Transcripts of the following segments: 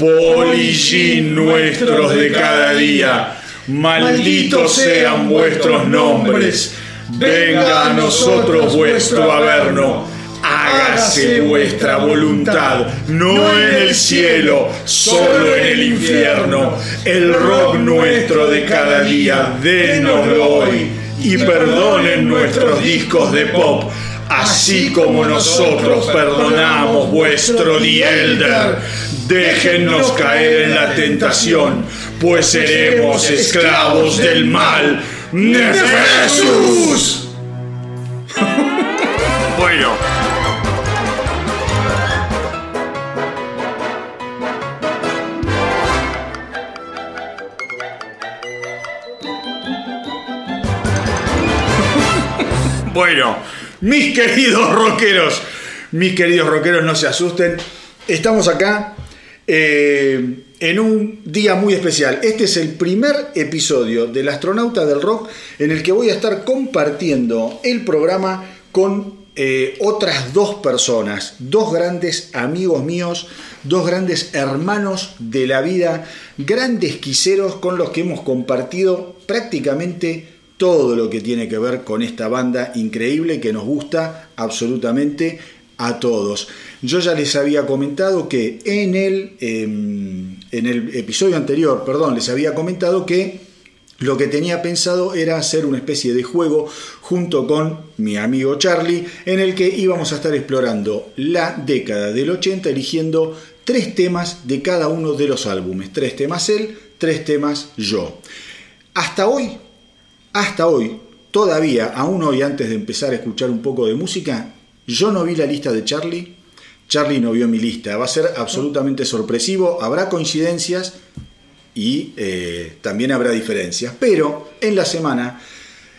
Polillín nuestros de cada día, malditos sean vuestros nombres. Venga a nosotros vuestro averno. Hágase vuestra voluntad, no en el cielo, solo en el infierno. El rock nuestro de cada día, denoslo hoy y perdonen nuestros discos de pop, así como nosotros perdonamos vuestro The Elder. Déjennos caer en la tentación, pues seremos esclavos del mal. ¡Nefesus! bueno. Bueno, mis queridos rockeros, mis queridos rockeros, no se asusten. Estamos acá eh, en un día muy especial. Este es el primer episodio del Astronauta del Rock en el que voy a estar compartiendo el programa con eh, otras dos personas, dos grandes amigos míos, dos grandes hermanos de la vida, grandes quiseros con los que hemos compartido prácticamente todo lo que tiene que ver con esta banda increíble que nos gusta absolutamente a todos. Yo ya les había comentado que en el, em, en el episodio anterior, perdón, les había comentado que lo que tenía pensado era hacer una especie de juego junto con mi amigo Charlie, en el que íbamos a estar explorando la década del 80, eligiendo tres temas de cada uno de los álbumes. Tres temas él, tres temas yo. Hasta hoy hasta hoy, todavía, aún hoy antes de empezar a escuchar un poco de música, yo no vi la lista de Charlie, Charlie no vio mi lista, va a ser absolutamente sorpresivo, habrá coincidencias y eh, también habrá diferencias, pero en la semana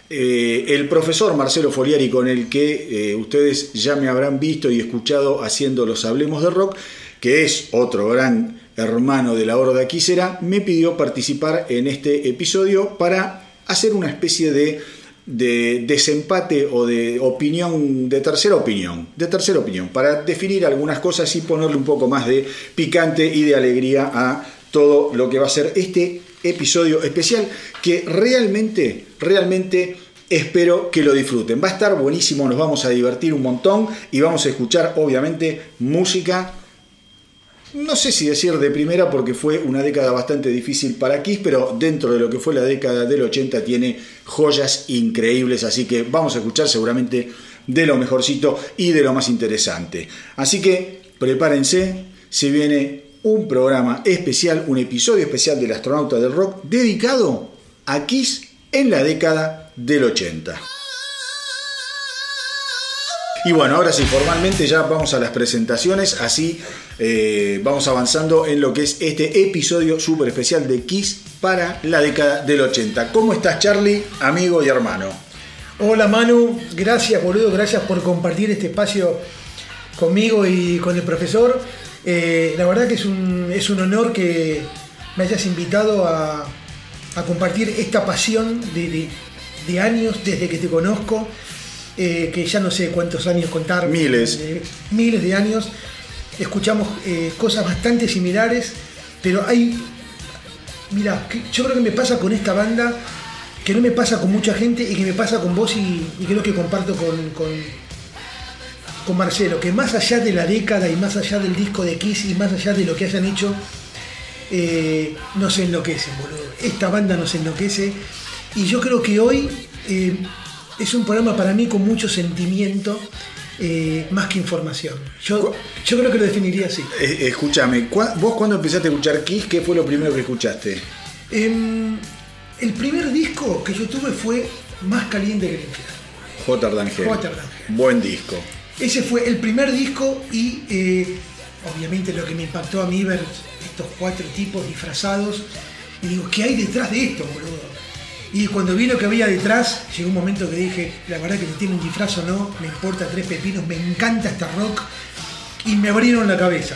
eh, el profesor Marcelo Foliari, con el que eh, ustedes ya me habrán visto y escuchado haciendo los Hablemos de Rock, que es otro gran hermano de la Horda Quisera, me pidió participar en este episodio para hacer una especie de, desempate o de opinión, de tercera opinión, de tercera opinión, para definir algunas cosas y ponerle un poco más de picante y de alegría a todo lo que va a ser este episodio especial que realmente, realmente espero que lo disfruten. Va a estar buenísimo, nos vamos a divertir un montón y vamos a escuchar obviamente música no sé si decir de primera porque fue una década bastante difícil para Kiss, pero dentro de lo que fue la década del 80 tiene joyas increíbles, así que vamos a escuchar seguramente de lo mejorcito y de lo más interesante. Así que prepárense, se viene un programa especial, un episodio especial del astronauta del rock dedicado a Kiss en la década del 80. Y bueno, ahora sí, formalmente ya vamos a las presentaciones, así eh, vamos avanzando en lo que es este episodio súper especial de Kiss para la década del 80. ¿Cómo estás Charlie, amigo y hermano? Hola Manu, gracias boludo, gracias por compartir este espacio conmigo y con el profesor. Eh, la verdad que es un, es un honor que me hayas invitado a, compartir esta pasión de años desde que te conozco eh, que ya no sé cuántos años contar. Miles. miles de años. Escuchamos eh, cosas bastante similares, pero hay. Mira, yo creo que me pasa con esta banda, que no me pasa con mucha gente y que me pasa con vos y, creo que comparto con, con, Marcelo, que más allá de la década y más allá del disco de Kiss y más allá de lo que hayan hecho, eh, nos enloquecen, boludo. Esta banda nos enloquece y yo creo que hoy es un programa para mí con mucho sentimiento. Eh, más que información. Yo, yo creo que lo definiría así. Eh, escúchame, ¿vos cuando empezaste a escuchar Kiss, qué fue lo primero que escuchaste? Em, el primer disco que yo tuve fue Más Caliente que el Infierno. J. Buen disco. Ese fue el primer disco y eh, obviamente lo que me impactó a mí ver estos cuatro tipos disfrazados. Y digo, ¿qué hay detrás de esto, boludo? Y cuando vi lo que había detrás, llegó un momento que dije, la verdad que si tiene un disfraz o no, me importa tres pepinos, me encanta este rock. Y me abrieron la cabeza.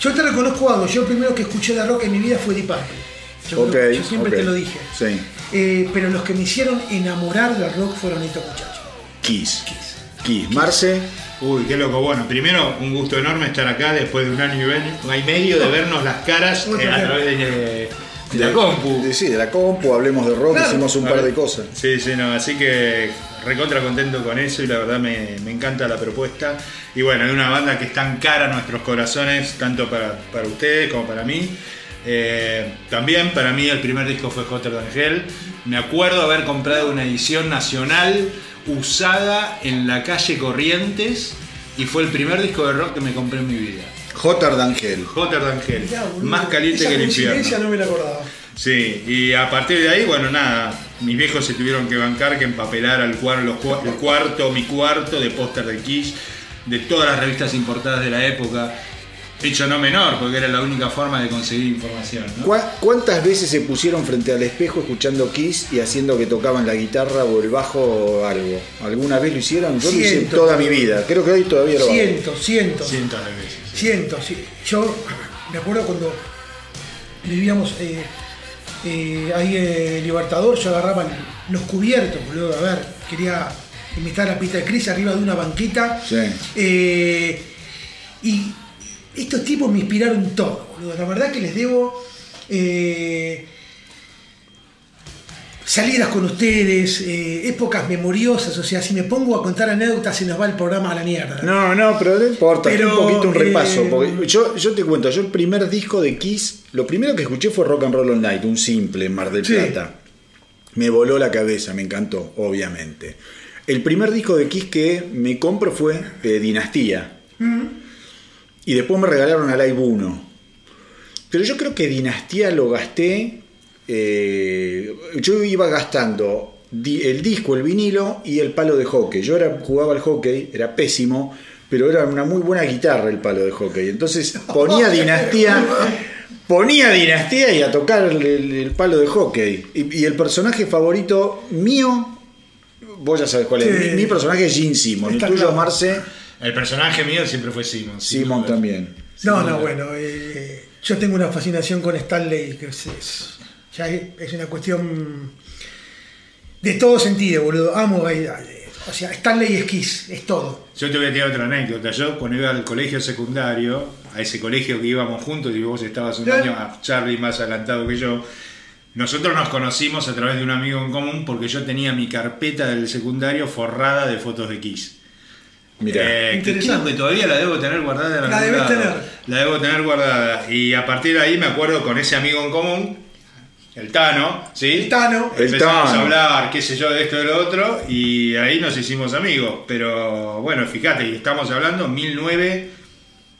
Yo te reconozco algo, yo el primero que escuché de rock en mi vida fue Deep Purple. Yo, siempre te lo dije. Sí. Eh, pero los que me hicieron enamorar del rock fueron estos muchachos. Kiss. Kiss. Kiss. Marce, Uy, qué loco. Bueno, primero, un gusto enorme estar acá después de un año y medio de vernos las caras eh, a través de, de la compu. de- sí, de la compu, hablemos de rock, Claro. hicimos un par de cosas. Sí, sí, no, así que recontra contento con eso y la verdad me, me encanta la propuesta. Y bueno, es una banda que es tan cara a nuestros corazones, tanto para, para ustedes como para mí. Eh, también para mí el primer disco fue Hotter Than Hell. Me acuerdo haber comprado una edición nacional usada en la calle Corrientes y fue el primer disco de rock que me compré en mi vida. Than Hell, Mirá, boludo, más caliente que el infierno. no me la acordaba. Sí, y a partir de ahí, bueno, nada, mis viejos se tuvieron que bancar, que empapelar al cuar- los cua- el cuarto, mi cuarto de póster de Kiss, de todas las revistas importadas de la época. Hecho no menor, porque era la única forma de conseguir información. ¿no? ¿Cuá- ¿Cuántas veces se pusieron frente al espejo escuchando Kiss y haciendo que tocaban la guitarra o el bajo o algo? ¿Alguna vez lo hicieron? Yo lo hice toda mi vida. Creo que hoy todavía lo hago. Cientos, cientos. Cientos de veces. Sí. Cientos. sí. Yo me acuerdo cuando vivíamos eh, eh, ahí en Libertador, yo agarraba los cubiertos, boludo. A ver, quería imitar la pista de Chris arriba de una banquita. Sí. Eh, y estos tipos me inspiraron todo, boludo. La verdad que les debo eh, salidas con ustedes, eh, épocas memoriosas. O sea, si me pongo a contar anécdotas, se nos va el programa a la mierda. No, no, pero no importa, Pero, un poquito un eh, repaso. porque yo, yo te cuento, yo el primer disco de Kiss, lo primero que escuché fue Rock and Roll All Night, un simple en Mar del Sí. Plata. Me voló la cabeza, me encantó, obviamente. El primer disco de Kiss que me compro fue eh, Dinastía. Y después me regalaron a Live 1. Pero yo creo que Dinastía lo gasté. Eh, yo iba gastando el disco, el vinilo y el palo de hockey. Yo era, jugaba al hockey, era pésimo, pero era una muy buena guitarra el palo de hockey. Entonces ponía Dinastía. Ponía Dinastía y a tocar el, el- el palo de hockey. Y, y el personaje favorito mío, vos ya sabés cuál es. Sí. Mi, mi personaje es Gene Simon. El tuyo, claro. Marce, El personaje mío siempre fue Simon. Simon también. No, no, bueno, eh, yo tengo una fascinación con Stanley, que es, es- ya es, es una cuestión de todo sentido, boludo. Amo, eh, o sea, Stanley es Kiss, es todo. Yo te voy a tirar otra anécdota. Yo cuando iba al colegio secundario, a ese colegio que íbamos juntos y vos estabas un ¿Eh? año a Charlie más adelantado que yo, nosotros nos conocimos a través de un amigo en común porque yo tenía mi carpeta del secundario forrada de fotos de Kiss. Mirá. Eh, Interesante. que todavía la debo tener guardada en La debes tener. La debo tener guardada. Y a partir de ahí me acuerdo con ese amigo en común, el Tano, ¿sí? El Tano. El Empezamos Tano. a hablar, qué sé yo, de esto y de lo otro, y ahí nos hicimos amigos. Pero bueno, fíjate, y estamos hablando 1009,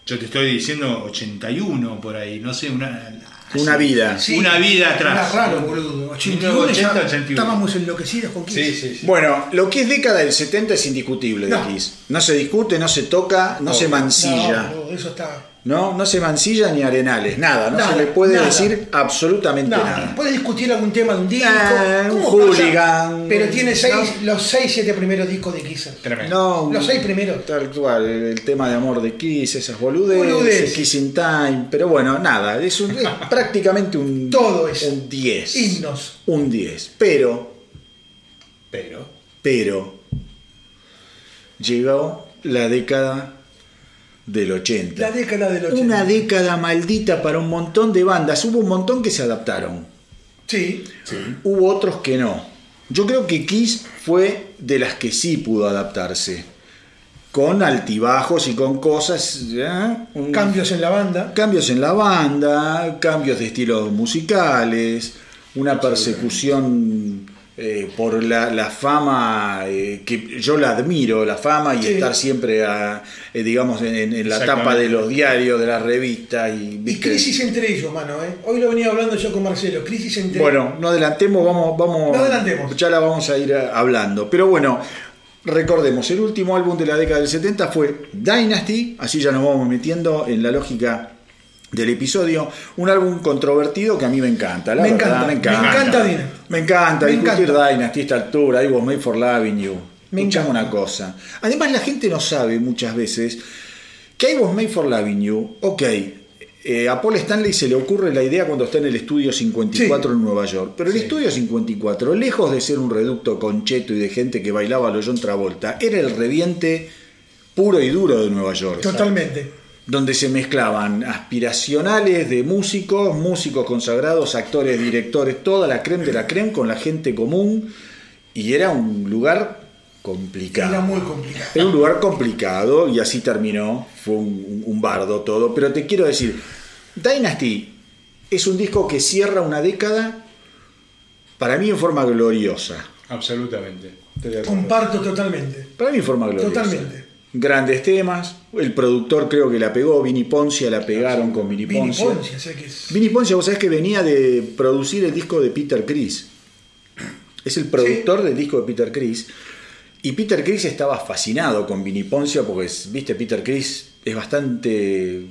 yo te estoy diciendo 81 por ahí, no sé, una. Una vida. Una vida atrás. Era raro, boludo. 81, 80, ya 81. estábamos enloquecidos con Kiss. Sí, sí, sí. Bueno, lo que es década del 70 es indiscutible de No. Kiss. No se discute, no se toca, no se mancilla. No, eso está. No, no se mancilla ni arenales, nada, no Nada, se le puede nada. decir absolutamente nada. puedes discutir algún tema de un disco. Un hooligan. Pero tiene seis, los 6, 7 primeros discos de Kiss. Tremendo. No, Los seis primeros. Tal cual, el tema de amor de Kiss, esas boludeces, Boludeces. Kissing Time, pero bueno, nada, es, un- es prácticamente un Todo es. un 10. Himnos. Un 10, pero Pero. pero llegó la década del 80. La década del 80. Una década maldita para un montón de bandas. Hubo un montón que se adaptaron. Sí. Hubo otros que no. Yo creo que Kiss fue de las que sí pudo adaptarse. Con altibajos y con cosas. ¿eh? Un- Cambios en la banda. cambios en la banda, cambios de estilos musicales, una persecución eh, por la, la fama, eh, que yo la admiro, la fama y Sí. estar siempre, a, eh, digamos, en, la tapa de los diarios, de las revistas. Y, Y crisis entre ellos, mano. ¿eh? Hoy lo venía hablando yo con Marcelo. Crisis entre Bueno, no adelantemos, vamos, vamos. No adelantemos. Ya la vamos a ir hablando. Pero bueno, recordemos, el último álbum de la década del 70 fue Dynasty, así ya nos vamos metiendo en la lógica del episodio. Un álbum controvertido que a mí me encanta, la Me verdad, encanta, me me encanta. encanta Dynasty. Me encanta Me discutir encanta. Dynasty a esta altura, I was made for loving you. Me Escuchame encanta. una cosa. Además, la gente no sabe muchas veces que I was made for loving you, ok, eh, a Paul Stanley se le ocurre la idea cuando está en el estudio 54 en Nueva York. Pero el estudio 54, lejos de ser un reducto concheto y de gente que bailaba a lo John Travolta, era el reviente puro y duro de Nueva York. Totalmente. Donde se mezclaban aspiracionales de músicos, músicos consagrados, actores, directores, toda la creme de la creme con la gente común. Y era un lugar complicado. Era muy complicado. Era un lugar complicado y así terminó. Fue un, un bardo todo. Pero te quiero decir, Dynasty es un disco que cierra una década para mí en forma gloriosa. Absolutamente. Comparto totalmente. Para mí en forma gloriosa. Totalmente. Grandes temas. El productor creo que la pegó. Vini Poncia la pegaron con Vini Vini Poncia. Poncia, sé que es. Vini Poncia, vos sabés que venía de producir el disco de Peter Criss. Es el productor del disco de Peter Criss. Y Peter Criss estaba fascinado con Vini Poncia porque, es- viste, Peter Criss es bastante...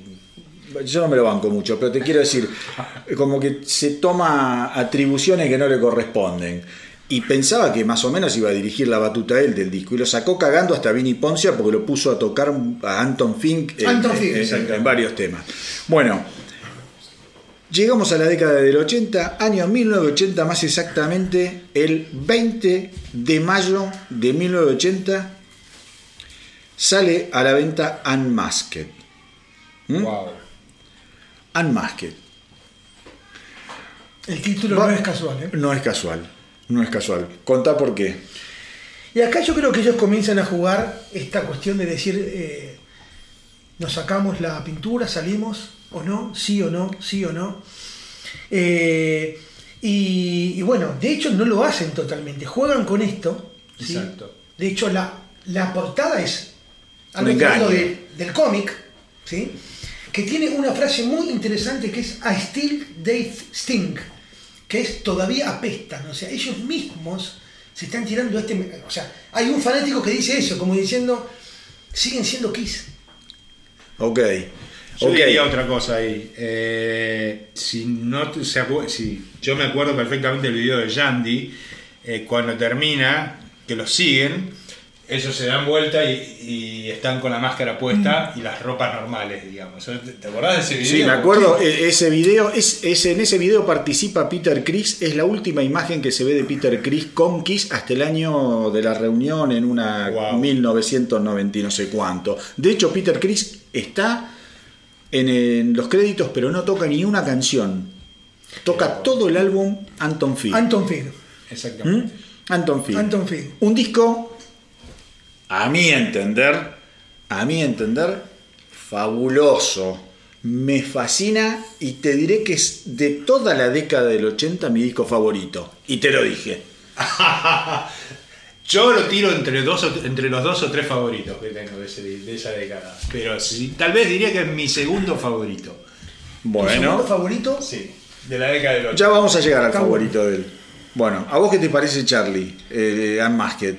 Yo no me lo banco mucho, pero te quiero decir, como que se toma atribuciones que no le corresponden. Y pensaba que más o menos iba a dirigir la batuta él del disco. Y lo sacó cagando hasta Vini Poncia porque lo puso a tocar a Anton Fink en- Anton Fink, en- en- exacto. en varios temas. Bueno, Llegamos a la década del 80, año 1980 más exactamente, el 20 de mayo de 1980 sale a la venta Unmasked. ¿Mm? Wow. Unmasked. El título Va- no es casual. ¿eh? No es casual, no es casual. Contá por qué. Y acá yo creo que ellos comienzan a jugar esta cuestión de decir, eh, nos sacamos la pintura, salimos o no, sí o no, sí o no. Eh, y, y bueno, de hecho no lo hacen totalmente, juegan con esto. ¿sí? Exacto. De hecho la, la portada es algo de- del cómic, ¿sí? que tiene una frase muy interesante que es I still they stink, que es todavía apestan, o sea, ellos mismos se están tirando este... O sea, hay un fanático que dice eso, como diciendo, siguen siendo Kiss. Ok. Yo ok. diría otra cosa ahí. Eh, si no se si yo me acuerdo perfectamente del video de Yandy, eh, cuando termina, que los siguen, ellos se dan vuelta y, y están con la máscara puesta y las ropas normales, digamos. ¿Te acordás de ese video? Sí, me acuerdo, e- ese video, es, es- en ese video participa Peter Criss, es la última imagen que se ve de Peter Criss con Kiss hasta el año de la reunión en una Wow. 1990 y no sé cuánto. De hecho, Peter Criss está en, en los créditos, pero no toca ni una canción. Toca todo el álbum Anton Fig. Anton Fig. Exactamente. ¿Mm? Anton Fig. Anton Fig. Un disco, a mi entender, a mi entender, fabuloso. Me fascina y te diré que es de toda la década del 80 mi disco favorito. Y te lo dije. Yo lo tiro entre, dos o- entre los dos o tres favoritos que tengo de, ese- de esa década. Pero sí, tal vez diría que es mi segundo favorito. ¿Tu segundo Bueno, favorito? Sí, de la década del 80. ya vamos a llegar al favorito de él. Bueno, ¿a vos qué te parece Charlie? Eh, Unmasked.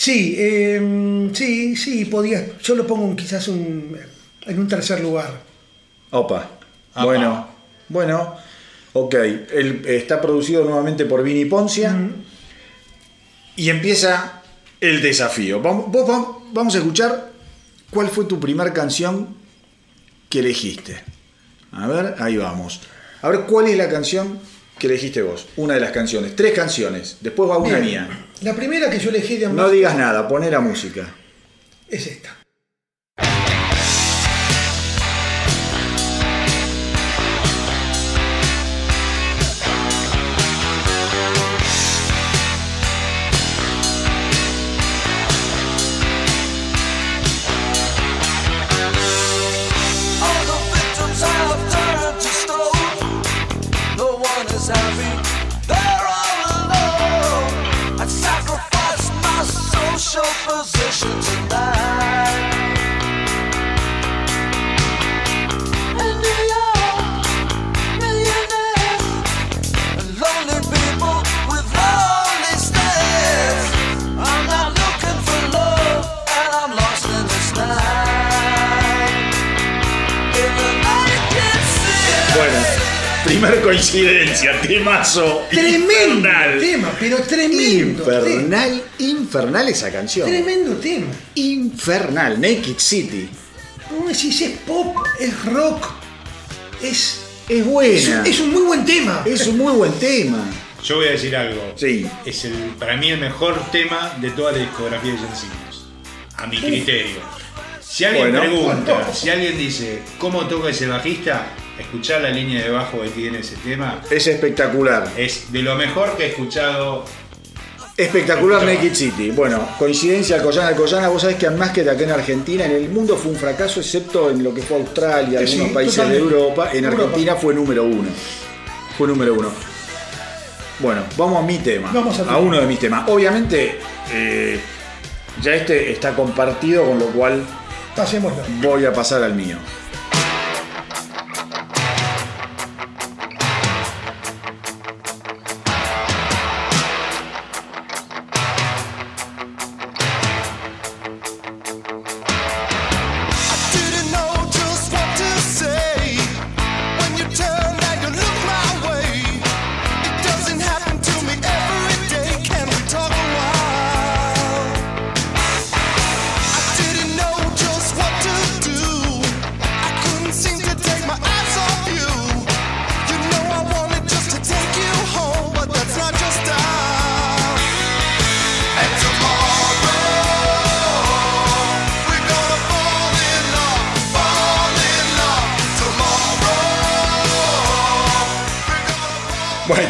Sí, eh, sí, sí, podía. Yo lo pongo quizás un- en un tercer lugar. Opa. Bueno, bueno. Ok, está producido nuevamente por Vini Poncia. Y empieza el desafío. Vamos, vos vam- vamos a escuchar cuál fue tu primera canción que elegiste. A ver, ahí vamos. A ver cuál es la canción que elegiste vos. Una de las canciones. Tres canciones. Después va una Bien. mía. La primera que yo elegí de No digas nada, poné la música. es esta. should take primer coincidencia, temazo. Tremendo infernal. tema, pero tremendo. tema. Infernal, infernal esa canción. Tremendo tema. Infernal, Naked City. No decís, es pop, es rock. es, Es es, buena. un- es un muy buen tema. Es un muy buen tema. Yo voy a decir algo. Sí. Es el, para mí el mejor tema de toda la discografía de John Simmons. A mi criterio. Si alguien Bueno. pregunta, si alguien dice cómo toca ese bajista, escuchar la línea de bajo que tiene ese tema Es espectacular. es de lo mejor que he escuchado. Espectacular. Naked City. Bueno, coincidencia Alcoyana Alcoyana, vos sabés que además que acá en Argentina, en el mundo fue un fracaso, excepto en lo que fue Australia, Sí, algunos países de Europa. En Europa. Argentina fue número uno. Fue número uno. Bueno, vamos a mi tema. Vamos a a uno de mis temas. Obviamente, eh, ya este está compartido, con lo cual Pasémoslo. voy a pasar al mío.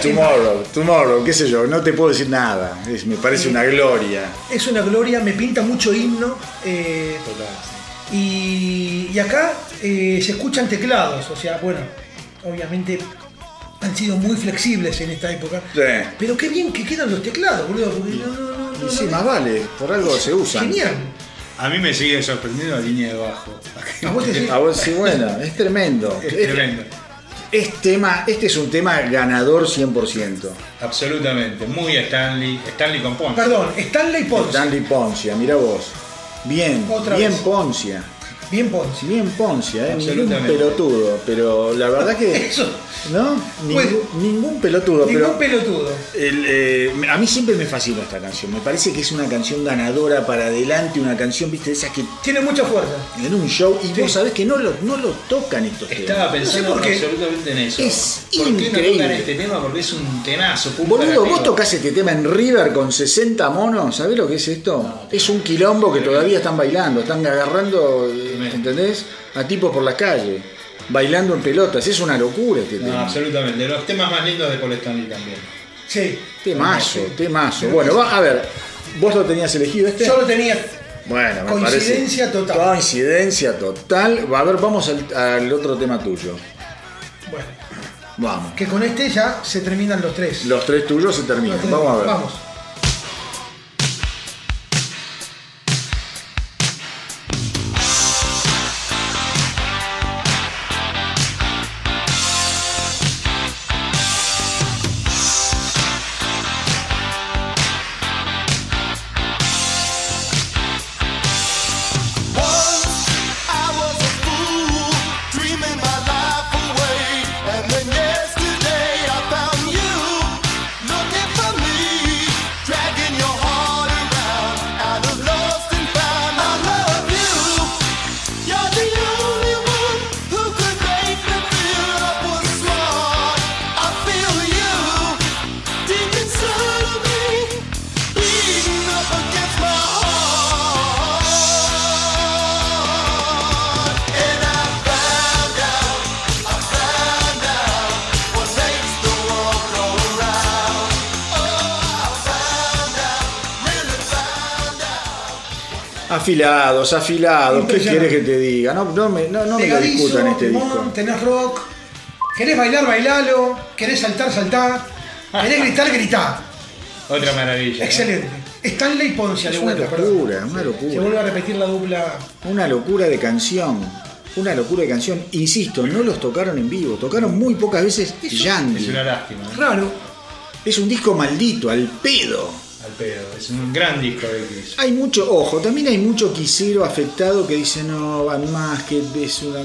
Tomorrow, tomorrow, qué sé yo, no te puedo decir nada. Es- me parece una gloria. Es una gloria, me pinta mucho himno. eh, y, y acá eh, se escuchan teclados, o sea, bueno, obviamente han sido muy flexibles en esta época. Sí. Pero qué bien que quedan los teclados, boludo, porque no, no, no, no, Y sí, no- más vale, por algo se usan. Genial. A mí me sigue sorprendiendo la línea de bajo. A vos te A vos sí, bueno, es tremendo. Es, tremendo. Es tema, este es un tema ganador 100%. Absolutamente. Muy Stanley. Stanley con Ponce. Perdón, Stanley Ponce. Stanley Poncia, mira vos. Bien, Otra bien vez. Poncia. Bien Ponce. Bien Poncia, ¿eh? ningún pelotudo. Pero la verdad que. Eso. ¿No? Ningún, Bueno. ningún pelotudo. Ningún pero pelotudo. el, eh, a mí siempre me fascinó esta canción. Me parece que es una canción ganadora para adelante, una canción, viste, de esas que Tiene mucha fuerza. en un show y Sí. vos sabés que no lo, no lo tocan estos Estaba temas. pensando por qué. absolutamente en eso. Es ¿Por qué no increíble. tocan este tema? Porque es un temazo. Boludo, vos tocás este tema en River con 60 monos, ¿sabés lo que es esto? es un quilombo que todavía están bailando, están agarrando, ¿entendés? A tipos por la calle, bailando en pelotas, es una locura este No, tema. absolutamente. De los temas más lindos de Paul Stanley también. Sí. Temazo, temazo. Bueno, va, a ver, ¿vos lo tenías elegido este? Yo lo tenía. Bueno, me Coincidencia parece- total. Coincidencia total. A ver, vamos al, al otro tema tuyo. Bueno, Vamos. que con este ya se terminan los tres. Los tres tuyos se terminan. Vamos a ver. Vamos. Afilados, afilados. ¿Qué quieres que te diga? No, no me, no, no me lo discutan este disco. tenés rock. Querés bailar, bailalo. Querés saltar, saltá. Querés gritar, gritá. Otra maravilla. ¿no? Excelente. Stanley Poncia Es una vuelta, perdón. locura, una Se locura. vuelve a repetir la dupla. Una locura de canción. Una locura de canción. Insisto, no los tocaron en vivo. Tocaron muy pocas veces Es Yandy. una lástima. ¿eh? Raro. Es un disco maldito, al pedo. Al pedo. Es un gran disco de Kiss. Hay mucho, ojo, también hay mucho quisero afectado que dice no, van más, que es una,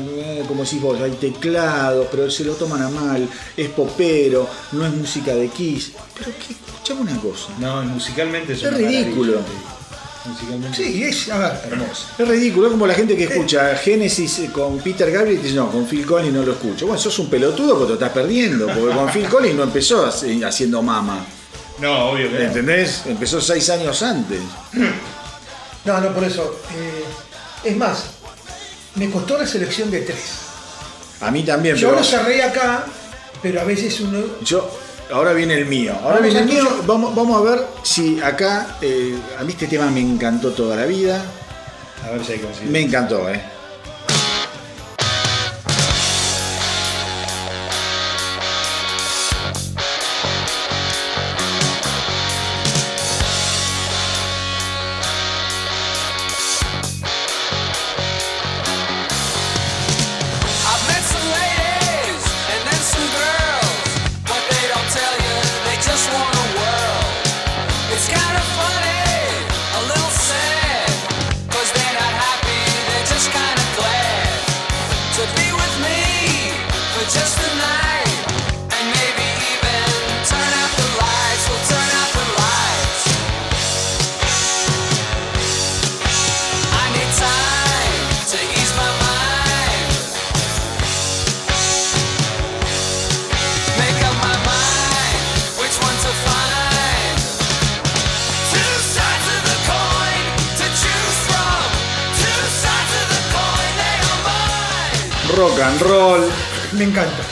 como si vos, hay teclados, pero se lo toman a mal, es popero, no es música de Kiss. Pero que, escuchame una cosa, No, musicalmente es Es una ridículo. musicalmente. Sí, es, a ver, Hermoso. Es ridículo, es como la gente que escucha Genesis eh, con Peter Gabriel y dice, no, con Phil Collins no lo escucho. Bueno, sos un pelotudo porque te estás perdiendo, porque con Phil Collins no empezó haciendo mama. No, obvio que no. ¿Entendés? Empezó seis años antes. no, no, por eso. eh, es más, me costó la selección de tres. A mí también, Yo pero lo cerré acá, pero a veces uno. yo, ahora viene el mío. Ahora Vamos viene el mío. Vamos, vamos a ver si acá, eh, a mí este tema me encantó toda la vida. A ver si hay. Me encantó, ¿eh?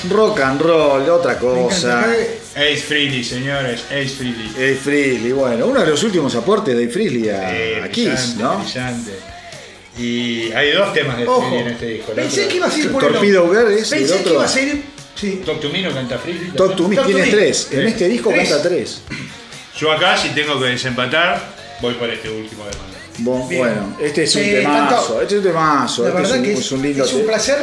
Rock and roll, otra cosa. Ace Frehley, señores, Ace Frehley. Dave Frehley, bueno, uno de los últimos aportes de Dave Frehley a, Eh, a Kiss, brillante, ¿no? brillante. Y hay dos temas de Ojo, Frehley en este disco. Pensé otro- que iba a ser por el Torpedo y el Pensé que otro- iba a ser. Sí. Talk to Me no canta Frehley. Talk to Me Talk to tiene Me. tres. En este disco Tres. canta tres. Yo acá, si tengo que desempatar, voy por este último de. Bueno, este es un temazo. Este es un temazo. La Este es un, que es un lindo es un te- placer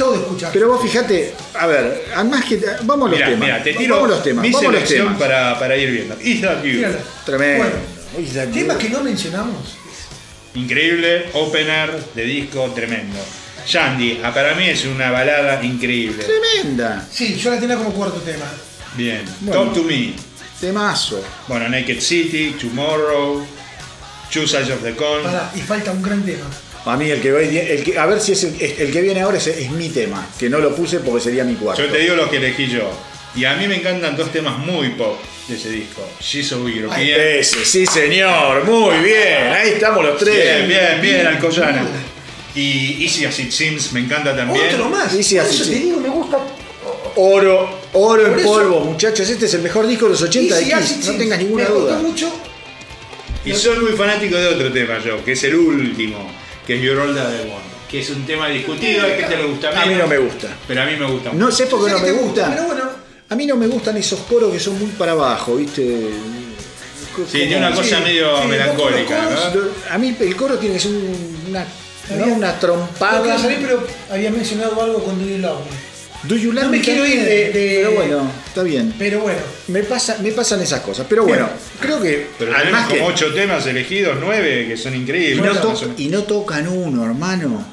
todo escuchar. Pero vos fíjate, a ver, además que. Vamos a los temas. mira, te tiro vamos a los temas. mi vamos a los temas. para, para ir viendo. Is That You. Mírala. Tremendo. Bueno, temas que no mencionamos. Increíble, opener de disco tremendo. Shandy, ah, para mí es una balada increíble. Tremenda. Sí, yo la tenía como cuarto tema. Bien. Bueno. Talk to Me. Temazo. Bueno, Naked City, Tomorrow, Two Sides of the Coin. Pará, y falta un gran tema. A mí el que, va- el que a ver si es el, el que viene ahora es, es mi tema, que no lo puse porque sería mi cuarto. Yo te digo lo que elegí yo. Y a mí me encantan dos temas muy pop de ese disco. She's So European. Ese, sí señor, muy bien, ahí estamos los tres. Bien, bien, bien, Alcoyana. Y Easy As It Seems me encanta también. Otro más. Eso sí. te digo, me gusta. Oro, oro en eso- polvo, muchachos, este es el mejor disco de los 80 de Easy As Kiss, It no Seems. tengas ninguna me duda. mucho. Y soy muy fanático de otro tema yo, que es el último, que es Your I Want. Que es un tema discutido, hay gente que le gusta A mí menos, no me gusta. Pero a mí me gusta mucho. No sé por qué no me gusta. Pero bueno, A mí no me gustan esos coros que son muy para abajo, ¿viste? Sí, tiene una cosa sí, medio sí, melancólica, coros, ¿no? A mí el coro tiene que ser un- una, una no trompada. salir, pero había mencionado algo con Love Me. Do you love No me me quiero ir de- de- Pero bueno, está bien. Pero bueno, Me, pasa, me pasan esas cosas. Pero bueno, creo que Pero tenemos además que como ocho temas elegidos, nueve, que son y, increíbles. no Más to- o menos. y no tocan uno, hermano.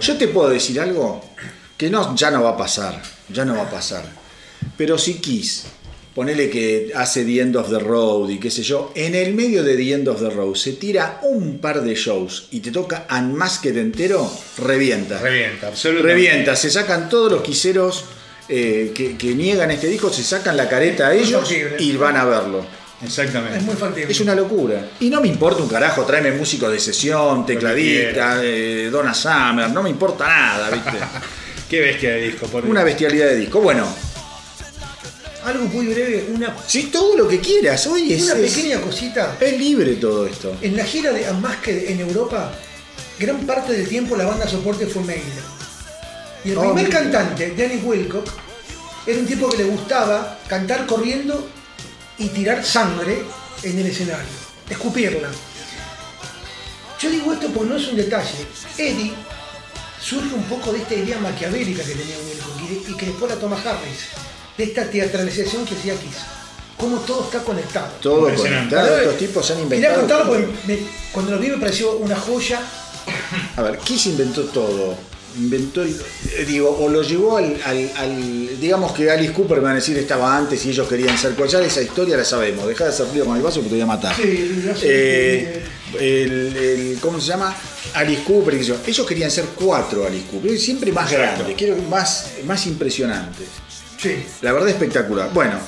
Yo te puedo decir algo que no, ya no va a pasar. Ya no va a pasar. Pero si Kiss, ponele que hace The End of the Road y qué sé yo, en el medio de The End of the Road se tira un par de shows y te toca Unmasked entero, revienta. Revienta, absolutamente. Revienta, se sacan todos los quiseros eh, que, que niegan este disco, se sacan la careta a ellos y van a verlo. Exactamente. es muy factible. Es una locura. Y no me importa un carajo, tráeme músico de sesión, tecladista, eh, Donna Summer, no me importa nada, ¿viste? Qué bestia de disco, por. Una bestialidad de disco. Bueno, Algo muy breve, una, si todo lo que quieras, hoy es, una es- pequeña cosita. es libre todo esto. En la gira de Unmasked en Europa, gran parte del tiempo la banda soporte fue Maiden. Y el Oh, primer cantante, Danny Wilcock, era un tipo que le gustaba cantar corriendo y tirar sangre en el escenario, escupirla. Yo digo esto porque no es un detalle. Eddie surge un poco de esta idea maquiavélica que tenía Wilcock y, de- y que después la toma Harris, de esta teatralización que hacía Kiss. Cómo todo está conectado. Todo conectado, estos tipos se han Quería inventado. contarlo porque me- cuando lo vi me pareció una joya. A ver, Kiss inventó todo. inventó el. eh, Digo, o lo llevó al, al- al- Digamos que Alice Cooper, me van a decir, estaba antes y ellos querían ser. Ya esa historia la sabemos. Deja de hacer frío con el vaso porque te voy a matar. Sí, sé. Eh, el, el- ¿Cómo se llama? Alice Cooper. Ellos querían ser cuatro Alice Cooper. Siempre más Exacto. grandes, quiero más, más impresionantes. Sí. La verdad espectacular. Bueno,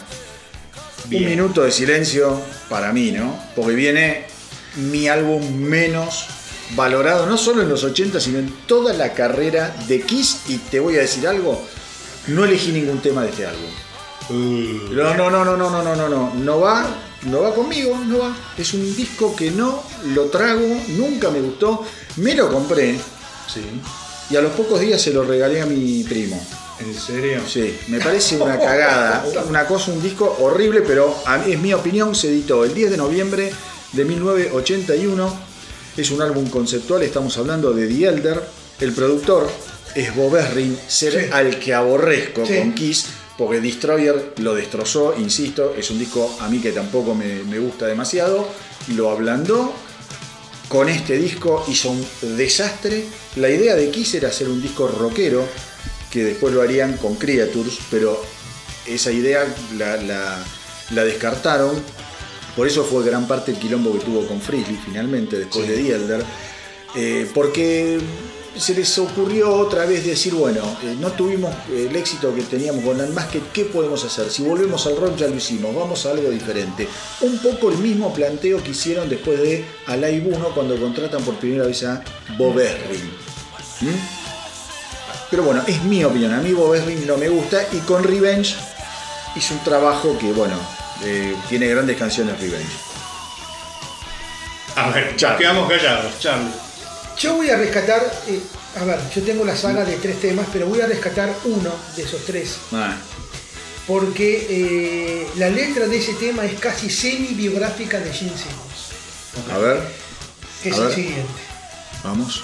Bien. un minuto de silencio para mí, ¿no? Porque viene mi álbum menos valorado, no solo en los 80, sino en toda la carrera de Kiss. Y te voy a decir algo, no elegí ningún tema de este álbum. Uh, No, no, no, no, no, no, no, no, no, no va, no va conmigo, no va. Es un disco que no lo trago, nunca me gustó, me lo compré sí. y a los pocos días se lo regalé a mi primo. ¿En serio? Sí, me parece una cagada, una cosa, un disco horrible, pero a mí- es mi opinión, se editó el 10 de noviembre de 1981. Es un álbum conceptual, estamos hablando de The Elder. El productor es Bob Ezrin, ser Sí. al que aborrezco Sí. con Kiss, porque Destroyer lo destrozó, insisto, es un disco a mí que tampoco me, me gusta demasiado. Lo ablandó, con este disco hizo un desastre. La idea de Kiss era hacer un disco rockero, que después lo harían con Creatures, pero esa idea la, la- la descartaron. Por eso fue gran parte el quilombo que tuvo con Frizzly finalmente, después Sí. de The Elder. Eh, porque se les ocurrió otra vez decir, bueno, eh, no tuvimos el éxito que teníamos con Unmasked, ¿qué podemos hacer? Si volvemos al rock ya lo hicimos, vamos a algo diferente. Un poco el mismo planteo que hicieron después de Alive 1 cuando contratan por primera vez a Bob Ezrin. ¿Mm? Pero bueno, es mi opinión, a mí Bob Ezrin no me gusta y con Revenge hizo un trabajo que, bueno, eh, tiene grandes canciones Revenge. A ver, Charlie. quedamos callados, Charlie. Yo voy a rescatar, eh, a ver, yo tengo la saga de tres temas, pero voy a rescatar uno de esos tres, Ah, porque eh, la letra de ese tema es casi semi-biográfica de Gene Simmons. a ver, Es A el ver. siguiente. vamos.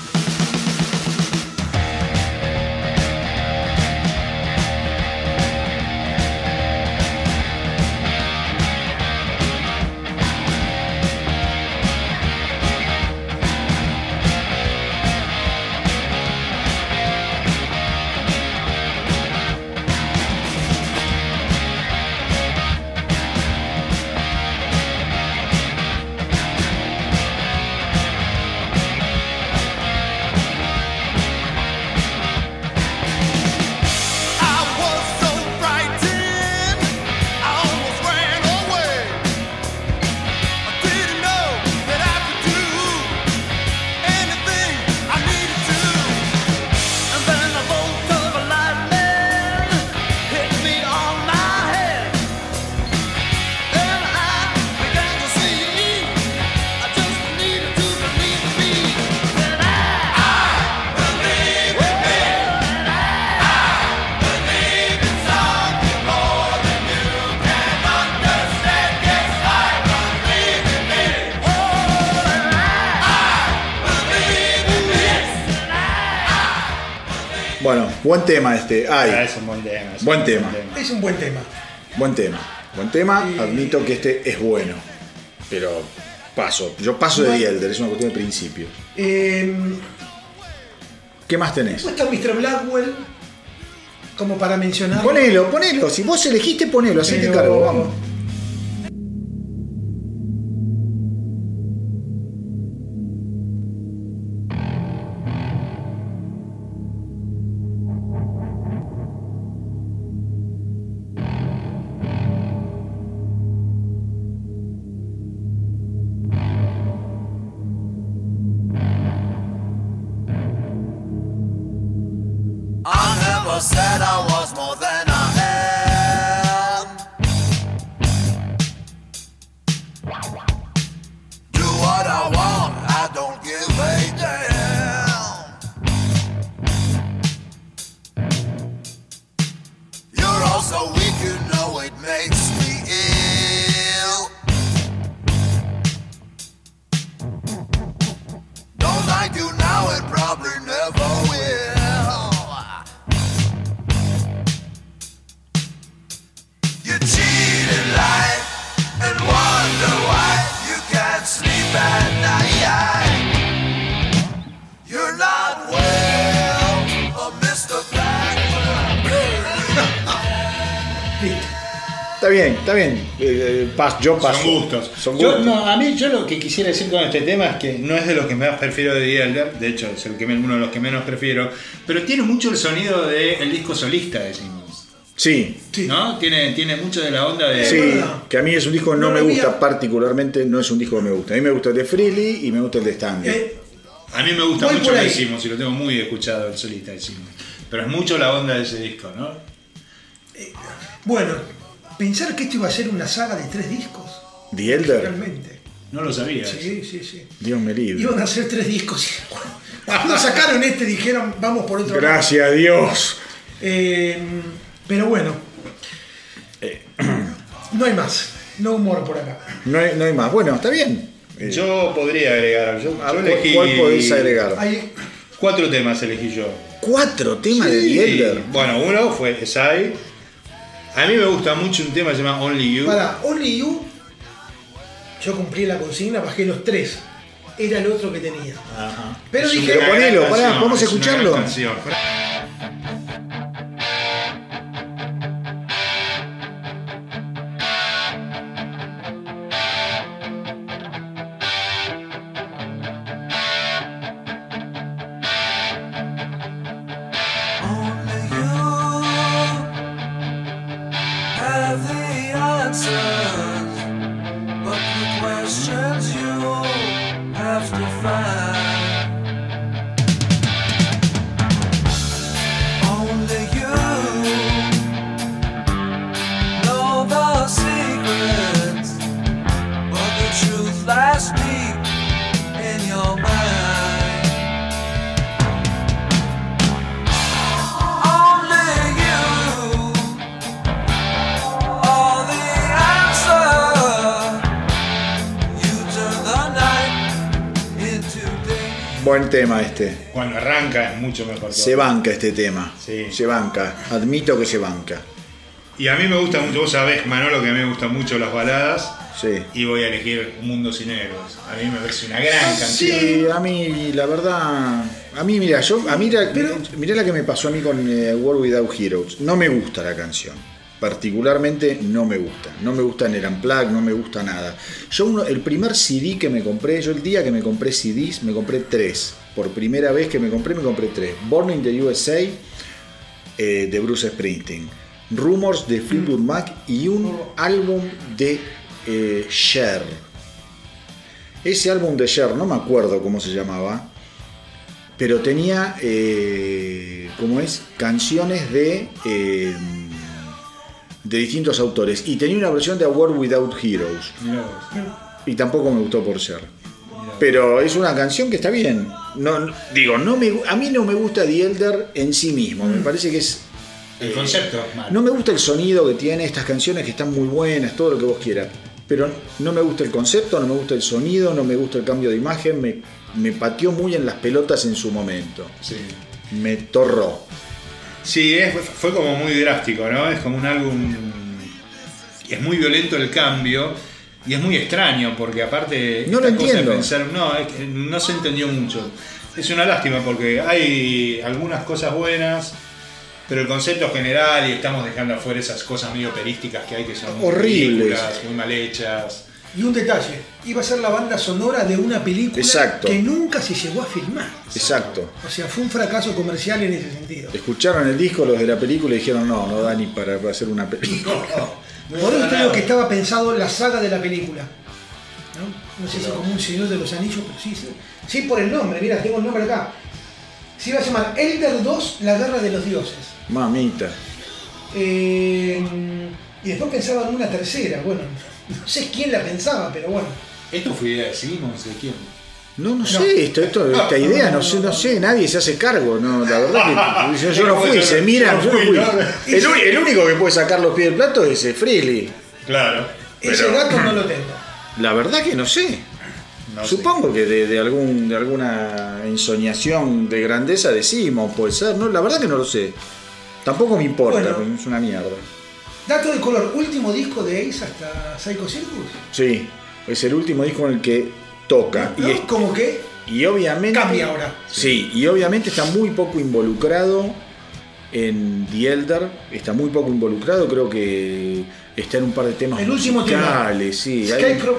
Bueno, buen tema este. Ah, Ay, es un buen tema. es un Buen tema. Es un buen tema. buen tema. Buen tema. Admito que este es bueno. Pero paso. Yo paso de Bueno. The Elder, es una cuestión de principio. Eh, ¿Qué más tenés? puesto Mr. Blackwell, como para mencionar. Ponelo, ponelo. Si vos elegiste, ponelo. Hacete Pero- cargo, vamos. Yo paso. Son gustos. Son Yo, gustos. no, a mí yo lo que quisiera decir con este tema es que no es de los que más prefiero de The Elder, de hecho es el que, uno de los que menos prefiero, pero tiene mucho el sonido del disco solista de Simmons. Sí. ¿No? Tiene, tiene mucho de la onda de. Sí, que a mí es un disco que no, No me gusta había- particularmente, no es un disco que me gusta. A mí me gusta el de Freely y me gusta el de Stanley. Eh, A mí me gusta Voy mucho el de ahí. Simmons y lo tengo muy escuchado el solista de Simmons. Pero es mucho la onda de ese disco, ¿no? bueno, pensar que esto iba a ser una saga de tres discos. The Elder, Realmente. No lo sabía. Sí, sí, sí. Dios me libre. Iban a hacer tres discos. Cuando sacaron este dijeron, vamos por otro lado. Gracias a Dios. Eh, pero bueno. No hay más. No humor por acá. No hay, no hay más. Bueno, está bien. Eh, Yo podría agregar. Yo, ¿a yo elegí. ¿Cuál podés agregar? Hay, Cuatro temas elegí yo. Cuatro temas de The Elder. Bueno, uno fue Sai. A mí me gusta mucho un tema que se llama Only You. para Only You, yo cumplí la consigna, bajé los tres. Era el otro que tenía. Ajá. Pero Es dije- Pero ponelo, pará, canción, ¿podemos es una escucharlo? Este. Cuando arranca es mucho mejor. Se todo. banca este tema. Sí. Se banca. Admito que se banca. Y a mí me gusta mucho, vos sabés, Manolo, que a mí me gustan mucho las baladas. Sí. Y voy a elegir Un Mundo Sin Héroes. A mí me parece una gran canción. Sí, a mí la verdad, a mí mira, yo a mí la, mirá la que me pasó a mí con eh, World Without Heroes. No me gusta la canción. Particularmente no me gusta. No me gusta en el Unplugged, no me gusta nada. Yo uno, el primer CD que me compré, yo el día que me compré CDs, me compré tres. Por primera vez que me compré, me compré tres. Born in the USA eh, de Bruce Springsteen. Rumors de Fleetwood Mac y un álbum de eh, Cher. Ese álbum de Cher, no me acuerdo cómo se llamaba, pero tenía, eh, ¿cómo es? Canciones de, eh, de distintos autores. Y tenía una versión de A World Without Heroes. Y tampoco me gustó por Cher. Pero es una canción que está bien. No, no- digo, no me, a mí no me gusta The Elder en sí mismo. Me parece que es El concepto es malo. no me gusta el sonido que tiene estas canciones que están muy buenas, todo lo que vos quieras. Pero no me gusta el concepto, no me gusta el sonido, no me gusta el cambio de imagen. Me, me pateó muy en las pelotas en su momento. Sí. Me torró. Sí, es- fue como muy drástico, ¿no? Es como un álbum. Es muy violento el cambio y es muy extraño porque, aparte. No lo cosa de entiendo. pensar- no, es que no se entendió mucho. Es una lástima porque hay algunas cosas buenas, pero el concepto general y estamos dejando afuera esas cosas medio operísticas que hay que son muy Horribles. muy mal hechas. Y un detalle, iba a ser la banda sonora de una película Exacto. que nunca se llegó a filmar. Exacto. O sea, fue un fracaso comercial en ese sentido. Escucharon el disco los de la película y dijeron, no, no da ni para hacer una película. Por eso digo que estaba pensado en la saga de la película. ¿No? No sé si como un señor de los anillos, pero sí, sí. Sí, por el nombre, mira, tengo el nombre acá. Se iba a llamar Elder 2, la guerra de los dioses. Mamita. Eh, y después pensaba en una tercera, bueno, no sé quién la pensaba, pero bueno. ¿Esto fue idea de Simmons? ¿De quién? No, no, sé, esto, esto, esta idea, no sé, no sé, nadie se hace cargo, no, la verdad que yo, yo no fui, se miran, yo no fui. El, el único que puede sacar los pies del plato es eh, Freely. Claro. Ese dato no lo tengo. La verdad que no sé. No sé. Supongo que de, de algún, de alguna ensoñación de grandeza de Simon puede ser, ¿no? La verdad que no lo sé. Tampoco me importa, Bueno. es una mierda. Dato de color, último disco de Ace hasta Psycho Circus. Sí, es el último disco en el que toca. ¿No? Y, es- Como que y obviamente. Cambia ahora. Sí, y obviamente está muy poco involucrado en The Elder, está muy poco involucrado, creo que está en un par de temas El último tema. sí,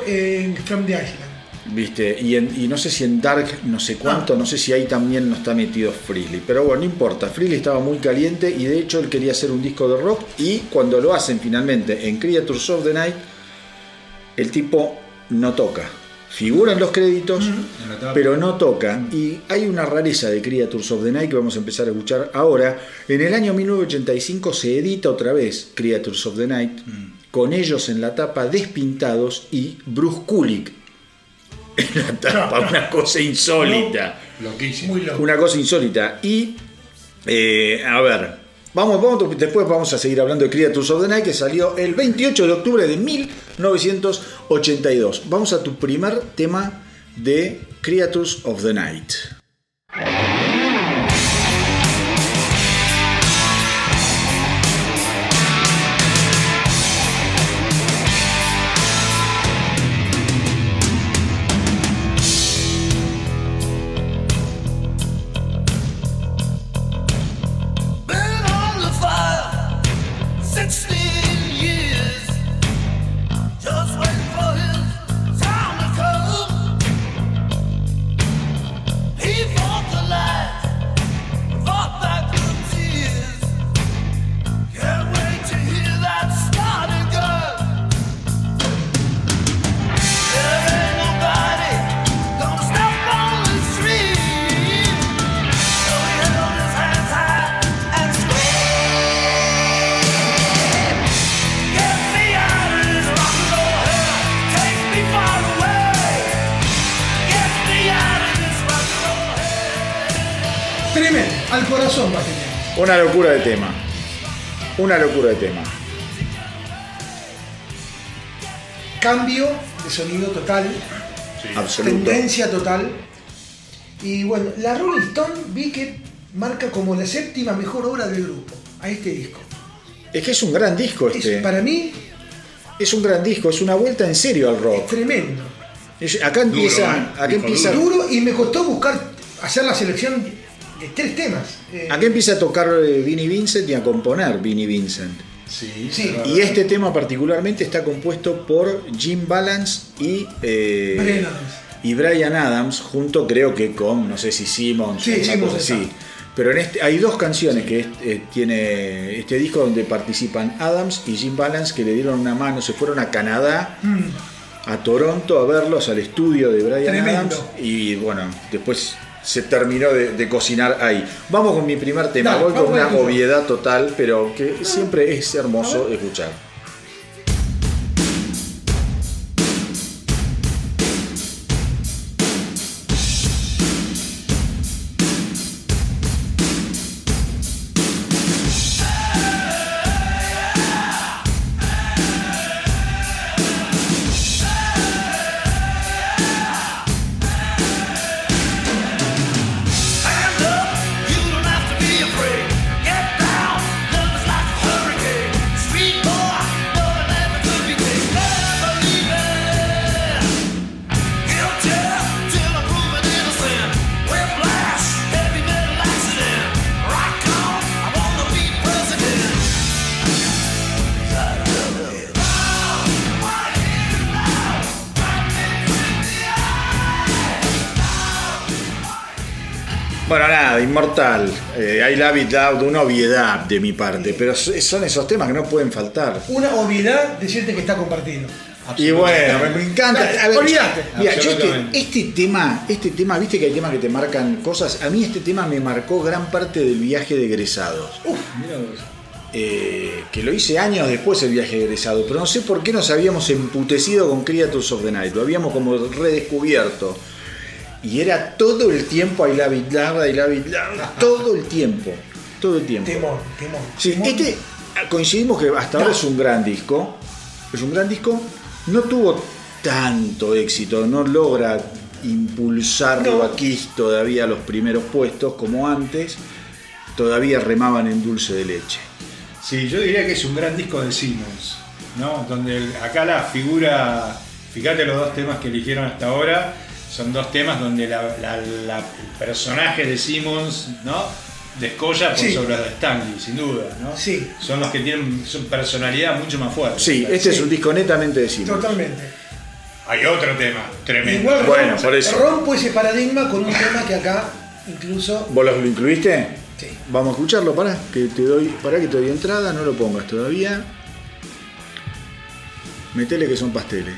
eh, from the Island. ¿Viste? Y, en- y no sé si en Dark, no sé cuánto, no sé si ahí también no está metido Freely. Pero bueno, no importa. Freely estaba muy caliente y de hecho él quería hacer un disco de rock. Y cuando lo hacen finalmente en Creatures of the Night, el tipo no toca. Figura en los créditos, pero no toca. Y hay una rareza de Creatures of the Night que vamos a empezar a escuchar ahora. En el año 1985 se edita otra vez Creatures of the Night, con ellos en la tapa despintados y Bruce Kulick en la tapa, una cosa insólita. Loquísimo. Muy loco. Una cosa insólita. Y, eh, a ver, vamos, vamos, después vamos a seguir hablando de Creatures of the Night, que salió el 28 de octubre de 1982. Vamos a tu primer tema de Creatures of the Night. Una locura de tema. Una locura de tema. Cambio de sonido total. Absoluto. Tendencia total. Y bueno, la Rolling Stone vi que marca como la séptima mejor obra del grupo a este disco. Es que es un gran disco Es, este. para mí Es un gran disco, es una vuelta en serio al es rock. tremendo. Es- acá empieza, ¿eh? acá empieza, Duro y me costó buscar hacer la selección de tres temas. Eh, acá empieza a tocar eh, Vinnie Vincent y a componer Vinnie Vincent. Sí, Sí. Y este tema particularmente está compuesto por Jim Balance y, eh, Brian Adams. y Brian Adams, junto creo que con, no sé si Simmons Sí, o así. Pero en este, hay dos canciones que eh, tiene este disco donde participan Adams y Jim Balance que le dieron una mano, se fueron a Canadá, Mm, a Toronto a verlos al estudio de Brian Tremendo. Adams y bueno, después se terminó de, de cocinar ahí. Vamos con mi primer tema, Dale, voy con una obviedad total, pero que siempre es hermoso escuchar. Nada, inmortal. Eh, I Love It Loud, una obviedad de mi parte, pero son esos temas que no pueden faltar. Una obviedad decirte que está compartido. Y bueno, me, encanta. A ver, Olvídate. Mira, yo este, este tema, este tema, viste que hay temas que te marcan cosas. A mí este tema me marcó gran parte del viaje de egresados. Mirá vos. Eh, que lo hice años después el viaje de egresado, pero no sé por qué nos habíamos emputecido con Creatures of the Night, lo habíamos como redescubierto. Y era todo el tiempo I love it loud, I love it loud, todo el tiempo, todo el tiempo. Temón, temón. Sí, temón. este coincidimos que hasta ahora es un gran disco. Es un gran disco. No tuvo tanto éxito, no logra impulsar No. a Kiss todavía a los primeros puestos como antes. Todavía remaban en dulce de leche. Sí, yo diría que es un gran disco de Simmons, ¿no? Donde acá la figura, fíjate los dos temas que eligieron hasta ahora, son dos temas donde la- la- la- el personaje de Simmons, ¿no? descolla por Sí. sobre los de Stanley, sin duda, ¿no? Sí. Son los que tienen son personalidad mucho más fuerte. Sí, este es un disco netamente de Simmons. Totalmente. Hay otro tema tremendo. Igual Bueno, por eso. rompo ese paradigma con un tema que acá incluso. ¿Vos lo incluiste? Sí. Vamos a escucharlo, para que te doy, para que te doy entrada, no lo pongas todavía. Metele que son pasteles.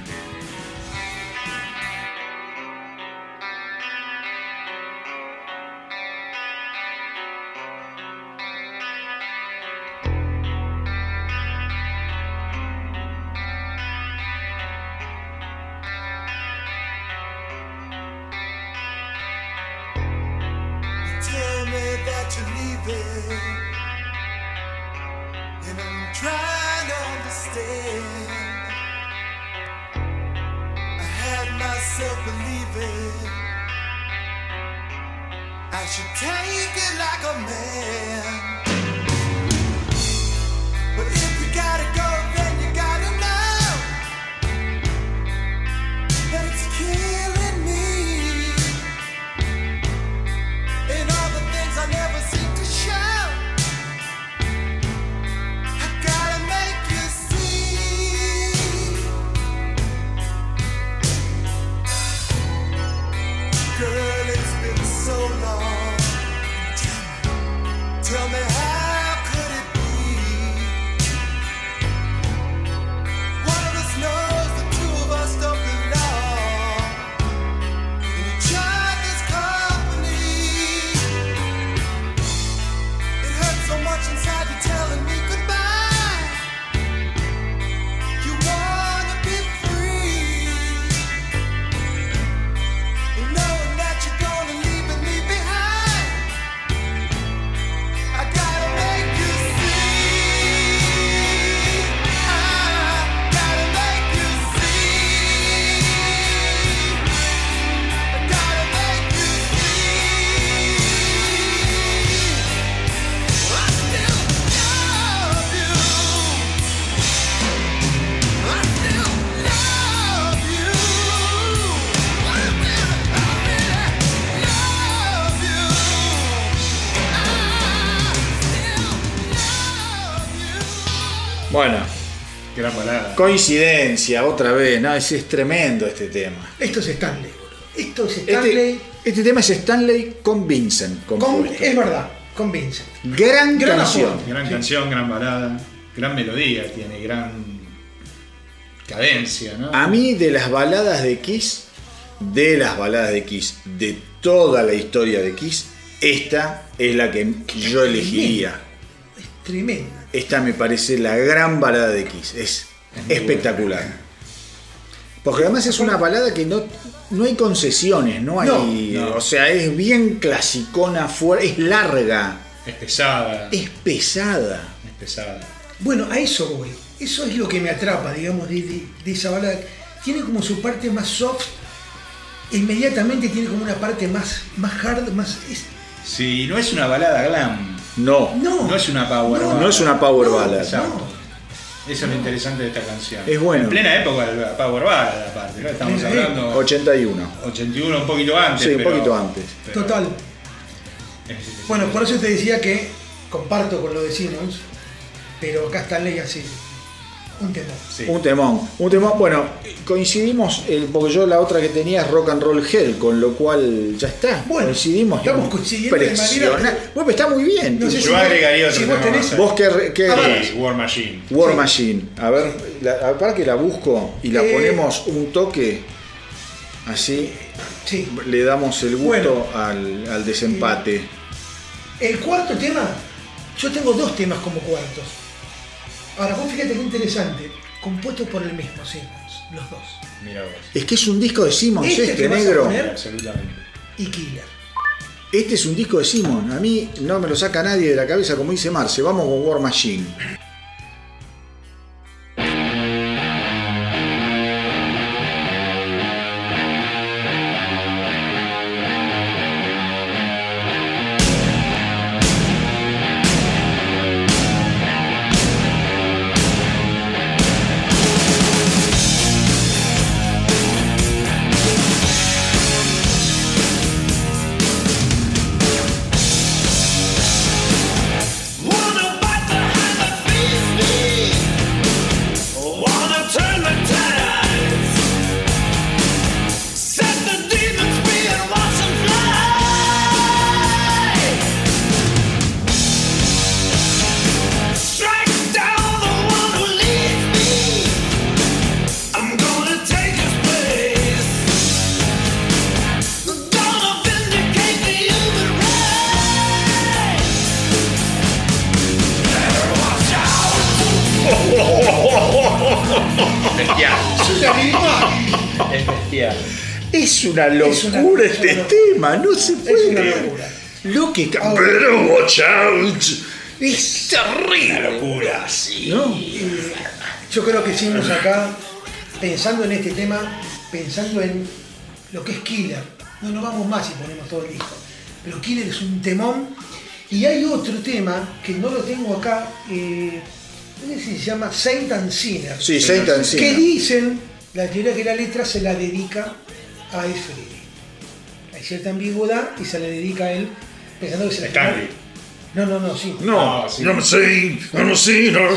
Coincidencia, otra vez, ¿no? Es, es tremendo este tema. Esto es Stanley, boludo. Esto es Este, Stanley. este tema es Stanley con Vincent. con, es verdad, con Vincent. Gran, Gran canción. aporte. Gran canción, gran balada, gran melodía, tiene gran cadencia, ¿no? A mí de las baladas de Kiss, de las baladas de Kiss, de toda la historia de Kiss, esta es la que yo elegiría. Es tremenda. Esta me parece la gran balada de Kiss. Es espectacular. Porque además es una balada que no, no hay concesiones, no hay. No, no. O sea, es bien clasicona, fuera, es larga, Es pesada, es pesada. es pesada. Bueno, a eso voy. Eso es lo que me atrapa, digamos, de, de- de esa balada. Tiene como su parte más soft. e Inmediatamente tiene como una parte más, más hard, más. es- Sí, no es una balada glam, No, no, no es una power no, ballad. no es una power No, ballad. Exacto. Eso es lo interesante de esta canción. Es bueno. En plena época de la Power Ballad, aparte, ¿no? Estamos Sí. hablando 81. 81, un poquito antes. Sí, un pero- poquito antes. pero- Total. Bueno, por eso te decía que comparto con lo de Simmons, pero acá Stanley así. Un sí. Un temón, un temón. Bueno, coincidimos, el, porque yo la otra que tenía es Rock and Roll Hell, con lo cual ya está. Bueno, coincidimos. estamos coincidiendo de manera-. Bueno, pero está muy bien. No sé Yo si vos- agregaría otro si vos tenés-. Vos qué, qué- Ah. Sí, War Machine. War Sí. Machine. A ver, la, a- para que la busco y la Eh. ponemos un toque. Así Sí. le damos el gusto Bueno. al, al desempate. El cuarto tema, yo tengo dos temas como cuartos. Ahora, vos fíjate qué interesante. Compuestos por el mismo Simmons, los dos. Mira vos. Es que es un disco de Simmons Este este, que vas a negro. poner- Absolutamente. Y Killer. Este es un disco de Simmons. A mí no me lo saca nadie de la cabeza, como dice Marce. Vamos con War Machine. Una locura Es una- es este una locura. tema, no se puede. una creer. locura. Lo que. Pero watch out. Es terrible. Una locura, sí. ¿No? Yo creo que hicimos acá, pensando en este tema, pensando en lo que es Killer. No nos vamos más si ponemos todo el disco. Pero Killer es un temón. Y hay otro tema que no lo tengo acá, eh, no sé si se llama Saint and Sinner. Sí, Saint and Que Sinner. dicen, la teoría que la letra se la dedica a Frehley. Hay cierta ambigüedad y se la dedica a él pensando que se la Stanley. No, no, no, sí. No, No, sí. no sé, no sé, no,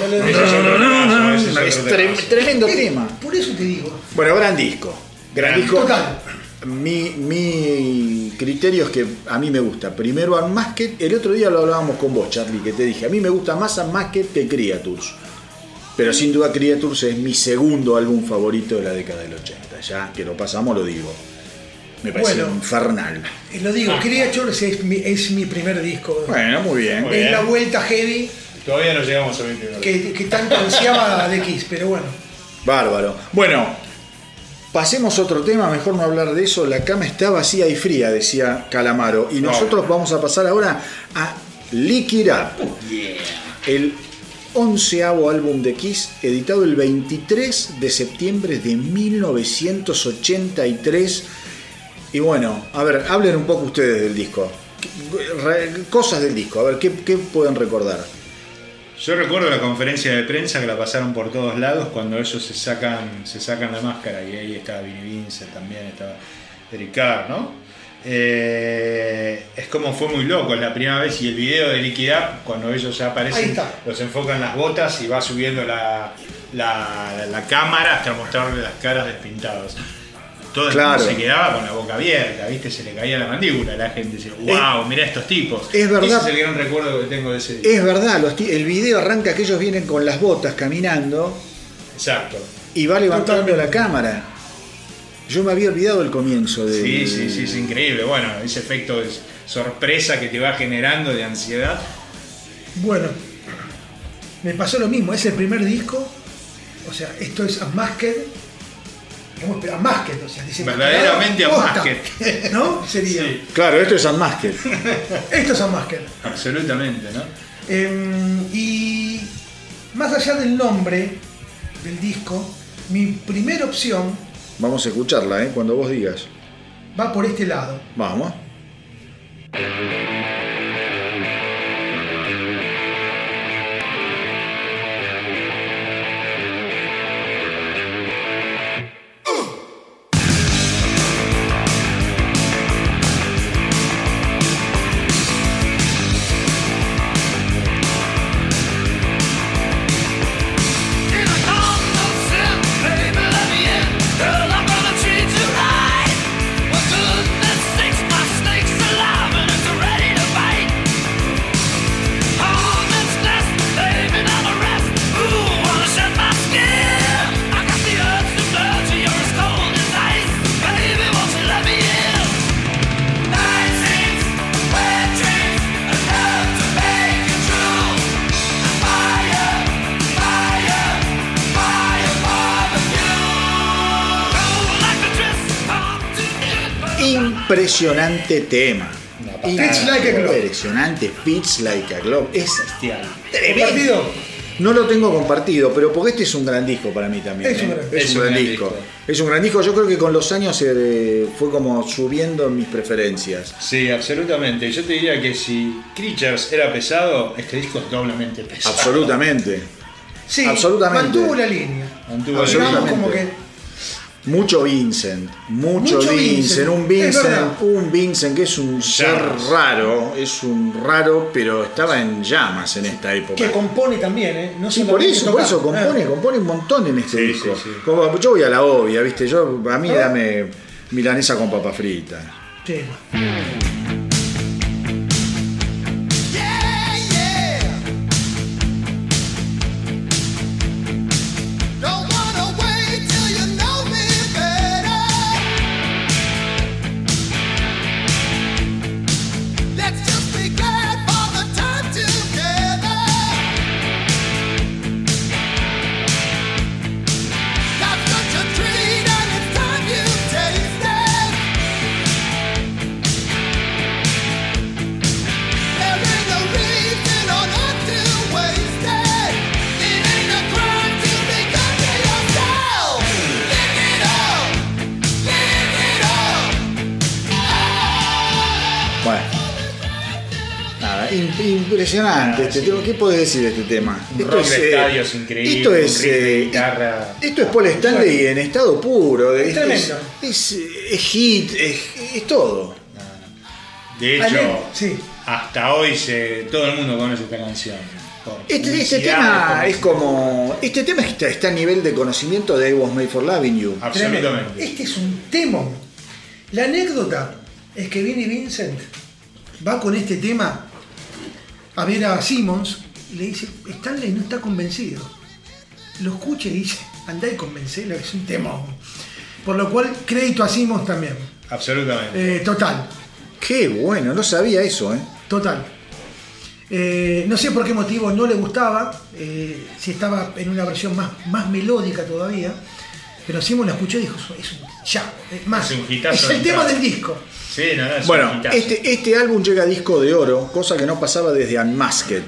es tremendo Eh, tema. Por eso te digo. Bueno, gran disco. Gran Gran- disco. Total. Mi, mi criterio es que a mí me gusta. Primero Unmasked. El otro día lo hablábamos con vos, Charlie, que te dije. A mí me gusta más Unmasked que Creatures. Pero sin duda Creatures es mi segundo álbum favorito de la década del 80. Ya que lo pasamos, lo digo. Me parece Bueno. infernal. Eh, Lo digo, Creatures es mi, es mi primer disco. Bueno, muy bien. Muy es bien. la vuelta heavy Todavía no llegamos a 29. que, que tanto ansiaba de Kiss, pero bueno. Bárbaro. Bueno, pasemos a otro tema, mejor no hablar de eso. La cama está vacía y fría, decía Calamaro. Y nosotros vamos a pasar ahora a Lick It Up. El onceavo álbum de Kiss, editado el 23 de septiembre de 1983. Y bueno, a ver, hablen un poco ustedes del disco. Cosas del disco, a ver, ¿qué, pueden recordar? Yo recuerdo la conferencia de prensa que la pasaron por todos lados cuando ellos se sacan, se sacan la máscara y ahí estaba Vinnie Vincent también, estaba Eric Carr, ¿no? Eh, es como fue muy loco, es la primera vez y el video de Liquid Up, cuando ellos ya aparecen, los enfocan las botas y va subiendo la, la, la cámara hasta mostrarle las caras despintadas. Todo el Claro. mundo se quedaba con la boca abierta, ¿viste? Se le caía la mandíbula, la gente decía, wow, mirá estos tipos. es verdad. Ese es el gran recuerdo que tengo de ese día. Es verdad, los ti- el video arranca que ellos vienen con las botas caminando Exacto. y va levantando Totalmente. la cámara. Yo me había olvidado el comienzo de. Sí, sí, sí, es increíble. Bueno, ese efecto de sorpresa que te va generando de ansiedad. Bueno, me pasó lo mismo, es el primer disco, o sea, esto es Unmasked, digamos, Unmasked, o sea, Verdaderamente Unmasked. ¿No? Sería. Sí. Claro, esto es Unmasked. Esto es Unmasked. Absolutamente, ¿no? Em, y más allá del nombre del disco, mi primera opción Vamos a escucharla, ¿eh? Cuando vos digas. va por este lado. Vamos. Impresionante tema. Fits like a glove. Impresionante, Fits Like a Glove. Es Partido. No lo tengo compartido, pero porque este es un gran disco para mí también. Es un ¿eh? gran- Es un gran disco. Es un gran disco. Yo creo que con los años eh, fue como subiendo mis preferencias. Sí, absolutamente. Yo te diría que si Creatures era pesado, este disco es doblemente pesado. Absolutamente. Sí, Absolutamente. mantuvo la línea. Mantuvo la línea. como que Mucho Vincent, mucho, Mucho Vincent, Vincent, un Vincent, un Vincent que es un ser raro, es un raro, pero estaba en llamas en esta época. que compone también, ¿eh? No Sí, por eso, por eso compone, Ah. compone un montón en este Sí, disco. sí, sí. Como- yo voy a la obvia, viste, yo a mí Ah. dame milanesa con papa frita. Sí. Ah, este tema. ¿Qué podés decir de este tema? Un rock de estadios increíble, Esto es, de eh, guitarra. esto es Paul Stanley en estado puro. Es, tremendo. Es, es- es hit, es, es todo. De Ale- hecho, sí. hasta hoy se, todo el mundo conoce esta canción. Este, este tema es como. Este tema está, está a nivel de conocimiento de I Was Made for Loving You. Absolutamente. Este es un temón. La anécdota es que Vinnie Vincent va con este tema a ver a Simmons y le dice, Stanley no está convencido. Lo escucha y dice, andá y convencelo, es un temón. Por lo cual, crédito a Simmons también. Absolutamente. Eh, total, Qué bueno, no sabía eso, ¿eh? total. Eh, no sé por qué motivo no le gustaba, eh, si estaba en una versión más, más melódica todavía, pero Simmons la escuchó y dijo, es un ya, es más, Es un hitazo es de el tema entrada. del disco. sí, no, no, es un Bueno, hitazo. este, este álbum llega a disco de oro, cosa que no pasaba desde Unmasked.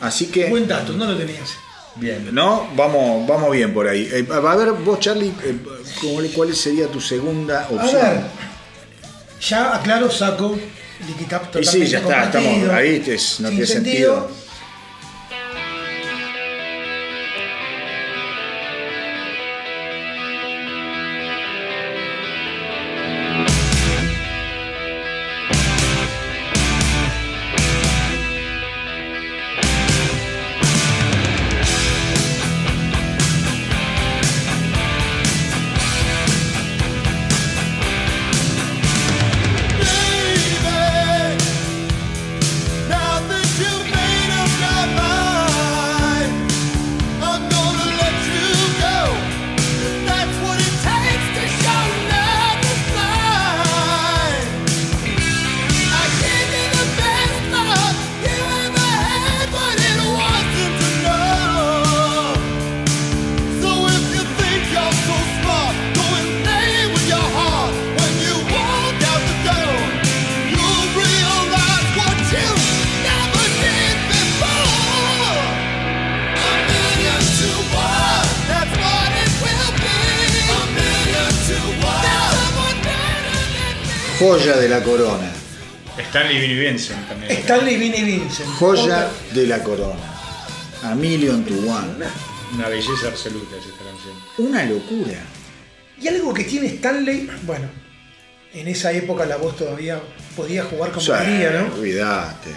Así que. Buen dato, no lo tenías. Bien. ¿No? Vamos, vamos bien por ahí. Eh, a ver, vos, Charlie, eh, ¿cuál- ¿cuál sería tu segunda A opción? ver, ya aclaro, saco Lick It Up y sí, ya está, estamos ahí, es- no sin tiene sentido. Joya de la corona. Stanley Vinnie Vincent también. Stanley Vinnie Vincent. Joya de la corona. A million to one. Una belleza absoluta es esta canción. Una locura. Y algo que tiene Stanley, bueno, en esa época la voz todavía podía jugar como Sí, quería, ¿no? Olvídate.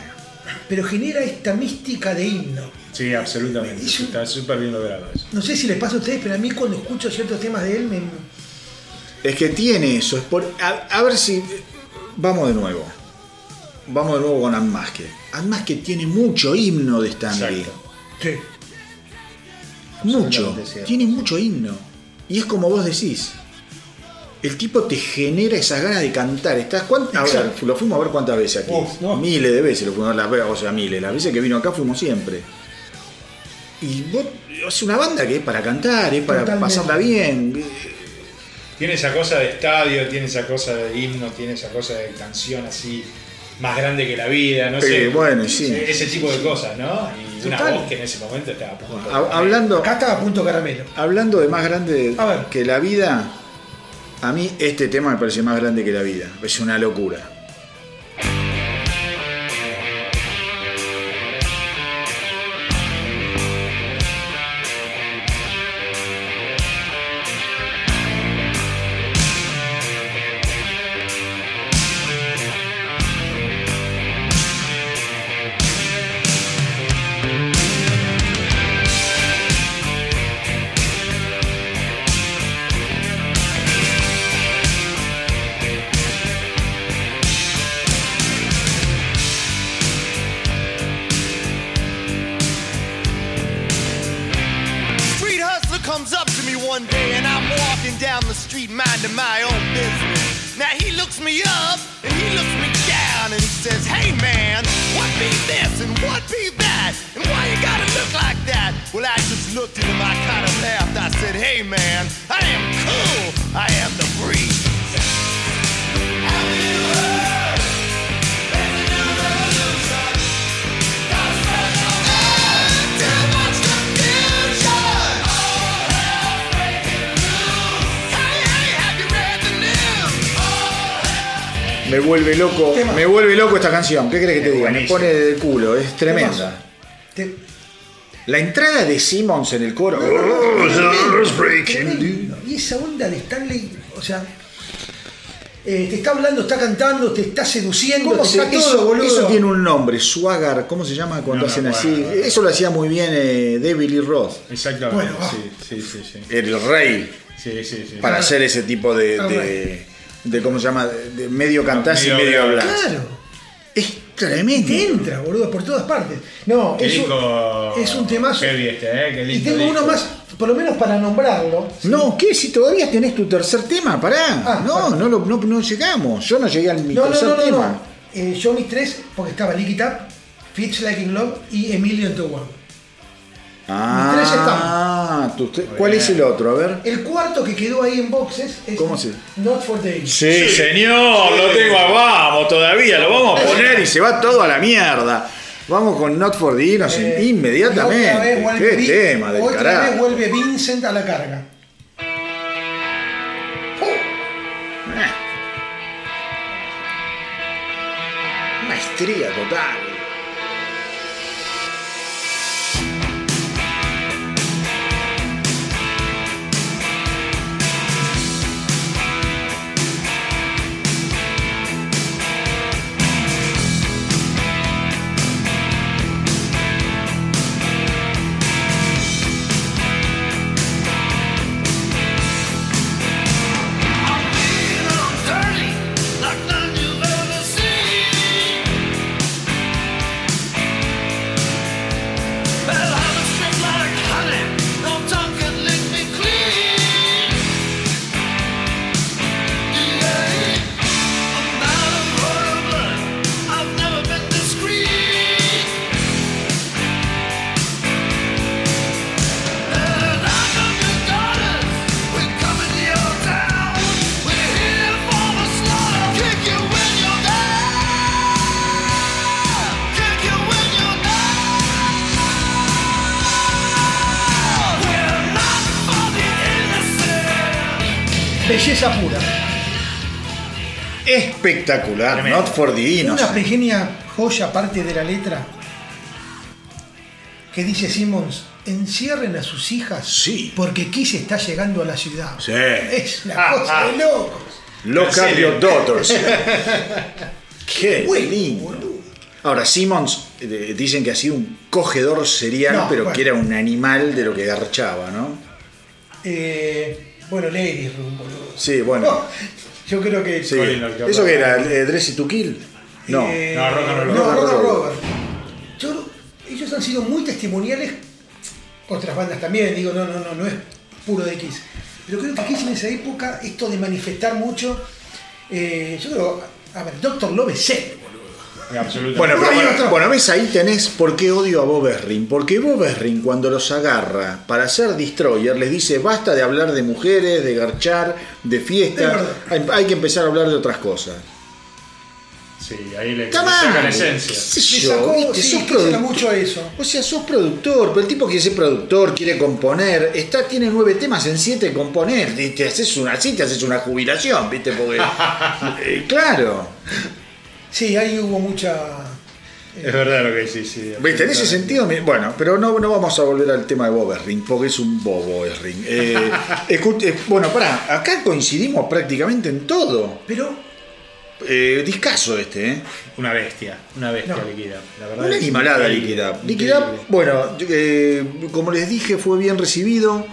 Pero genera esta mística de himno. Sí, absolutamente. Es un- Está súper bien logrado eso. No sé si les pasa a ustedes, pero a mí cuando escucho ciertos temas de él me... Es que tiene eso. Es por, a, a ver si. Vamos de nuevo. Vamos de nuevo con Unmasked. Unmasked tiene mucho himno de Stanley. Exacto. Sí. Mucho. Tiene mucho himno. Y es como vos decís. El tipo te genera esas ganas de cantar. Estás, ¿cuántas- a ver, Exacto. lo fuimos a ver cuántas veces aquí. No. Miles de veces lo fuimos a ver, las veces, o sea, miles. Las veces que vino acá fuimos siempre. Y vos, es una banda que es para cantar, es para Totalmente. pasarla bien. Tiene esa cosa de estadio, tiene esa cosa de himno, tiene esa cosa de canción así más grande que la vida, no Eh, sé. bueno, sí. Ese tipo de cosas, ¿no? Y una voz que en ese momento estaba a punto. Ha- Hablando, Acá estaba a punto caramelo. hablando de más grande A ver. que la vida, a mí este tema me parece más grande que la vida. Es una locura. Canción. ¿Qué crees que te diga? Me pone del culo, es tremenda. Te- La entrada de Simmons en el coro. Tremendo. Y esa onda de Stanley, o sea, eh, te está hablando, está cantando, te está seduciendo, ¿Cómo te se- está todo, eso, boludo. eso tiene un nombre, Swagger, ¿cómo se llama cuando No hacen así? no. Eso lo hacía muy bien eh, David Lee Roth, Exactamente. Bueno, sí, sí, sí, sí. el rey, Sí, sí, sí. para hacer ese tipo de, Ah, de, de, ¿cómo se llama? De, medio cantás y Medio medio hablar. hablar. Claro. Es tremendo. Te entra, boludo, por todas partes. No, Qué es un, es un temazo. este, ¿eh? Qué Y tengo uno más, por lo menos para nombrarlo. No, ¿qué? Si todavía tenés tu tercer tema, pará. Ah, no, perdón. no, lo- no, no llegamos. Yo no llegué al mi No, no, tercer no, no, tema. no. Eh, yo mis tres, porque estaba Lick It Up, Fits Like in Love y Emilio to One. Ah, tres están. tu te- ¿cuál es el otro? A ver. El cuarto que quedó ahí en boxes es ¿Cómo se- Not for Days. Sí, señor, lo tengo. Vamos, todavía lo vamos a poner y se va todo a la mierda. Vamos con Not for the Innocent Eh, y otra inmediatamente. vuelve Qué tema del Otra vez carajo. vuelve Vincent a la carga. Maestría total. Espectacular. Tremendo. Not for the Una pequeña joya aparte de la letra que dice Simmons, encierren a sus hijas Sí. porque Kiss está llegando a la ciudad. Sí. Es la cosa de locos. Look at your daughters. Qué Bueno, lindo. boludo. Ahora, Simmons eh, dicen que ha sido un cogedor serial, No, pero bueno. que era un animal de lo que garchaba, ¿no? Eh, bueno, Ladies Room, boludo. Sí, bueno. No, yo creo que. Sí. Colin. ¿Eso que era? ¿Eh, ¿Dressy to Kill? No. Eh, No, Rock and Roll. no, Rock and Roll. Yo- ellos han sido muy testimoniales, otras bandas también, digo, no, no, no, no es puro de Kiss. Pero creo que Kiss en esa época, esto de manifestar mucho, eh, yo creo, a ver, Doctor Love es serio. Absolutamente. Bueno, pero bueno, ves ahí tenés por qué odio a Bob Esrin. Porque Bob Esrin cuando los agarra para hacer Destroyer les dice basta de hablar de mujeres, de garchar, de Es fiesta. verdad. Hay, hay que empezar a hablar de otras cosas. Sí, ahí le, le Está saca mal. la esencia. ¿Qué sé Le sacó, ¿Viste? sí, Sos mucho eso. O sea, sos productor, pero el tipo quiere ser productor, quiere componer, está, tiene nueve temas en siete componer, te haces una, así te haces una jubilación, ¿viste? Porque. eh, claro. Sí, ahí hubo mucha. Es verdad lo que decís, sí. ¿Viste? En ese sentido, bueno, pero no, no vamos a volver al tema de Bob Esring, porque es un bobo Esring. Eh, eh, bueno, pará, acá coincidimos prácticamente en todo. Pero Eh, discaso este, ¿eh? Una bestia, una bestia No. líquida. La verdad Una animalada líquida. Líquida, bueno, eh, como les dije, fue bien recibido.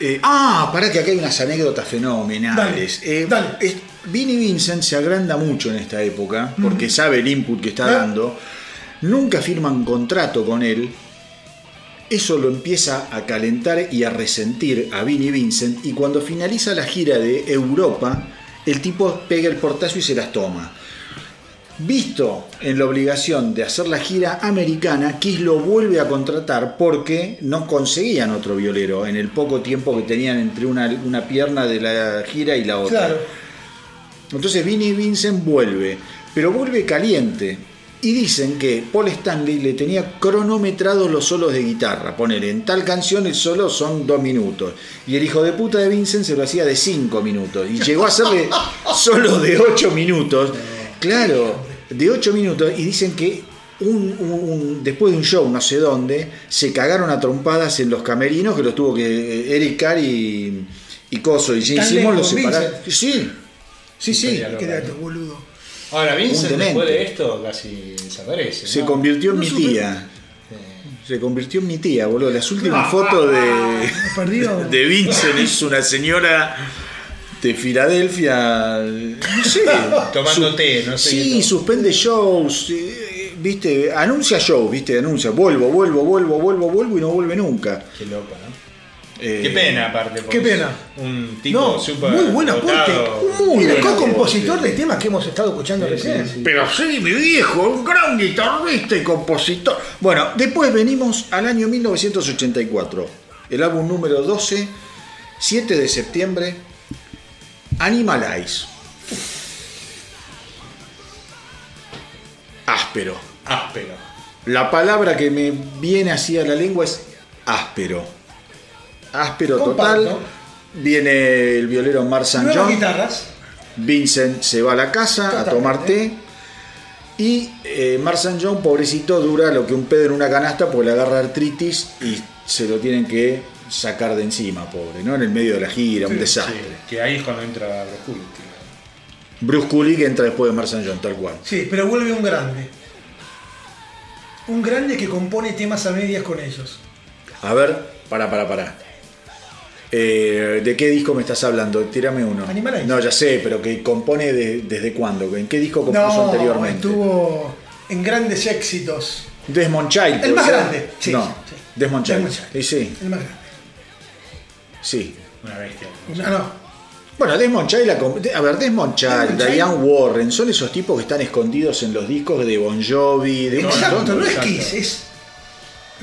Eh, ah, pará que acá hay unas anécdotas fenomenales. Dale, Eh, dale. Vinnie Vincent se agranda mucho en esta época, porque sabe el input que está dando. Nunca firman contrato con él. Eso lo empieza a calentar y a resentir a Vinnie Vincent. Y cuando finaliza la gira de Europa, el tipo pega el portazo y se las toma. Visto en la obligación de hacer la gira americana, Kiss lo vuelve a contratar porque no conseguían otro violero en el poco tiempo que tenían entre una, una pierna de la gira y la otra. Claro. Entonces Vinnie Vincent vuelve, pero vuelve caliente. Y dicen que Paul Stanley le tenía cronometrados los solos de guitarra. Poner en tal canción el solo son dos minutos. Y el hijo de puta de Vincent se lo hacía de cinco minutos. Y llegó a hacerle solos de ocho minutos. Claro, de ocho minutos. Y dicen que un- un- después de un show, no sé dónde, se cagaron a trompadas en los camerinos que los tuvo que Eric Carr y, y Coso y Stanley Simmons los separaron. Sí, sí, sí. Historia Qué dato, boludo. Ahora, Vincent después de esto casi desaparece. Se ¿no? convirtió en No mi supe. tía. Se convirtió en mi tía, boludo. Las últimas fotos de, Me perdió. de Vincent es una señora de Filadelfia. No sé. Tomando té, no sé Sí, suspende shows. eh, Viste, anuncia shows, viste, anuncia. Vuelvo, vuelvo, vuelvo, vuelvo, vuelvo y no vuelve nunca. Qué. Eh, Qué pena, aparte. Qué pena. Un tipo No, súper. muy buen aporte. dotado. Muy buen co-compositor de temas que hemos estado escuchando recién. Pero sí, mi viejo, un gran guitarrista y compositor. Bueno, después venimos al año 1984. El álbum número 12, 7 de septiembre, Animalize. Áspero. Áspero. La palabra que me viene así a la lengua es áspero. Áspero Comparto. total. Viene el violero St. Nuevas John. guitarras. Vincent se va a la casa a tomar té. Y eh, Mark St. John, pobrecito, dura lo que un pedo en una canasta porque le agarra artritis y se lo tienen que sacar de encima, pobre, ¿no? En el medio de la gira, un Sí, desastre. que ahí es cuando entra Brosculo. Bruce Kulick entra después de Mark St. John, tal cual. Sí, pero vuelve un grande. Un grande que compone temas a medias con ellos. A ver, para, para, para. Eh, ¿De qué disco me estás hablando? Tírame uno. Animalize. No, ya sé, pero que compone de- desde cuándo. ¿En qué disco compuso No, anteriormente? estuvo en grandes éxitos. Desmond Child. El ¿puede más ser? grande. Sí, no, sí. Desmond Child. Desmond Child. Y sí, El más grande. sí. Una bestia. No, no. Bueno, Desmond Child, a ver, Desmond Child, Desmond Child. Diane Warren, son esos tipos que están escondidos en los discos de Bon Jovi, de Exacto, no es. Kiss, es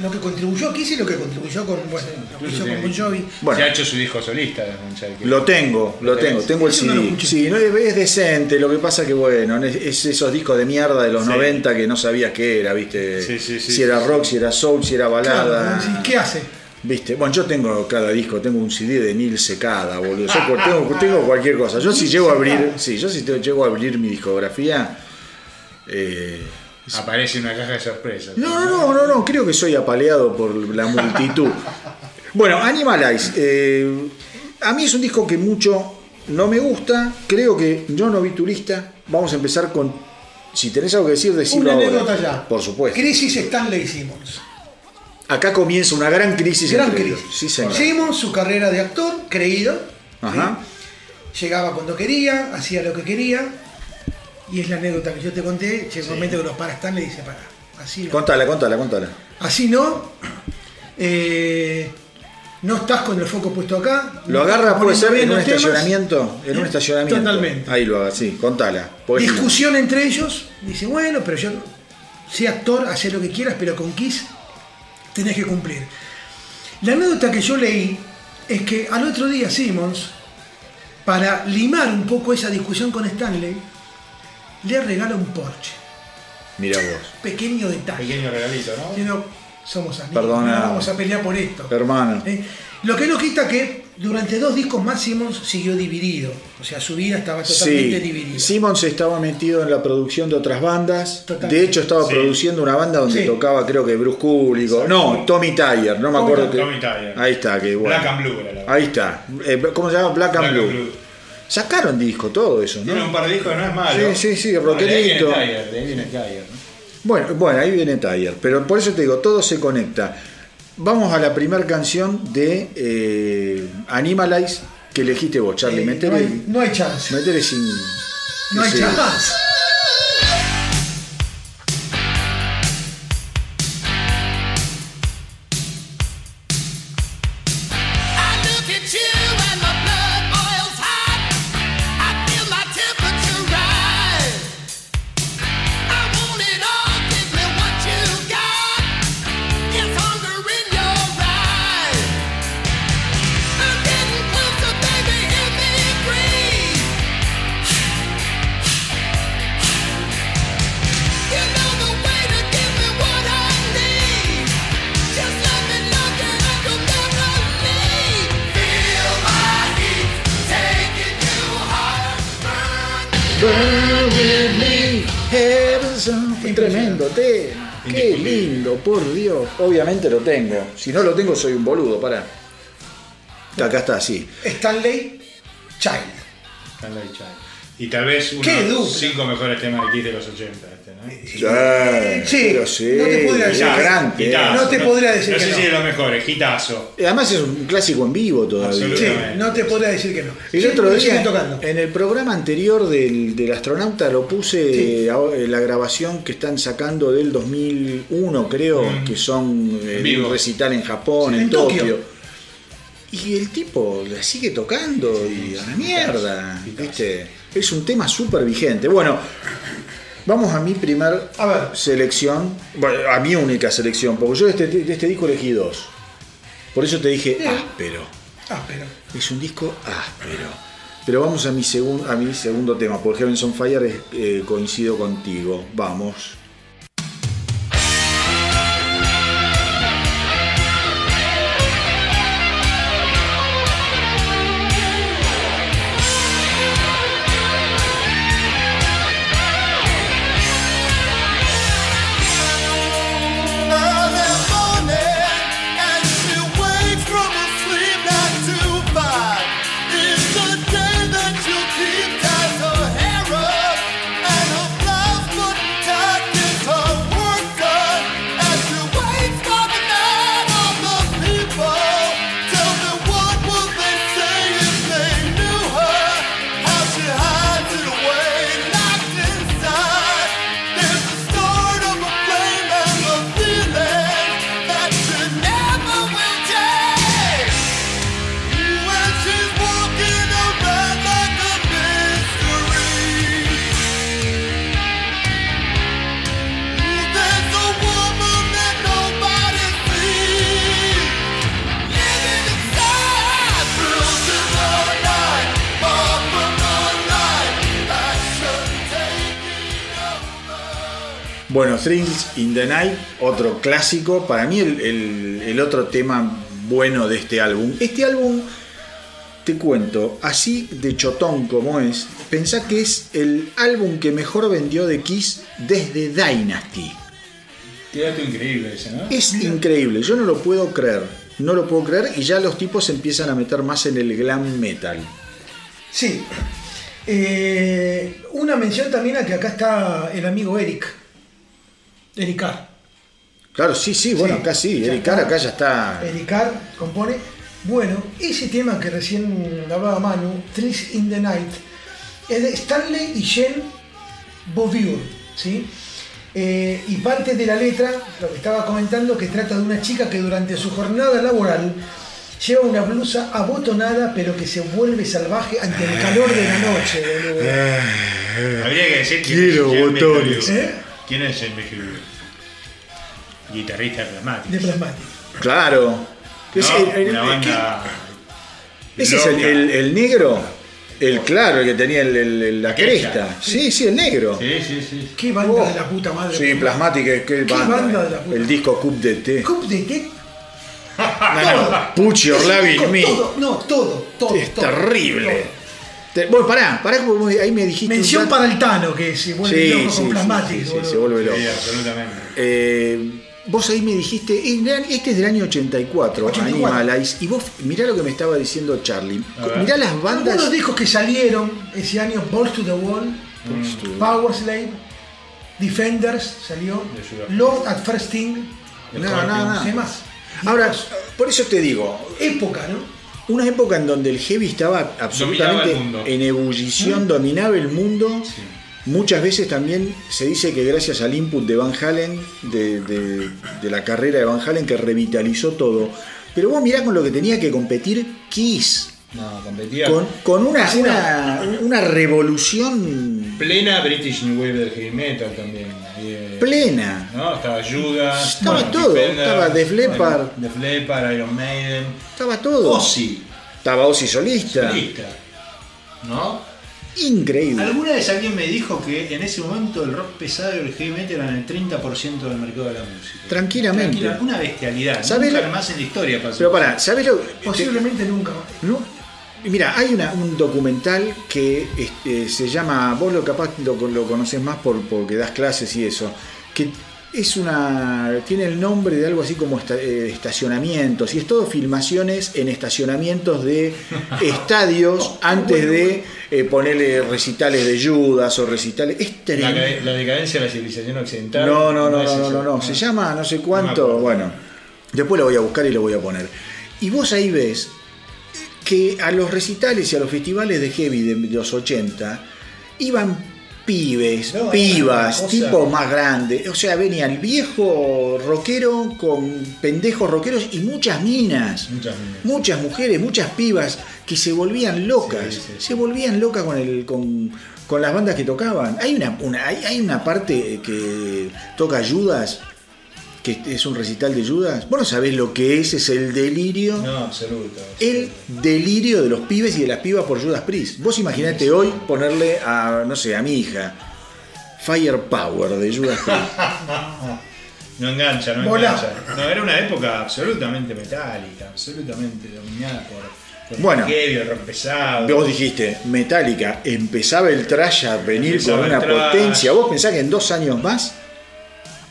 lo que contribuyó a Kiss y lo que contribuyó con, bueno, lo que hizo con Bon Jovi. Bueno. Se ha hecho su disco solista que- Lo tengo, lo tengo, tengo el no CD. escuché. Sí, no, es, decente, lo que pasa que bueno, es, es esos discos de mierda de los Sí. 90 que no sabías qué era, viste, Sí, sí, sí, si era sí, rock, si era soul, si era balada. Claro, sí, ¿Qué hace? Viste, bueno, yo tengo cada disco, tengo un CD de Neil Secada, boludo. Yo tengo, tengo cualquier cosa. Yo si llego a abrir, sí, yo si te- llego a abrir mi discografía, eh, Aparece una caja de sorpresas. no, no, no, no, no, creo que soy apaleado por la multitud. bueno, Animalize. eh, a mí es un disco que mucho no me gusta. Creo que yo no vi turista. Vamos a empezar con. Si tenés algo que decir, decirlo Una ahora. anécdota ya. Por supuesto. Crisis Stanley Simmons. Acá comienza una gran crisis Gran crisis. ellos. Sí, señor. Simmons, su carrera de actor, creído. Ajá. ¿sí? Llegaba cuando quería, hacía lo que quería. Y es la anécdota que yo te conté. Llega un momento que los para Stanley y dice, para, así no. Contala, contala, contala. Así no. Eh, no estás con el foco puesto acá. Lo agarra, puede ser, en un temas. estacionamiento. En un ¿Eh? estacionamiento. Totalmente. Ahí lo haga, sí, contala. Porque- Discusión entre ellos. Dice, bueno, pero yo soy actor, haz lo que quieras, pero con Kiss tenés que cumplir. La anécdota que yo leí es que al otro día Simmons, para limar un poco esa discusión con Stanley, le regala un Porsche. Mira vos. Pequeño detalle. Pequeño regalito, ¿no? Diciendo, somos amigos, Perdona. no vamos a pelear por esto. Hermano. Eh, Lo que no quita que durante dos discos más Simmons siguió dividido. O sea, su vida estaba totalmente Sí, dividida. Simmons estaba metido en la producción de otras bandas. Totalmente. De hecho, estaba Sí. produciendo una banda donde Sí. tocaba, creo que Bruce Kulick. No, Tommy Tyler, no me Tommy acuerdo. Tyler. que- Tommy Tyler. Ahí está, que bueno. Black and Blue era la Ahí está. Eh, ¿Cómo se llama? Black and Black Blue. and Blue. Sacaron disco, todo eso, Tiene un ¿no? par de discos que no es malo. Sí, sí, sí, No, de ahí viene. Tiger, de ahí viene Tiger, ¿no? Bueno, bueno, ahí viene Tyler. Pero por eso te digo, todo se conecta. Vamos a la primera canción de eh, Animalize que elegiste vos, Charlie. Eh, no, hay, no hay chance. metele sin. No hay chance. Por Dios. Obviamente lo tengo. Si no lo tengo, soy un boludo, para. Acá está así. Stanley Child. Stanley Child. Y tal vez uno ¡Qué de los dupla! cinco mejores temas de Kiss de los 80. Este, ¿no? Sí, pero sí. no te podría decir grande. Hitazo, No te podría decir No que sé no. si es de los mejores, hitazo. Además es un clásico en vivo todavía. Sí, no te podría decir que no. El Sí, otro día, tocando. en el programa anterior del, del astronauta, lo puse Sí. eh, la grabación que están sacando del 2001, creo, Mm. que son eh, En vivo. un recital en Japón, Sí, en, en Tokio. Tokio. Y el tipo la sigue tocando y a la mierda. ¿viste? Es un tema súper vigente. Bueno, vamos a mi primer A ver. selección, bueno, a mi única selección, porque yo de este, de este disco elegí dos. Por eso te dije Bien. áspero. Ah, pero. Es un disco áspero. Pero vamos a mi, segun- a mi segundo tema, porque Heavens on Fire es, eh, coincido contigo. Vamos. Bueno, Thrills in the Night, otro clásico. Para mí el, el- el otro tema bueno de este álbum. Este álbum, te cuento, así de chotón como es, pensá que es el álbum que mejor vendió de Kiss desde Dynasty. Qué dato increíble ese, ¿no? Es increíble, yo no lo puedo creer. No lo puedo creer y ya los tipos se empiezan a meter más en el glam metal. Sí. Eh, una mención también a que acá está el amigo Eric. Eric Carr. Claro, sí, sí, bueno, Sí, acá sí, ya Eric está. Carr acá ya está. Eric Carr compone. Bueno, ese tema que recién hablaba Manu, Thrills in the Night, es de Stanley y Jen Beauvoir, ¿sí? Eh, y parte de la letra, lo que estaba comentando, que trata de una chica que durante su jornada laboral lleva una blusa abotonada pero que se vuelve salvaje ante el calor de la noche. boludo. Habría que decir quién Quiero botones. ¿Eh? ¿Quién es Jamie Hughes? Guitarrista dramático. De Plasmatic. Claro. Es el- el- Una banda. Ese es el, loca. el- el negro. El claro, el que tenía el- el- el- la cresta. Sí, sí, el negro. Sí, sí, sí. Qué banda Oh. de la puta madre. Sí, Plasmática, qué, banda. banda eh. de la puta. El disco Cup de Té. Cup de té. Pucci, Orlavi, Con me. todo, no, todo, todo. Es todo, terrible. todo. Te- bueno, pará, pará, como vos ahí me dijiste. Mención para el Tano, que se vuelve Sí, loco sí, con sí, Plasmatic. sí, se vuelve loco. Sí, absolutamente. Eh, vos ahí me dijiste, este es del año 84, 84. Animalize, y vos mirá lo que me estaba diciendo Charlie. Mirá las bandas. Algunos discos que salieron ese año, Balls to the Wall, Power Slave, Defenders salió. Lord at First Thing, no. ¿qué más? Ahora, por eso te digo, Época, ¿no? Una época en donde el heavy estaba absolutamente en ebullición, dominaba el mundo. Sí. Muchas veces también se dice que gracias al input de Van Halen, de, de- de la carrera de Van Halen, que revitalizó todo. Pero vos mirá con lo que tenía que competir Kiss. No, competía. Con, con una, una, una revolución Plena British New Wave del heavy metal también. Plena. ¿no? Estaba Judas, Estaba todo, estaba Def Leppard. Def Leppard, Iron Maiden, Estaba todo. Ozzy, Estaba Ozzy solista. solista. ¿No? Increíble. Alguna vez alguien me dijo que en ese momento el rock pesado y el heavy metal eran el 30% del mercado de la música. Tranquilamente. Tranquila, una bestialidad. ¿Sabés Nunca lo- más en la historia pasó. Pero pará, ¿sabés lo Posiblemente nunca más. No, Mira, hay una- un documental que este, se llama, vos lo capaz lo, lo conocés más por, porque das clases y eso, que es una, tiene el nombre de algo así como esta- eh, estacionamientos, y es todo filmaciones en estacionamientos de estadios antes de eh, ponerle recitales de Judas o recitales. Es La, la decadencia de la civilización occidental. No, no, no, no, no, no, no. Se llama no sé cuánto. bueno, después lo voy a buscar y lo voy a poner. Y vos ahí ves que a los recitales y a los festivales de heavy de los 80 iban pibes, No, pibas, tipos más grandes. O sea, venía el viejo rockero con pendejos rockeros y muchas minas. Muchas minas. Muchas mujeres, muchas pibas que se volvían locas. Sí, sí, sí. Se volvían locas con el. Con, con las bandas que tocaban. Hay una, una- hay, hay una parte que toca Judas, que es un recital de Judas. Vos no sabés lo que es, es el delirio. No, absoluto. El delirio de los pibes y de las pibas por Judas Priest. Vos imaginate hoy ponerle a, no sé, a mi hija Firepower de Judas Priest. No engancha, no engancha. No, era una época absolutamente metálica, absolutamente dominada por, Bueno. Vos dijiste, Metallica, empezaba el trash a venir Empezaba con una potencia. ¿Vos pensás que en dos años más,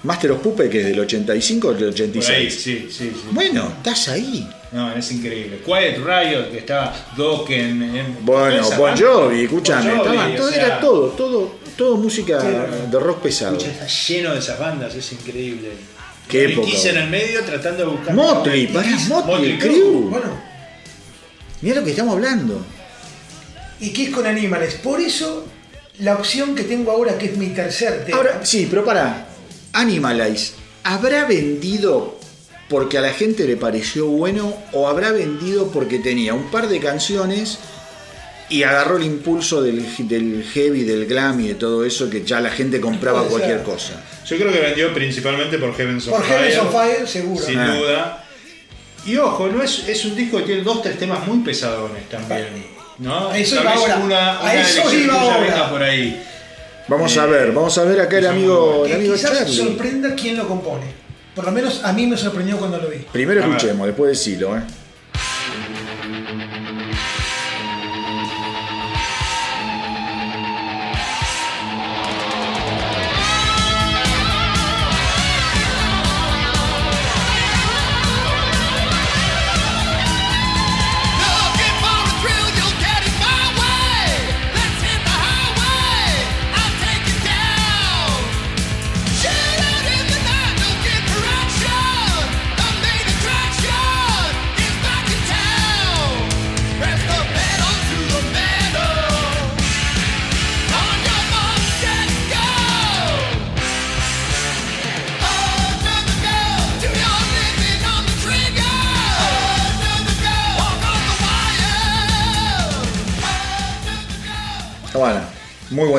Master of Puppet, que es del 85 o del por ahí, 86? sí, sí, sí. Bueno, estás ahí. No, es increíble. Quiet Riot, que estaba Dokken. en- Bueno, Bon. Jovi, escúchame, Bon Jovi, todo, sea, era todo, todo, todo música de rock pesado. escucha, está lleno de esas bandas, es increíble. Qué Y época, en el medio tratando de buscar. Motley, Y pará, Kiss, Motley. Bueno, Mira lo que estamos hablando. y qué es con Animales. Por eso, la opción que tengo ahora, que es mi tercer tema. Ahora, sí, pero para, Animalize, ¿habrá vendido porque a la gente le pareció bueno o habrá vendido porque tenía un par de canciones y agarró el impulso del, del heavy, del glam y de todo eso que ya la gente compraba Puede cualquier ser. cosa? Yo creo que vendió principalmente por Heavens on por Fire. Heavens on Fire, seguro. Sin Ah. duda. Y ojo, no es, es un disco que tiene dos, tres temas muy pesadones también. ¿no? A eso Tal iba vez ahora. una, A una eso elección iba tuya ahora. venga por ahí. Vamos a ver, vamos a ver acá el amigo, el Que amigo quizás Charlie. sorprenda quién lo compone. Por lo menos a mí me sorprendió cuando lo vi. Primero A ver. escuchemos, después decilo, ¿eh?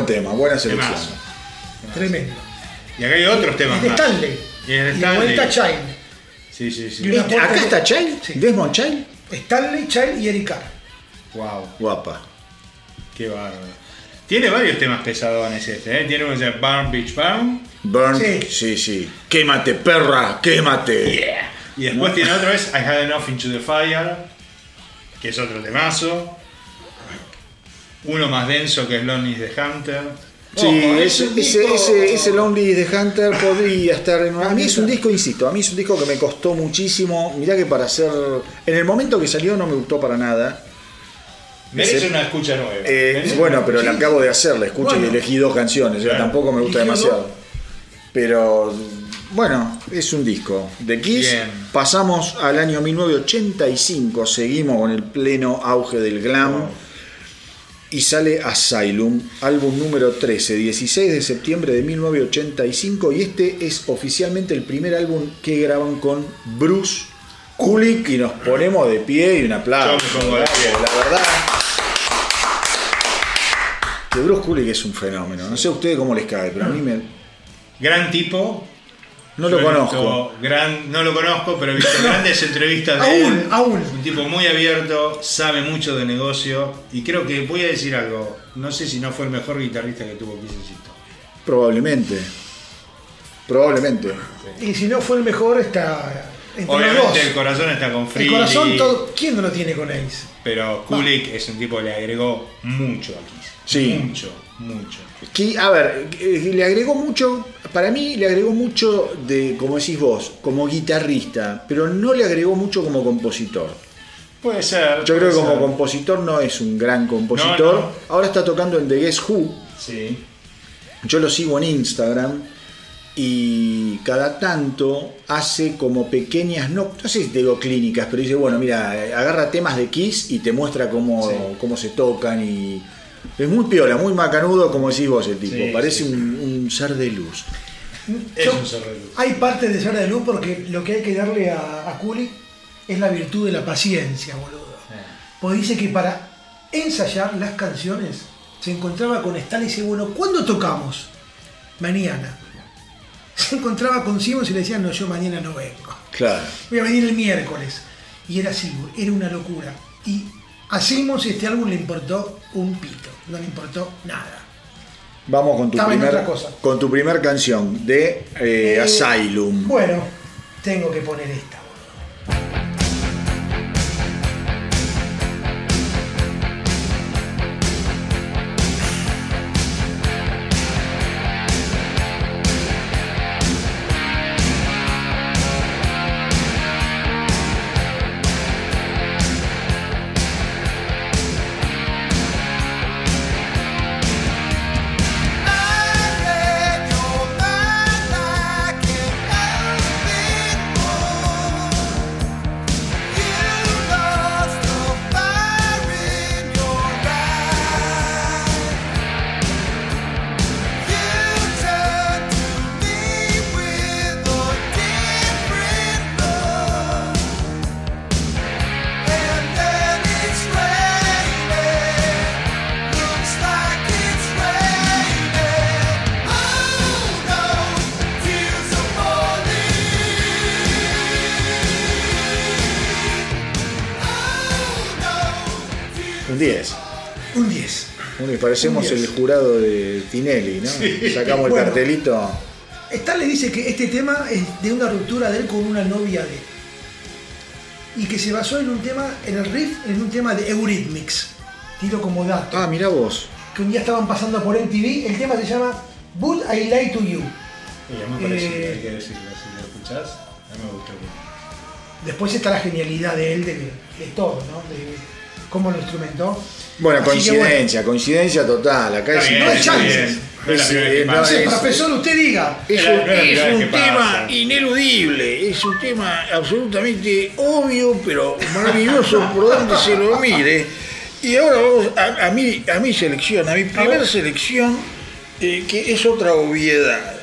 Buen tema, buena selección. Temazo. Tremendo. Y acá hay otros temas Es de más. Stanley. Y es de Stanley. vuelta Child. Sí, sí, sí. Y Este- ¿Acá de- está Child? Sí. ¿Desmond Child? Stanley, Child y Eric Carr. Wow, Guapa. qué bárbaro. Tiene varios temas pesadones este, ¿eh? Tiene uno que se llama Burn Beach Burn. Burn, Sí. sí, sí. Quémate, perra, quémate. Y después tiene otra vez I Had Enough Into the Fire, que es otro temazo. Uno más denso que es Lonely the Hunter. Sí, Ojo, es ese, ese, disco- ese, ese Lonely de Hunter podría estar en una... A mí es un disco, insisto, a mí es un disco que me costó muchísimo. Mirá que para hacer... En el momento que salió no me gustó para nada. Merece Ese- una escucha nueva. Eh, bueno, pero la acabo de hacer, la escuché y Bueno. elegí dos canciones, o sea, Claro. tampoco me gusta demasiado. Pero bueno, es un disco de Kiss. Bien. Pasamos al año 1985, seguimos con el pleno auge del glam. Wow. Y sale Asylum, álbum número 13, 16 de septiembre de 1985. Y este es oficialmente el primer álbum que graban con Bruce Kulick. Y nos ponemos de pie y un aplauso. Yo me pongo de pie. La verdad. Que Bruce Kulick es un fenómeno. No sé a ustedes cómo les cae, pero a mí me. Gran tipo. No lo conozco. Gran, no lo conozco, pero he visto grandes entrevistas de Aún, él. aún. Un tipo muy abierto, sabe mucho de negocio. Y creo que voy a decir algo. No sé si no fue el mejor guitarrista que tuvo Kiss. Probablemente. Probablemente. Y si no fue el mejor, está. Entre los Obviamente dos. el corazón está con El Freely. corazón, todo, ¿quién no lo tiene con Ace? Pero Kulik es un tipo que le agregó mucho aquí. Sí. Mucho, mucho. Que, a ver, eh, le agregó mucho, para mí le agregó mucho de, como decís vos, como guitarrista, pero no le agregó mucho como compositor. Puede ser. Yo creo que como compositor no es un gran compositor. No, no. Ahora está tocando en The Guess Who. Sí. Yo lo sigo en Instagram y cada tanto hace como pequeñas, no, no sé si digo clínicas, pero dice, bueno, mira, agarra temas de Kiss y te muestra cómo, Sí. cómo se tocan y es muy piola, muy macanudo como decís vos el tipo, Sí, parece sí, sí. Un, un ser de luz. Es Yo- un ser de luz. Hay parte de ser de luz porque lo que hay que darle a, a es la virtud de la paciencia, boludo. Porque dice que para ensayar las canciones se encontraba con Stan y dice, bueno, ¿cuándo tocamos? Mañana. Se encontraba con Simons y le decían, no, yo mañana no vengo. Claro. Voy a venir el miércoles. Y era así, era una locura. Y a Simmons este álbum le importó un pito, no le importó nada. Vamos con tu, Estaba en primer, otra cosa. con tu primer canción de eh, Eh, Asylum. Bueno, tengo que poner esta, Parecemos Un 10. el jurado de Tinelli, ¿no? Sacamos el Bueno. cartelito. Stan le dice que este tema es de una ruptura de él con una novia de él. Y que se basó en un tema, en el riff, en un tema de Eurythmics. Tiro como dato. Ah, mira vos. Que un día estaban pasando por MTV. El tema se llama But I Lie to You. Y parecido, Eh, hay que decirlo. Si lo escuchás, a mí me gustó. Después está la genialidad de él, de, de todo, ¿no? De cómo lo instrumentó. Bueno, Así coincidencia, coincidencia total. Acá es bien, no hay chances. Entonces, profesor, usted diga. Es un, es tema pasa. ineludible, es un tema absolutamente obvio, pero maravilloso por donde se lo mire. Y ahora vamos a, a mi, a mi selección, a mi primera selección, eh, que es otra obviedad.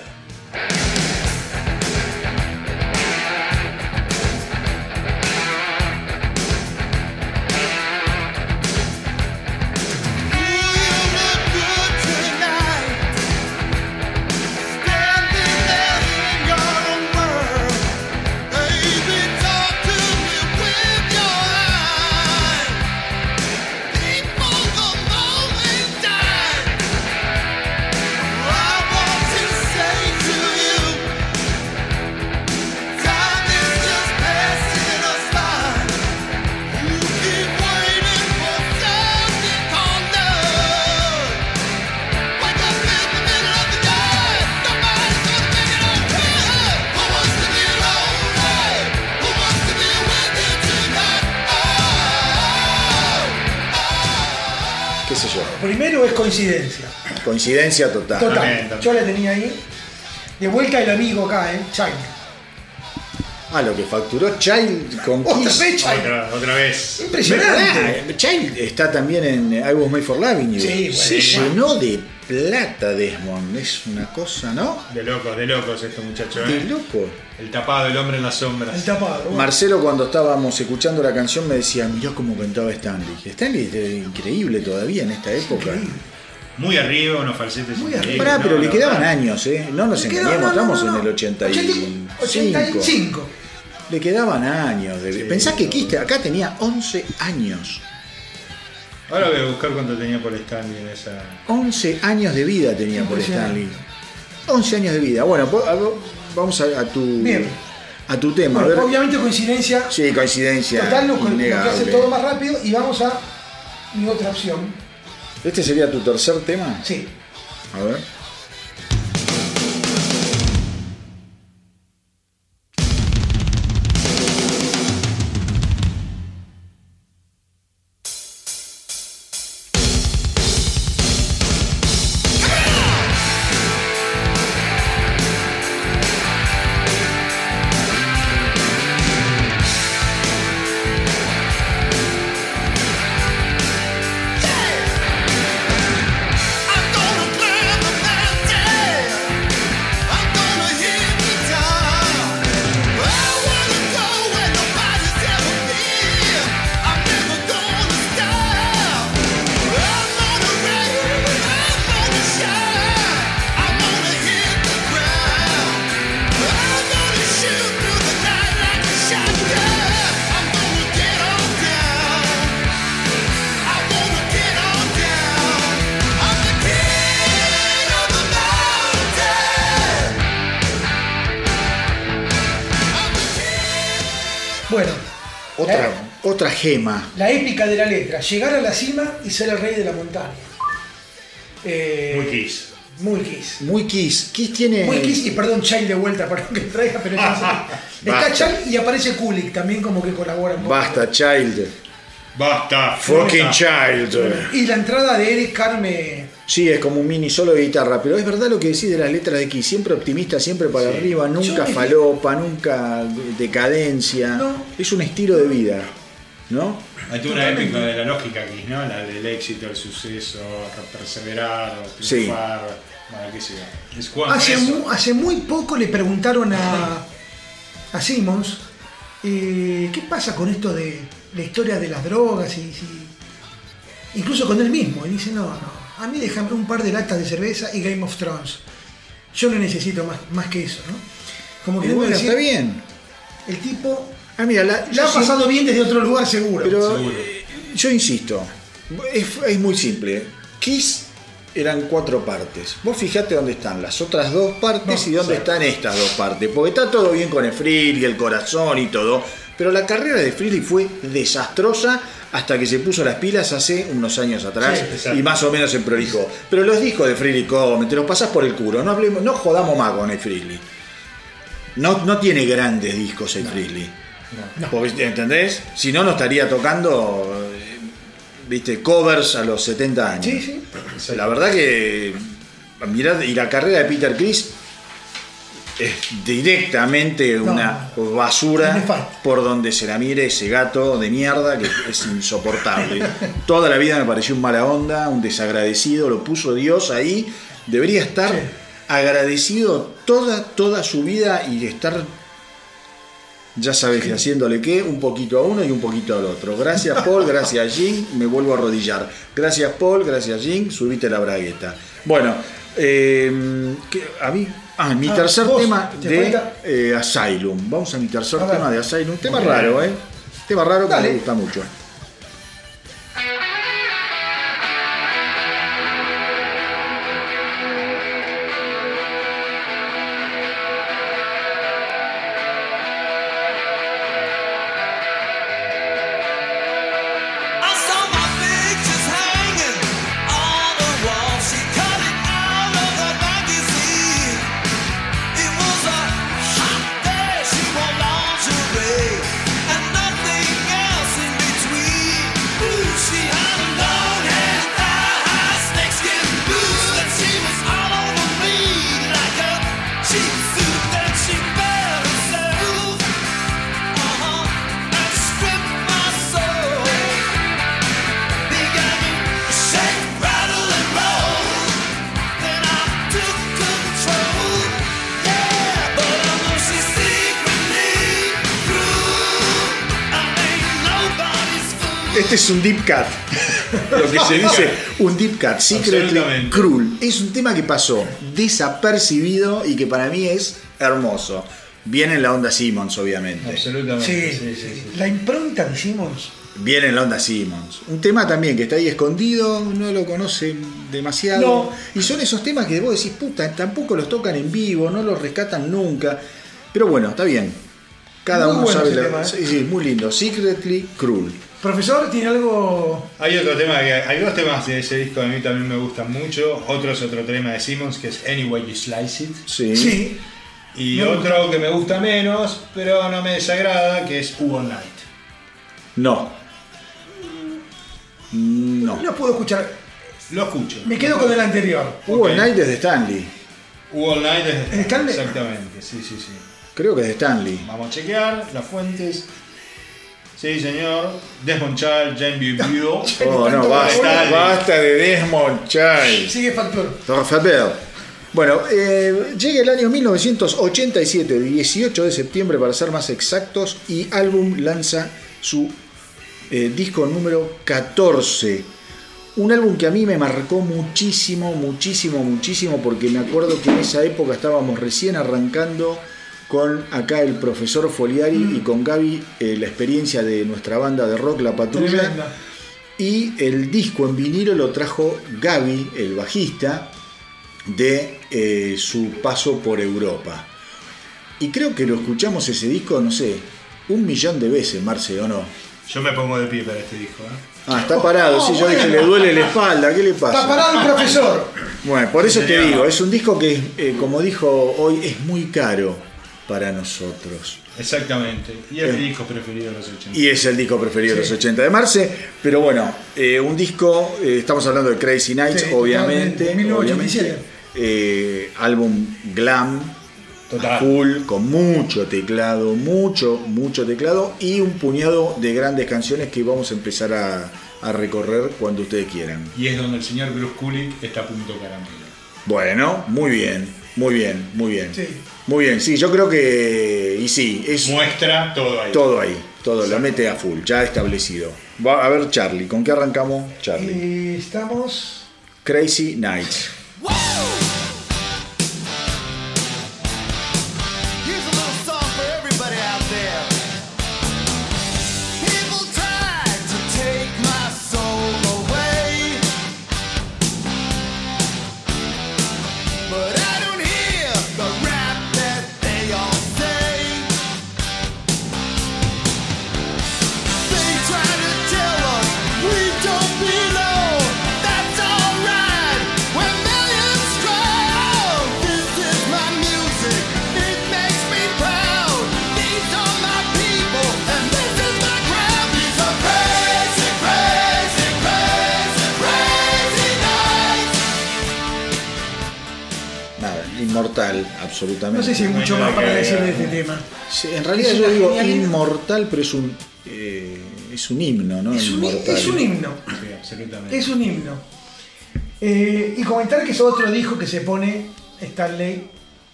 Coincidencia total. Total. También, también. Yo la tenía ahí. De vuelta el amigo acá, ¿eh? China. Ah, lo que facturó Child con Otra Kiss. vez China. Otra, otra vez. Impresionante. ¿Verdad? Child está también en I Was Made for Loving You. Sí, Se bueno. llenó de plata Desmond. Es una cosa, ¿no? De locos, de locos estos muchachos. De ¿eh? loco. El tapado, el hombre en las sombras. El tapado. bueno. Marcelo cuando estábamos escuchando la canción me decía, mirá cómo cantaba Stanley. Stanley es increíble todavía en esta época. Increíble. Muy arriba, unos falsetes Muy Pará, ¿no? pero le quedaban años, ¿eh? No nos engañemos, estamos no, no. en el 85. 85. Le quedaban años. De... Sí, Pensá que. Kiss acá tenía 11 años. Ahora voy a buscar cuánto tenía por Stanley en esa. 11 años de vida tenía por. Stanley. 11 años de vida. Bueno, vamos a, a tu Bien. a tu tema. A Bueno, ver. obviamente coincidencia Sí, coincidencia. total, que innegable. hace todo más rápido y vamos a mi otra opción. ¿Este sería tu tercer tema? Sí. A ver. Gema. la épica de la letra, llegar a la cima y ser el rey de la montaña. Eh, Muy Kiss. Muy Kiss. Muy Kiss. Kiss tiene. Muy Kiss y perdón, Child de vuelta, perdón que traiga, pero ya sé. Está. Child y aparece Kulik también como que colabora un poco. Basta, Child. Basta. Fucking. Child. Y la entrada de Eric Carme. Sí, es como un mini solo de guitarra, pero es verdad lo que decís de las letras de Kiss, siempre optimista, siempre para arriba, nunca Yo falopa, nunca decadencia. No. Es un estilo de vida, ¿no? Hay toda una épica de la lógica aquí, ¿no? La del éxito, el suceso, perseverar, Sí. triunfar, bueno, qué sé yo. Hace, eso. mu- hace muy poco le preguntaron a, a Simmons eh, qué pasa con esto de la historia de las drogas y si- incluso con él mismo. Y dice, no, no, a mí déjame un par de latas de cerveza y Game of Thrones. Yo no necesito más, más que eso, ¿no? Como que Y bueno, decir, está bien. el tipo Ah, mira, la, ha sí- pasado bien desde otro lugar seguro. Pero Seguro. eh, yo insisto, es, es muy simple. Kiss eran cuatro partes. Vos fijate dónde están las otras dos partes No, y dónde están estas dos partes. Porque está todo bien con el Freely, el corazón y todo. Pero la carrera de Freely fue desastrosa hasta que se puso las pilas hace unos años atrás Sí, y más o menos se prolijó. Pero los discos de Freely Come, te los pasás por el culo. No, hablemos, no jodamos más con el Freely. No, no tiene grandes discos el Freely. Porque, ¿Entendés? Si no, no estaría tocando, eh, viste, covers a los 70 años. Sí, sí. La verdad que, mirá, y la carrera de Peter Chris es directamente No, una basura por donde se la mire ese gato de mierda que es insoportable. Toda la vida me pareció un mala onda, un desagradecido, lo puso Dios ahí. Debería estar Sí. agradecido toda, toda su vida y estar ya sabes que haciéndole qué, un poquito a uno y un poquito al otro. Gracias Paul, gracias Jim, me vuelvo a arrodillar. Gracias Paul, gracias Jim, subite la bragueta. Bueno, eh, ¿qué- a mí, ah, mi Ah, tercer vos, tema te de eh, Asylum. Vamos a mi tercer A tema de Asylum. Tema raro, ¿eh? Tema raro que Dale. me gusta mucho. Es un deep cut. Lo que se dice, un deep cut, secretly cruel. Es un tema que pasó desapercibido y que para mí es hermoso. Viene en la onda Simmons, obviamente. Absolutamente. Sí, Sí, sí, sí. La impronta de Simmons. Viene en la onda Simmons. Un tema también que está ahí escondido, no lo conocen demasiado. No. Y son esos temas que vos decís, puta, tampoco los tocan en vivo, no los rescatan nunca. Pero bueno, está bien. Cada Muy uno bueno sabe la- tema, ¿eh? sí, sí, muy lindo. Secretly Cruel. Profesor, ¿tiene algo...? Hay otro tema, que hay dos temas de ese disco que a mí también me gustan mucho. Otro es otro tema de Simmons que es Anyway You Slice It. Sí. Sí. Y Me otro que me gusta menos, pero no me desagrada, que es Hugo Night. No. No. No puedo escuchar. Lo escucho. Me quedo con el anterior. Hugo Ok. Knight es de Stanley. Hugo Night es ¿Es Stanley? Exactamente, sí, sí, sí. Creo que es de Stanley. Vamos a chequear las fuentes. Sí, señor. Desmond Child, Jane. Oh, no, basta, basta de Desmond Child. Sigue Factor. Rafael. Bueno, eh, llega el año 1987, 18 de septiembre para ser más exactos, y Álbum lanza su eh, disco número 14. Un álbum que a mí me marcó muchísimo, muchísimo, muchísimo, porque me acuerdo que en esa época estábamos recién arrancando con acá el profesor Foliari y con Gaby eh, la experiencia de nuestra banda de rock, La Patrulla. Tremenda. Y el disco en vinilo lo trajo Gaby, el bajista, de eh, su paso por Europa. Y creo que lo escuchamos ese disco, no sé, un millón de veces, Marce, ¿o no? Yo me pongo de pie para este disco. ¿eh? Ah, está parado, sí, yo dije, le duele la espalda, ¿qué le Está pasa? parado el profesor. Bueno, por eso te digo, es un disco que, eh, como dijo hoy, es muy caro para nosotros. Exactamente. Y es mi disco preferido de los 80. Y es el disco preferido de los 80 de Marce. Pero bueno, eh, un disco, eh, estamos hablando de Crazy Nights, Sí, obviamente. totalmente, 1987. obviamente. Eh, álbum glam, Total. a full, con mucho teclado, mucho, mucho teclado y un puñado de grandes canciones que vamos a empezar a, a recorrer cuando ustedes quieran. Y es donde el señor Bruce Kulick está a punto caramelo. Bueno, muy bien, muy bien, muy bien. Sí. Muy bien, sí, yo creo que. Y sí, es Muestra todo ahí. todo ahí, todo, lo mete a full, ya establecido. Va a ver, Charlie, ¿con qué arrancamos, Charlie? Y estamos. Crazy Nights. Here's No sé si hay mucho No hay más para decir de este tema. Sí, en realidad Es yo digo genialidad. inmortal, pero es un, eh, es un himno, ¿no? Es un, inmortal. es un himno. Sí, absolutamente. Es un himno. Eh, y comentar que es otro disco que se pone Stanley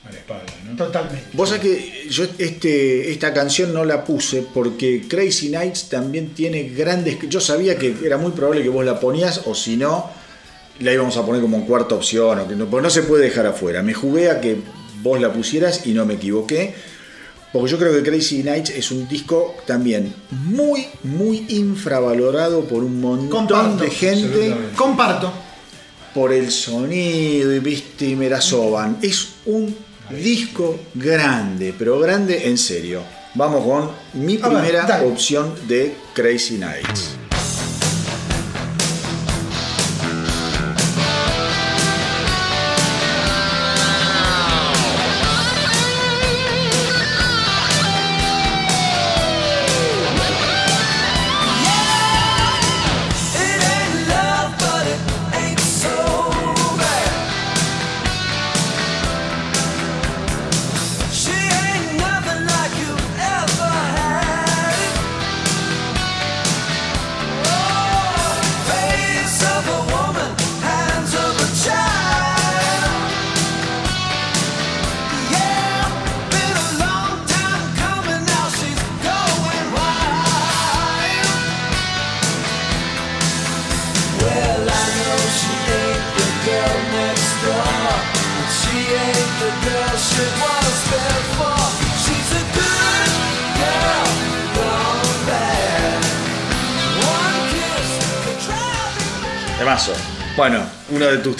A la espalda, ¿no? totalmente. Vos sabés que yo este, esta canción no la puse porque Crazy Nights también tiene grandes... Yo sabía que era muy probable que vos la ponías o si no, la íbamos a poner como cuarta opción. O que no, porque no se puede dejar afuera. Me jugué a que vos la pusieras y no me equivoqué. Porque yo creo que Crazy Nights es un disco también muy, muy infravalorado por un montón Comparto, de gente. Comparto. por el sonido y viste y me la soban. Es un disco grande, pero grande en serio. Vamos con mi ver, primera opción de Crazy Nights.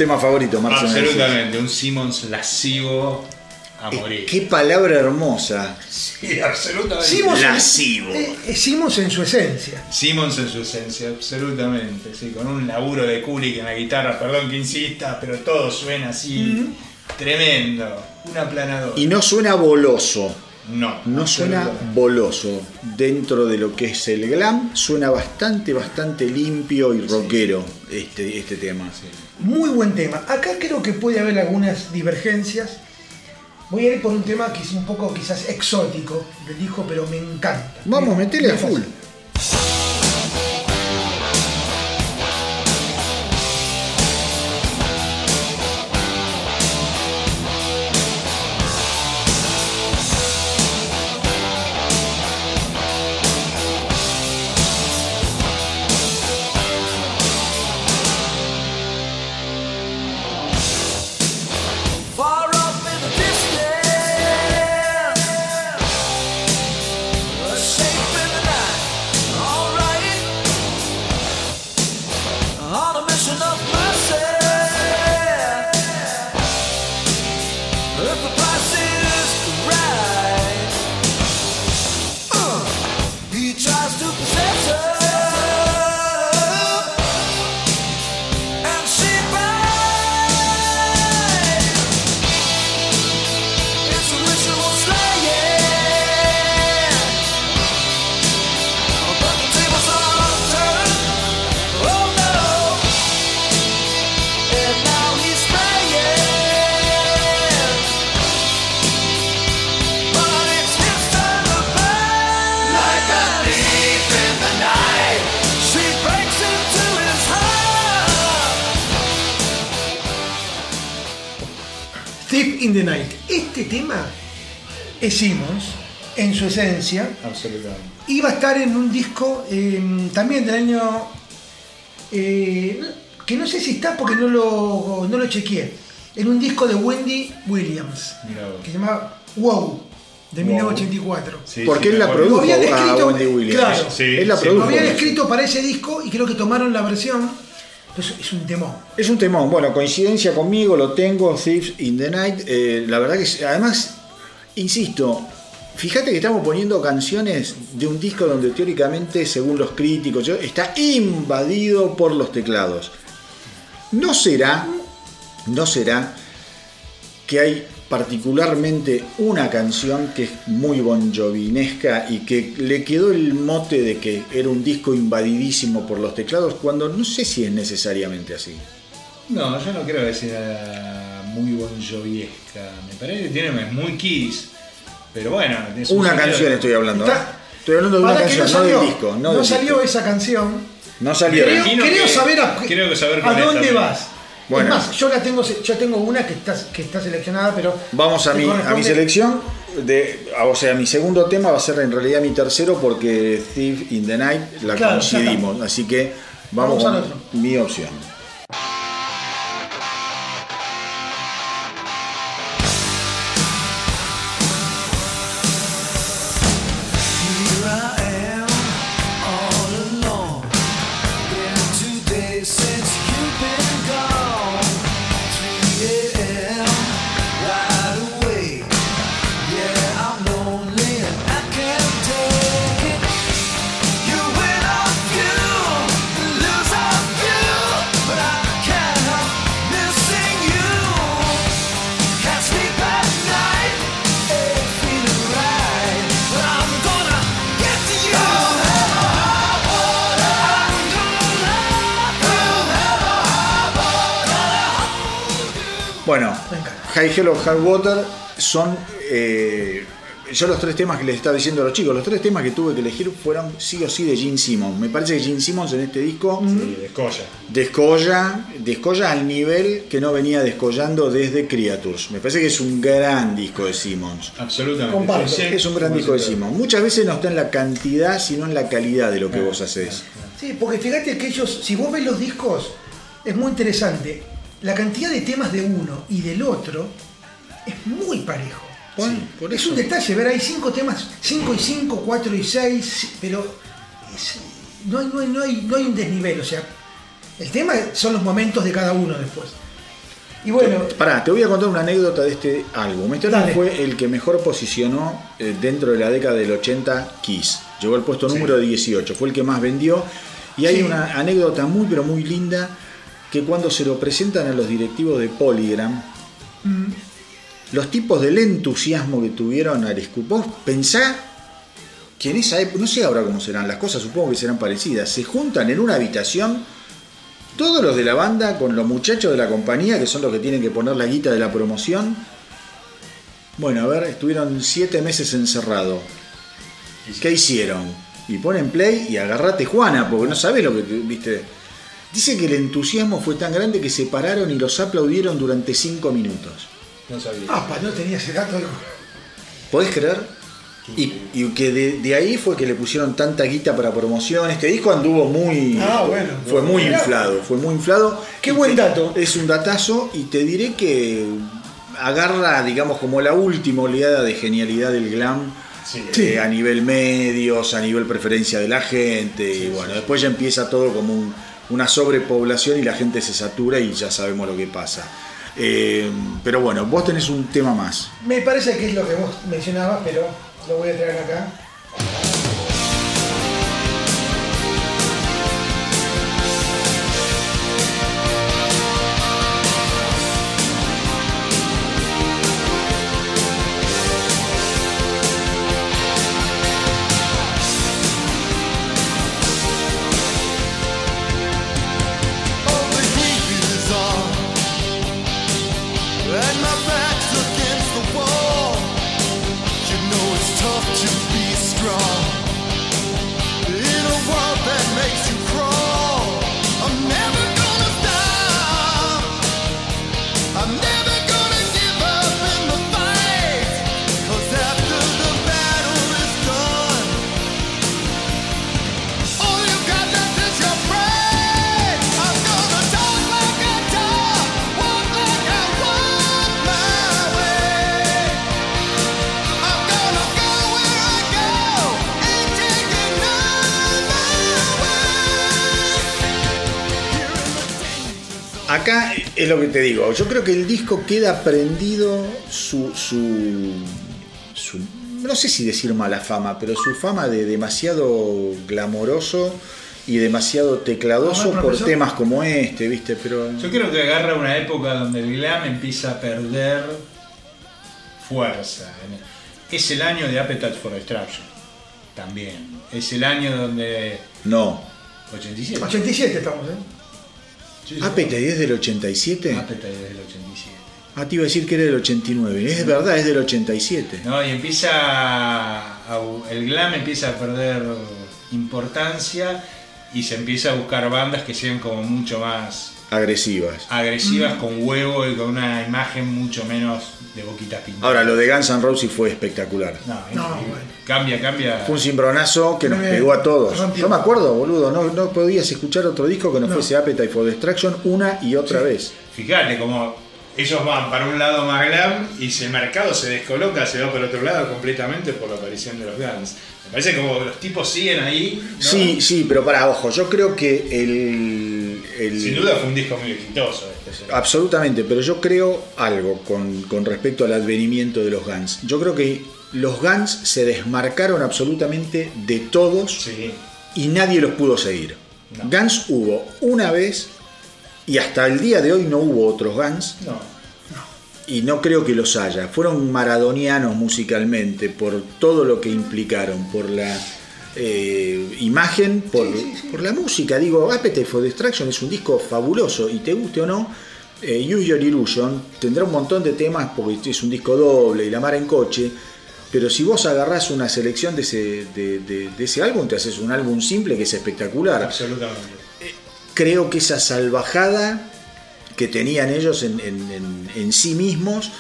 Temas favoritos, Marcelo. Absolutamente, un Simmons lascivo a Eh, morir. Qué palabra hermosa. Sí, absolutamente. Simmons en- Lascivo. eh, eh, Simmons en su esencia. Simmons en su esencia, absolutamente, sí, con un laburo de Kulik en la guitarra, perdón que insista, pero todo suena así, tremendo, un aplanador. Y no suena boloso. No, No suena boloso. Dentro de lo que es el glam, suena bastante, bastante limpio y rockero este, este tema. Muy buen tema. Acá creo que puede haber algunas divergencias. Voy a ir por un tema que es un poco quizás exótico del disco, pero me encanta. Vamos, Me- metele me a full. Este tema es Simmons en su esencia. Absolutamente. Iba a estar en un disco eh, también del año. eh, que no sé si está porque no lo, no lo chequeé. En un disco de Wendy Williams. Que se llama Wow, de Wow. 1984. Sí, Porque sí, él la produjo a Wendy Williams. claro. Sí, él la produjo. Lo habían escrito para ese disco y creo que tomaron la versión. Es un temón. Es un temón, bueno, coincidencia conmigo, lo tengo, Thieves in the Night. eh, la verdad que, además, insisto, fíjate que estamos poniendo canciones de un disco donde teóricamente, según los críticos, está invadido por los teclados. No será, no será que hay particularmente una canción que es muy bon jovinesca y que le quedó el mote de que era un disco invadidísimo por los teclados cuando no sé si es necesariamente así. No, yo no creo que sea muy bon joviesca. Me parece que tiene es muy kiss. Pero bueno, es un Una sonido- canción estoy hablando. ¿eh? Estoy hablando de una canción, no, salió, del disco. No, no del salió disco. esa canción. No salió. Creo, que- saber a, creo que saber a dónde vas. Bueno. Es más, yo la tengo, yo tengo una que está, que está seleccionada, pero. Vamos a mi, a mi selección. De, o sea, mi segundo tema va a ser en realidad mi tercero porque Thief in the Night la Claro, coincidimos. Así que vamos, Vamos al con mi opción. Hello High Water son. eh, yo los tres temas que les estaba diciendo a los chicos, los tres temas que tuve que elegir fueron sí o sí de Gene Simmons. Me parece que Gene Simmons en este disco Sí, descolla. descolla, descolla al nivel que no venía descollando desde Creatures. Me parece que es un gran disco de Simmons. Absolutamente. Comparto. Es un gran disco de. Simmons. Muchas veces no está en la cantidad, sino en la calidad de lo que vos haces. Sí, porque fíjate que ellos, si vos ves los discos, es muy interesante. La cantidad de temas de uno y del otro es muy parejo. Por es eso. un detalle, ver, hay cinco temas, 5 y 5, 4 y 6, pero es- no, hay, no, hay, no, hay, no hay un desnivel, o sea, el tema son los momentos de cada uno después. Y bueno, Pará, te voy a contar una anécdota de este álbum. Este álbum fue el que mejor posicionó eh, dentro de la década del 80 Kiss. Llegó al puesto número 18, fue el que más vendió. Y hay Sí. una anécdota muy pero muy linda que cuando se lo presentan a los directivos de Polygram, los tipos del entusiasmo que tuvieron al escupo, vos pensá que en esa época, no sé ahora cómo serán las cosas, supongo que serán parecidas, se juntan en una habitación todos los de la banda con los muchachos de la compañía, que son los que tienen que poner la guita de la promoción. Bueno, a ver, estuvieron siete meses encerrados. ¿Qué hicieron? Y ponen play y agarrate Juana, porque no sabes lo que te- viste. Dice que el entusiasmo fue tan grande que se pararon y los aplaudieron durante cinco minutos. No sabía. ah, pa, no tenía ese dato. ¿Podés creer? Y, y que de, de ahí fue que le pusieron tanta guita para promoción. Este disco anduvo muy. Ah, bueno. Fue muy Mirá. inflado, fue muy inflado. Qué buen dato. Es un datazo y te diré que agarra, digamos, como la última oleada de genialidad del glam. Sí. eh, a nivel medios, a nivel preferencia de la gente. y bueno, después ya empieza todo como un- una sobrepoblación y la gente se satura y ya sabemos lo que pasa. Eh, pero bueno, vos tenés un tema más. Me parece que es lo que vos mencionabas, pero lo voy a traer acá. Lo que te digo. Yo creo que el disco queda prendido su, su, su- no sé si decir mala fama, pero su fama de demasiado glamoroso y demasiado tecladoso por temas como este, ¿viste? Pero Yo creo que agarra una época donde el glam empieza a perder fuerza. Es el año de Appetite for Destruction. También. Es el año donde. no. 87. 87 estamos, ¿eh? Sí. Appetite es del 87. Appetite es del 87. Ah, te iba a decir que era del 89. Es verdad, es del 87. ¿no? Y empieza a- el glam empieza a perder importancia y se empieza a buscar bandas que sean como mucho más Agresivas. agresivas con huevo y con una imagen mucho menos de boquitas pintadas. Ahora, lo de Guns N' Roses fue espectacular. No, No, bueno. Cambia, cambia. Fue un cimbronazo que nos Me pegó a todos. rompió. Yo me acuerdo, boludo, no, no podías escuchar otro disco que no, No. fuese Appetite for Destruction una y otra vez. Fíjate como ellos van para un lado más glam y si el mercado se descoloca, se va para otro lado completamente por la aparición de los Guns. Me parece como que los tipos siguen ahí. ¿no? Sí, sí, pero para, ojo, yo creo que el... el- Sin duda fue un disco muy exitoso. Este, Absolutamente, pero yo creo algo con, con respecto al advenimiento de los Guns. Yo creo que los Guns se desmarcaron absolutamente de todos Sí. y nadie los pudo seguir. No. Guns hubo una vez y hasta el día de hoy no hubo otros Guns No. y no creo que los haya. Fueron maradonianos musicalmente por todo lo que implicaron, por la eh, imagen, por, por la música. Digo, Appetite for Destruction es un disco fabuloso y te guste o no, eh, Use Your Illusion tendrá un montón de temas porque es un disco doble y la mar en coche. Pero si vos agarrás una selección de ese, de, de- de ese álbum, te haces un álbum simple que es espectacular Absolutamente. creo que esa salvajada que tenían ellos en, en- en- en sí mismos,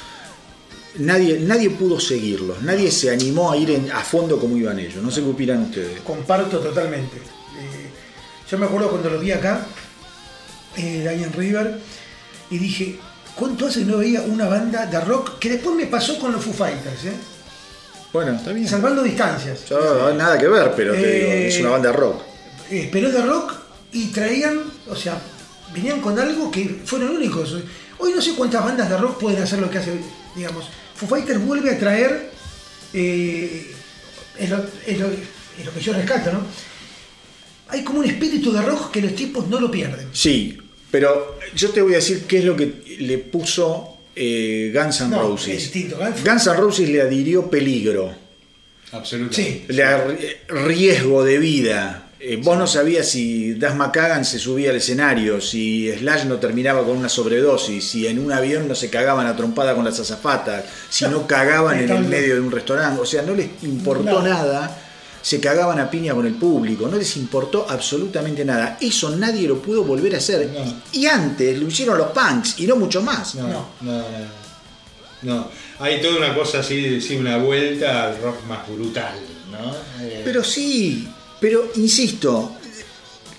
nadie, nadie pudo seguirlos, nadie se animó a ir en- a fondo como iban ellos. No sé qué opinan ustedes. Comparto totalmente. Eh, yo me acuerdo cuando lo vi acá, eh, Diane River, y dije, ¿cuánto hace que no veía una banda de rock? Que después me pasó con los Foo Fighters, ¿eh? Bueno, está bien. salvando distancias. Yo, nada que ver, pero te digo, Eh, es una banda rock. Eh, pero es de rock y traían, o sea, venían con algo que fueron únicos. Hoy no sé cuántas bandas de rock pueden hacer lo que hace, digamos. Foo Fighters vuelve a traer, eh, es, lo, es lo- es lo que yo rescato, ¿no? Hay como un espíritu de rock que los tipos no lo pierden. Sí, pero yo te voy a decir qué es lo que le puso eh, Guns N' No, Roses. es distinto. Guns- Guns N' Roses le adhirió peligro, Absolutamente. Sí. le riesgo de vida. Eh, vos no sabías si Das McCagan se subía al escenario, si Slash no terminaba con una sobredosis, si en un avión no se cagaban a trompada con las azafatas, si no cagaban en el medio de un restaurante. O sea, no les importó No. nada. Se cagaban a piña con el público, no les importó absolutamente nada. Eso nadie lo pudo volver a hacer. No. Y antes lo hicieron los punks y no mucho más. No, No. no, no. no. Hay toda una cosa así, sí, una vuelta al rock más brutal, ¿no? Eh, Pero sí, pero insisto,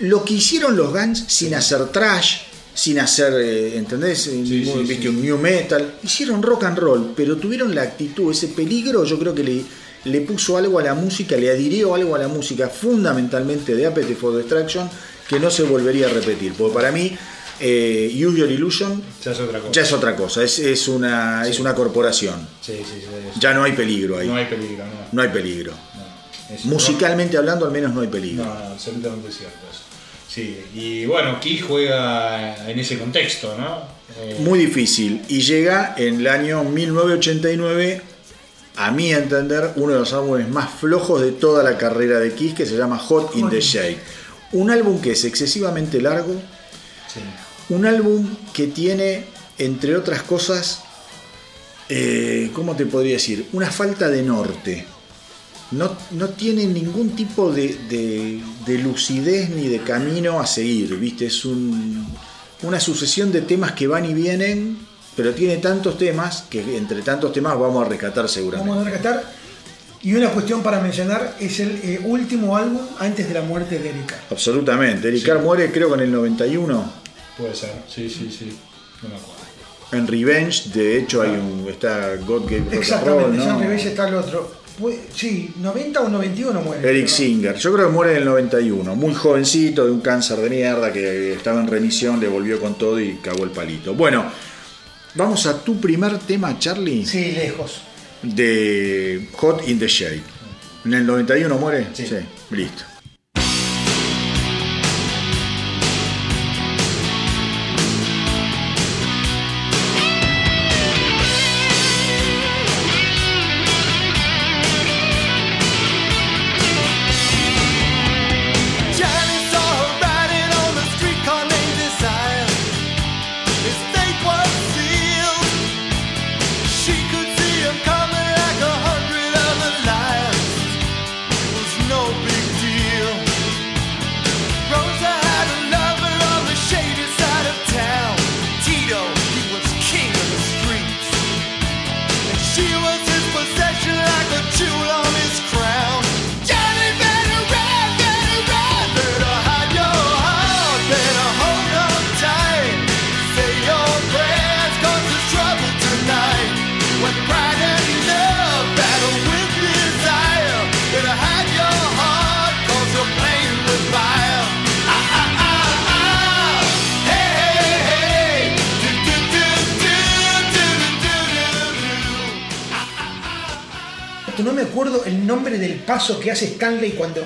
lo que hicieron los Guns sin hacer trash, sin hacer, eh, ¿entendés? Ningún- sí, viste, sí. un new metal, hicieron rock and roll, pero tuvieron la actitud, ese peligro, yo creo que le, le puso algo a la música, le adhirió algo a la música, fundamentalmente de Appetite for Destruction, que no se volvería a repetir. Porque para mí, eh, Use Your Illusion ya es otra cosa. ya es otra cosa, es, es una, es una corporación. Sí, sí, Ya no hay peligro ahí. No hay peligro, no. No hay peligro. Es Musicalmente hablando, al menos no hay peligro. No, no, absolutamente cierto eso. Sí, y bueno, Kiss juega en ese contexto, ¿no? Eh, Muy difícil. Y llega en el año 1989, a mi entender, uno de los álbumes más flojos de toda la carrera de Kiss, que se llama Hot in the Shade. Un álbum que es excesivamente largo, sí. un álbum que tiene, entre otras cosas, eh, ¿cómo te podría decir? Una falta de norte. No, no tiene ningún tipo de, de- de lucidez ni de camino a seguir, ¿viste? Es un- una sucesión de temas que van y vienen, pero tiene tantos temas que entre tantos temas vamos a rescatar seguramente. Vamos a rescatar. Y una cuestión para mencionar es el eh, último álbum antes de la muerte de Erika. Absolutamente. Eric Carr muere creo que en el 91. Puede ser, sí, sí, sí. No me acuerdo. En Revenge, de hecho, hay un, está God Gave Rock Exactamente, Roll, ¿no? San Revenge está el otro. Sí, 90 o 91 muere. Eric Pero- Singer, yo creo que muere en el 91, muy jovencito, de un cáncer de mierda que estaba en remisión, le volvió con todo y cagó el palito. Bueno, vamos a tu primer tema, Charlie, Sí, lejos. de Hot in the Shade. ¿En el 91 muere? Sí. listo. El nombre del paso que hace Stanley cuando,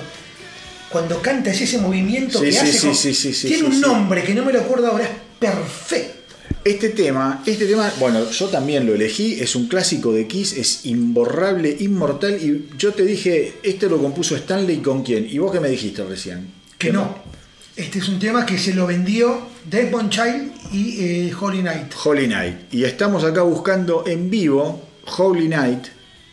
cuando canta, es ese movimiento Sí, que sí, hace. sí, Tiene un nombre que no me lo acuerdo ahora, es perfecto. Este tema, este tema, bueno, yo también lo elegí, es un clásico de Kiss, es imborrable, inmortal, y yo te dije, este lo compuso Stanley con quién, y vos qué me dijiste recién. Que no. Este es un tema que se lo vendió Desmond Child y eh, Holy Night. Holy Night. Y estamos acá buscando en vivo Holy Night.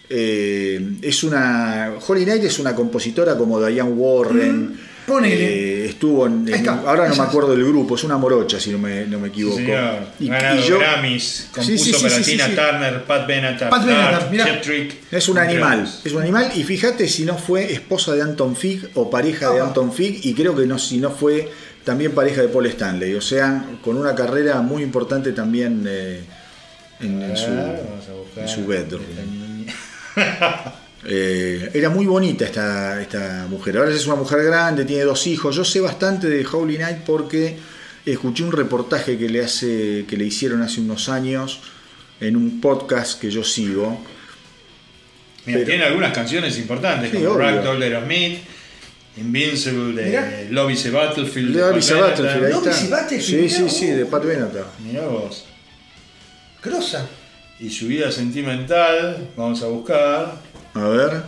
Eh, es una. Holy Night es una compositora como Diane Warren. Mm, ponele. eh, estuvo en. En- está, ahora no me acuerdo del grupo, es una morocha, si no me, no me equivoco. Señor, Y- ganado y yo- Grammys, compuso Sí, sí, para sí, Tina. Turner, Pat Benatar, Pat Benatar, Trick, Es un animal, es un animal y fíjate si no fue esposa de Anton Fig o pareja de Ah. Anton Fig y creo que no si no fue también pareja de Paul Stanley, o sea, con una carrera muy importante también eh, en, en su, en su bedroom. Eh, era muy bonita esta, esta mujer. Ahora es una mujer grande, tiene dos hijos. Yo sé bastante de Holy Night porque escuché un reportaje que le, hace, que le hicieron hace unos años en un podcast que yo sigo. Mira, Pero- tiene algunas canciones importantes, Sí, como. Ragdoll de Aerosmith, Invincible de Mirá. Love is a Battlefield. A ahí Love está. is a Battlefield, Sí, sí, sí, de Pat Benatar. Mirá vos. Grosa. Y su vida sentimental, vamos a buscar. A ver.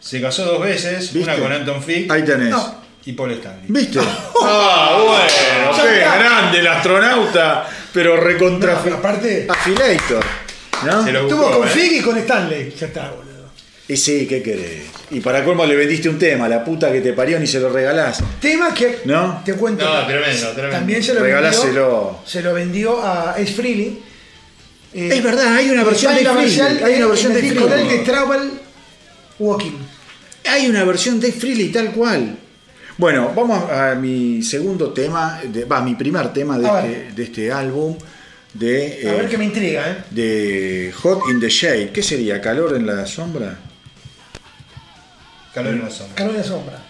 Se casó dos veces, ¿Viste? una con Anton Fick Ahí tenés. No. y Paul Stanley. ¿Viste? Ah, bueno. Qué grande el astronauta, pero recontra. No, aparte- Afilator. ¿No? Se lo Estuvo buscó, con ¿eh? Fig y con Stanley. Ya está, boludo. Y sí, ¿qué querés? Y para colmo le vendiste un tema, la puta que te parió ni se lo regalás. Tema que ¿No? te cuento. No, tremendo, tremendo. También se lo Regaláselo. vendió. Se lo vendió a Ace Freely. Eh, Es verdad, hay una versión está de en la Freely, versión- hay una versión en el de disco Freely. de Travel Walking. Hay una versión de Freely tal cual. Bueno, vamos a mi segundo tema, de- va, mi primer tema de este, de este álbum de, A eh, ver que me intriga, ¿eh? de Hot in the Shade. ¿Qué sería? ¿Calor en la sombra? Calor en la sombra. Calor de sombra.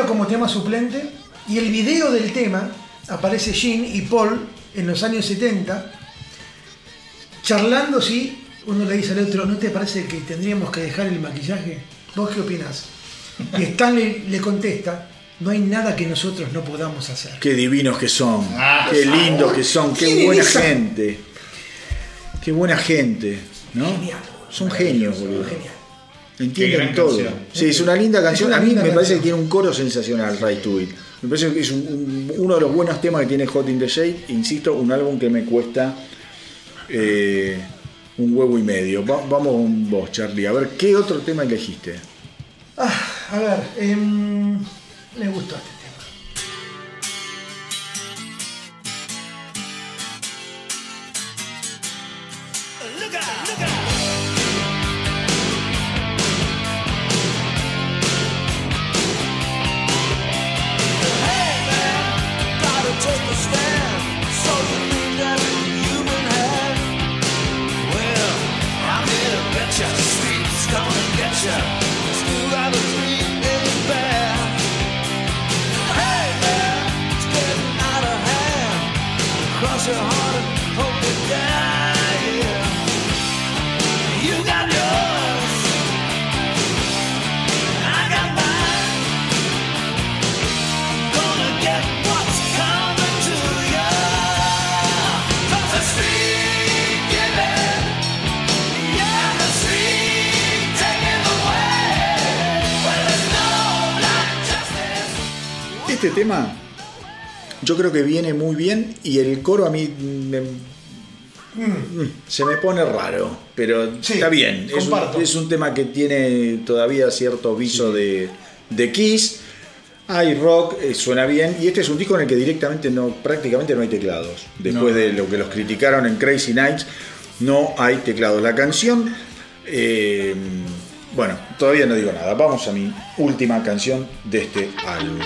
Tenía como tema suplente. Y el video del tema aparece Gene y Paul en los años 70 charlando si uno le dice al otro, ¿no te parece que tendríamos que dejar el maquillaje? ¿Vos qué opinás? Y Stanley le contesta, no hay nada que nosotros no podamos hacer. Qué divinos que son, Ah, qué lindos que son, qué ¿Quién buena esa? gente. Qué buena gente, ¿no? Genial. Son genios, boludo. Genial. Entienden todo. canción. Sí, es una linda canción. una a mí me parece que tiene un coro sensacional, Rise to It. Me parece que es un- un- uno de los buenos temas que tiene Hot in the Shade. Insisto, un álbum que me cuesta eh, un huevo y medio. Va- vamos con vos, Charlie. A ver, ¿qué otro tema elegiste? Ah, a ver, em, me gustó este Este tema yo creo que viene muy bien y el coro a mí me- Mm, se me pone raro, pero Sí, está bien. Es un, comparto. es un tema que tiene todavía cierto viso de, de Kiss. Hay rock, eh, suena bien. Y este es un disco en el que directamente no, prácticamente no hay teclados. Después No. de lo que los criticaron en Crazy Nights, no hay teclados. La canción, eh, bueno, todavía no digo nada. Vamos a mi última canción de este álbum.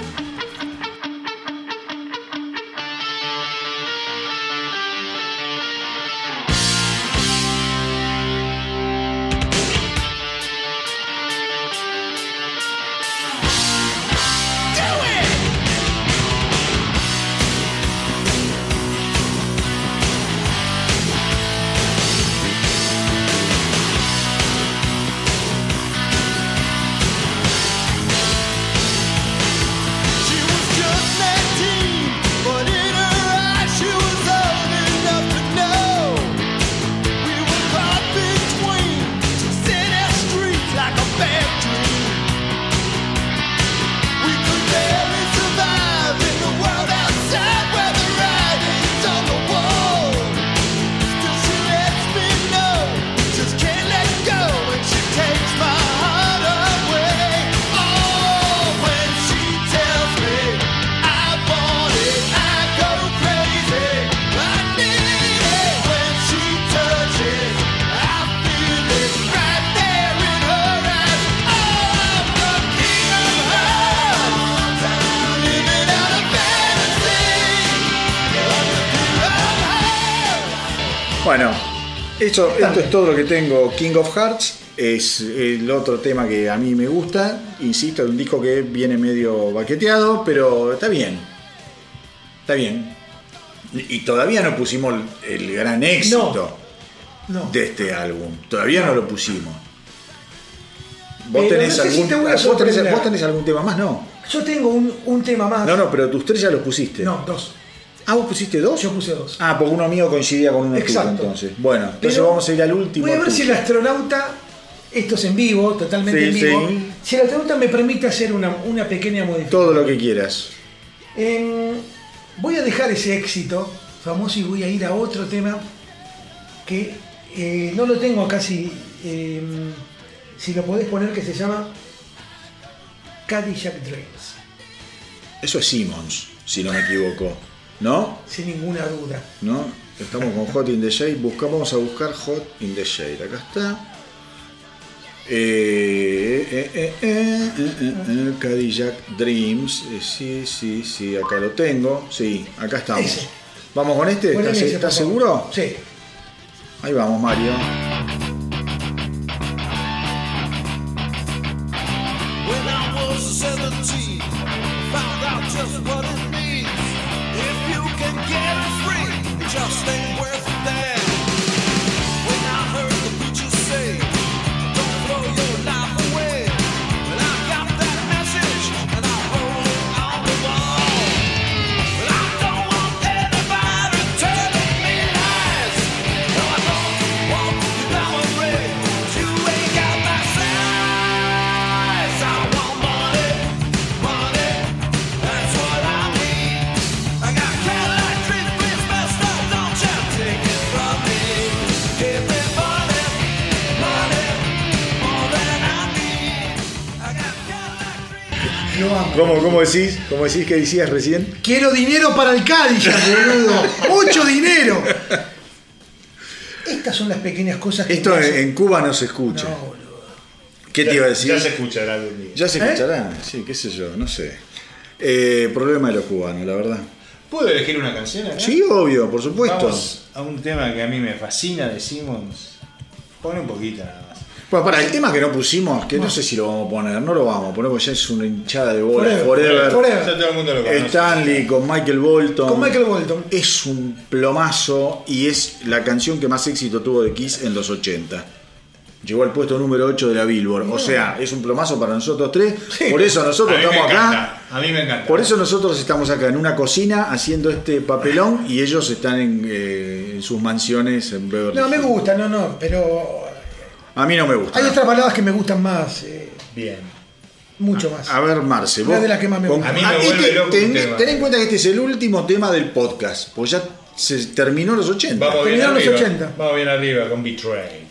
Esto, esto es todo lo que tengo. King of Hearts es el otro tema que a mí me gusta. Insisto, es un disco que viene medio baqueteado, pero está bien. Está bien. Y todavía no pusimos el, gran éxito No. de este álbum. Todavía no lo pusimos. ¿Vos Pero tenés, algún, te voy a vos, tenés, vos tenés algún tema más? No. Yo tengo un, un tema más. No, no, pero tus tres ya los pusiste. No, dos. Ah, ¿vos pusiste dos? Yo puse dos. Ah, porque uno mío coincidía con uno tuyo Exacto. entonces. Bueno, entonces Pero vamos a ir al último. Voy a ver si el tuyo. astronauta, esto es en vivo, totalmente Sí, en vivo, sí. si el astronauta me permite hacer una, una pequeña modificación. Todo lo que quieras. En- voy a dejar ese éxito famoso y voy a ir a otro tema que eh, no lo tengo acá si, eh, si lo podés poner que se llama Cadillac Dreams, Eso es Simmons, si no me equivoco. ¿No? sin ninguna duda. ¿No? Estamos con Hot in the Shade. Busca, vamos a buscar Hot in the Shade. Acá está. Eh, eh, eh, eh, Cadillac Dreams. Sí, sí, sí, acá lo tengo. Sí, acá estamos. Ese. ¿Vamos con este? ¿Estás, ese, seguro? Sí. Ahí vamos, Mario. just think ¿Cómo, cómo decís? ¿Cómo decís que decías recién? Quiero dinero para el Cadillac, boludo. Mucho dinero. Estas son las pequeñas cosas que Esto en, Cuba no se escucha. No, boludo. ¿Qué te iba a decir? Ya se escuchará algún día. Ya se ¿Eh? escuchará, sí, qué sé yo, no sé. Eh, problema de los cubanos, la verdad. ¿Puedo elegir una canción acá? Sí, obvio, por supuesto. Vamos a un tema que a mí me fascina de Simmons. Pone un poquito nada más. Bueno, para el tema que no pusimos, que no, sé si lo vamos a poner, no lo vamos a poner porque ya es una hinchada de bola. Forever, Forever. Forever. Ya todo el mundo lo conoce. Stanley con Michael Bolton. Con Michael Bolton. Es un plomazo y es la canción que más éxito tuvo de Kiss en los 80. Llegó al puesto número 8 de la Billboard. O sea, es un plomazo para nosotros tres. Sí. Por eso nosotros estamos acá. A mí me encanta. Por eso nosotros estamos acá en una cocina haciendo este papelón y ellos están en, eh, en sus mansiones en Beverly No, me gusta, no, no, pero A mí no me gusta. hay otras baladas que me gustan más, eh, Bien. mucho más. A ver, Marce, Una vos. de las que más me gusta. A mí me Ah, vuelve loco un ten, tema. ten en cuenta que este es el último tema del podcast, pues ya se terminó los 80. Vamos bien Terminaron los arriba. 80. Vamos bien arriba con Betrayed.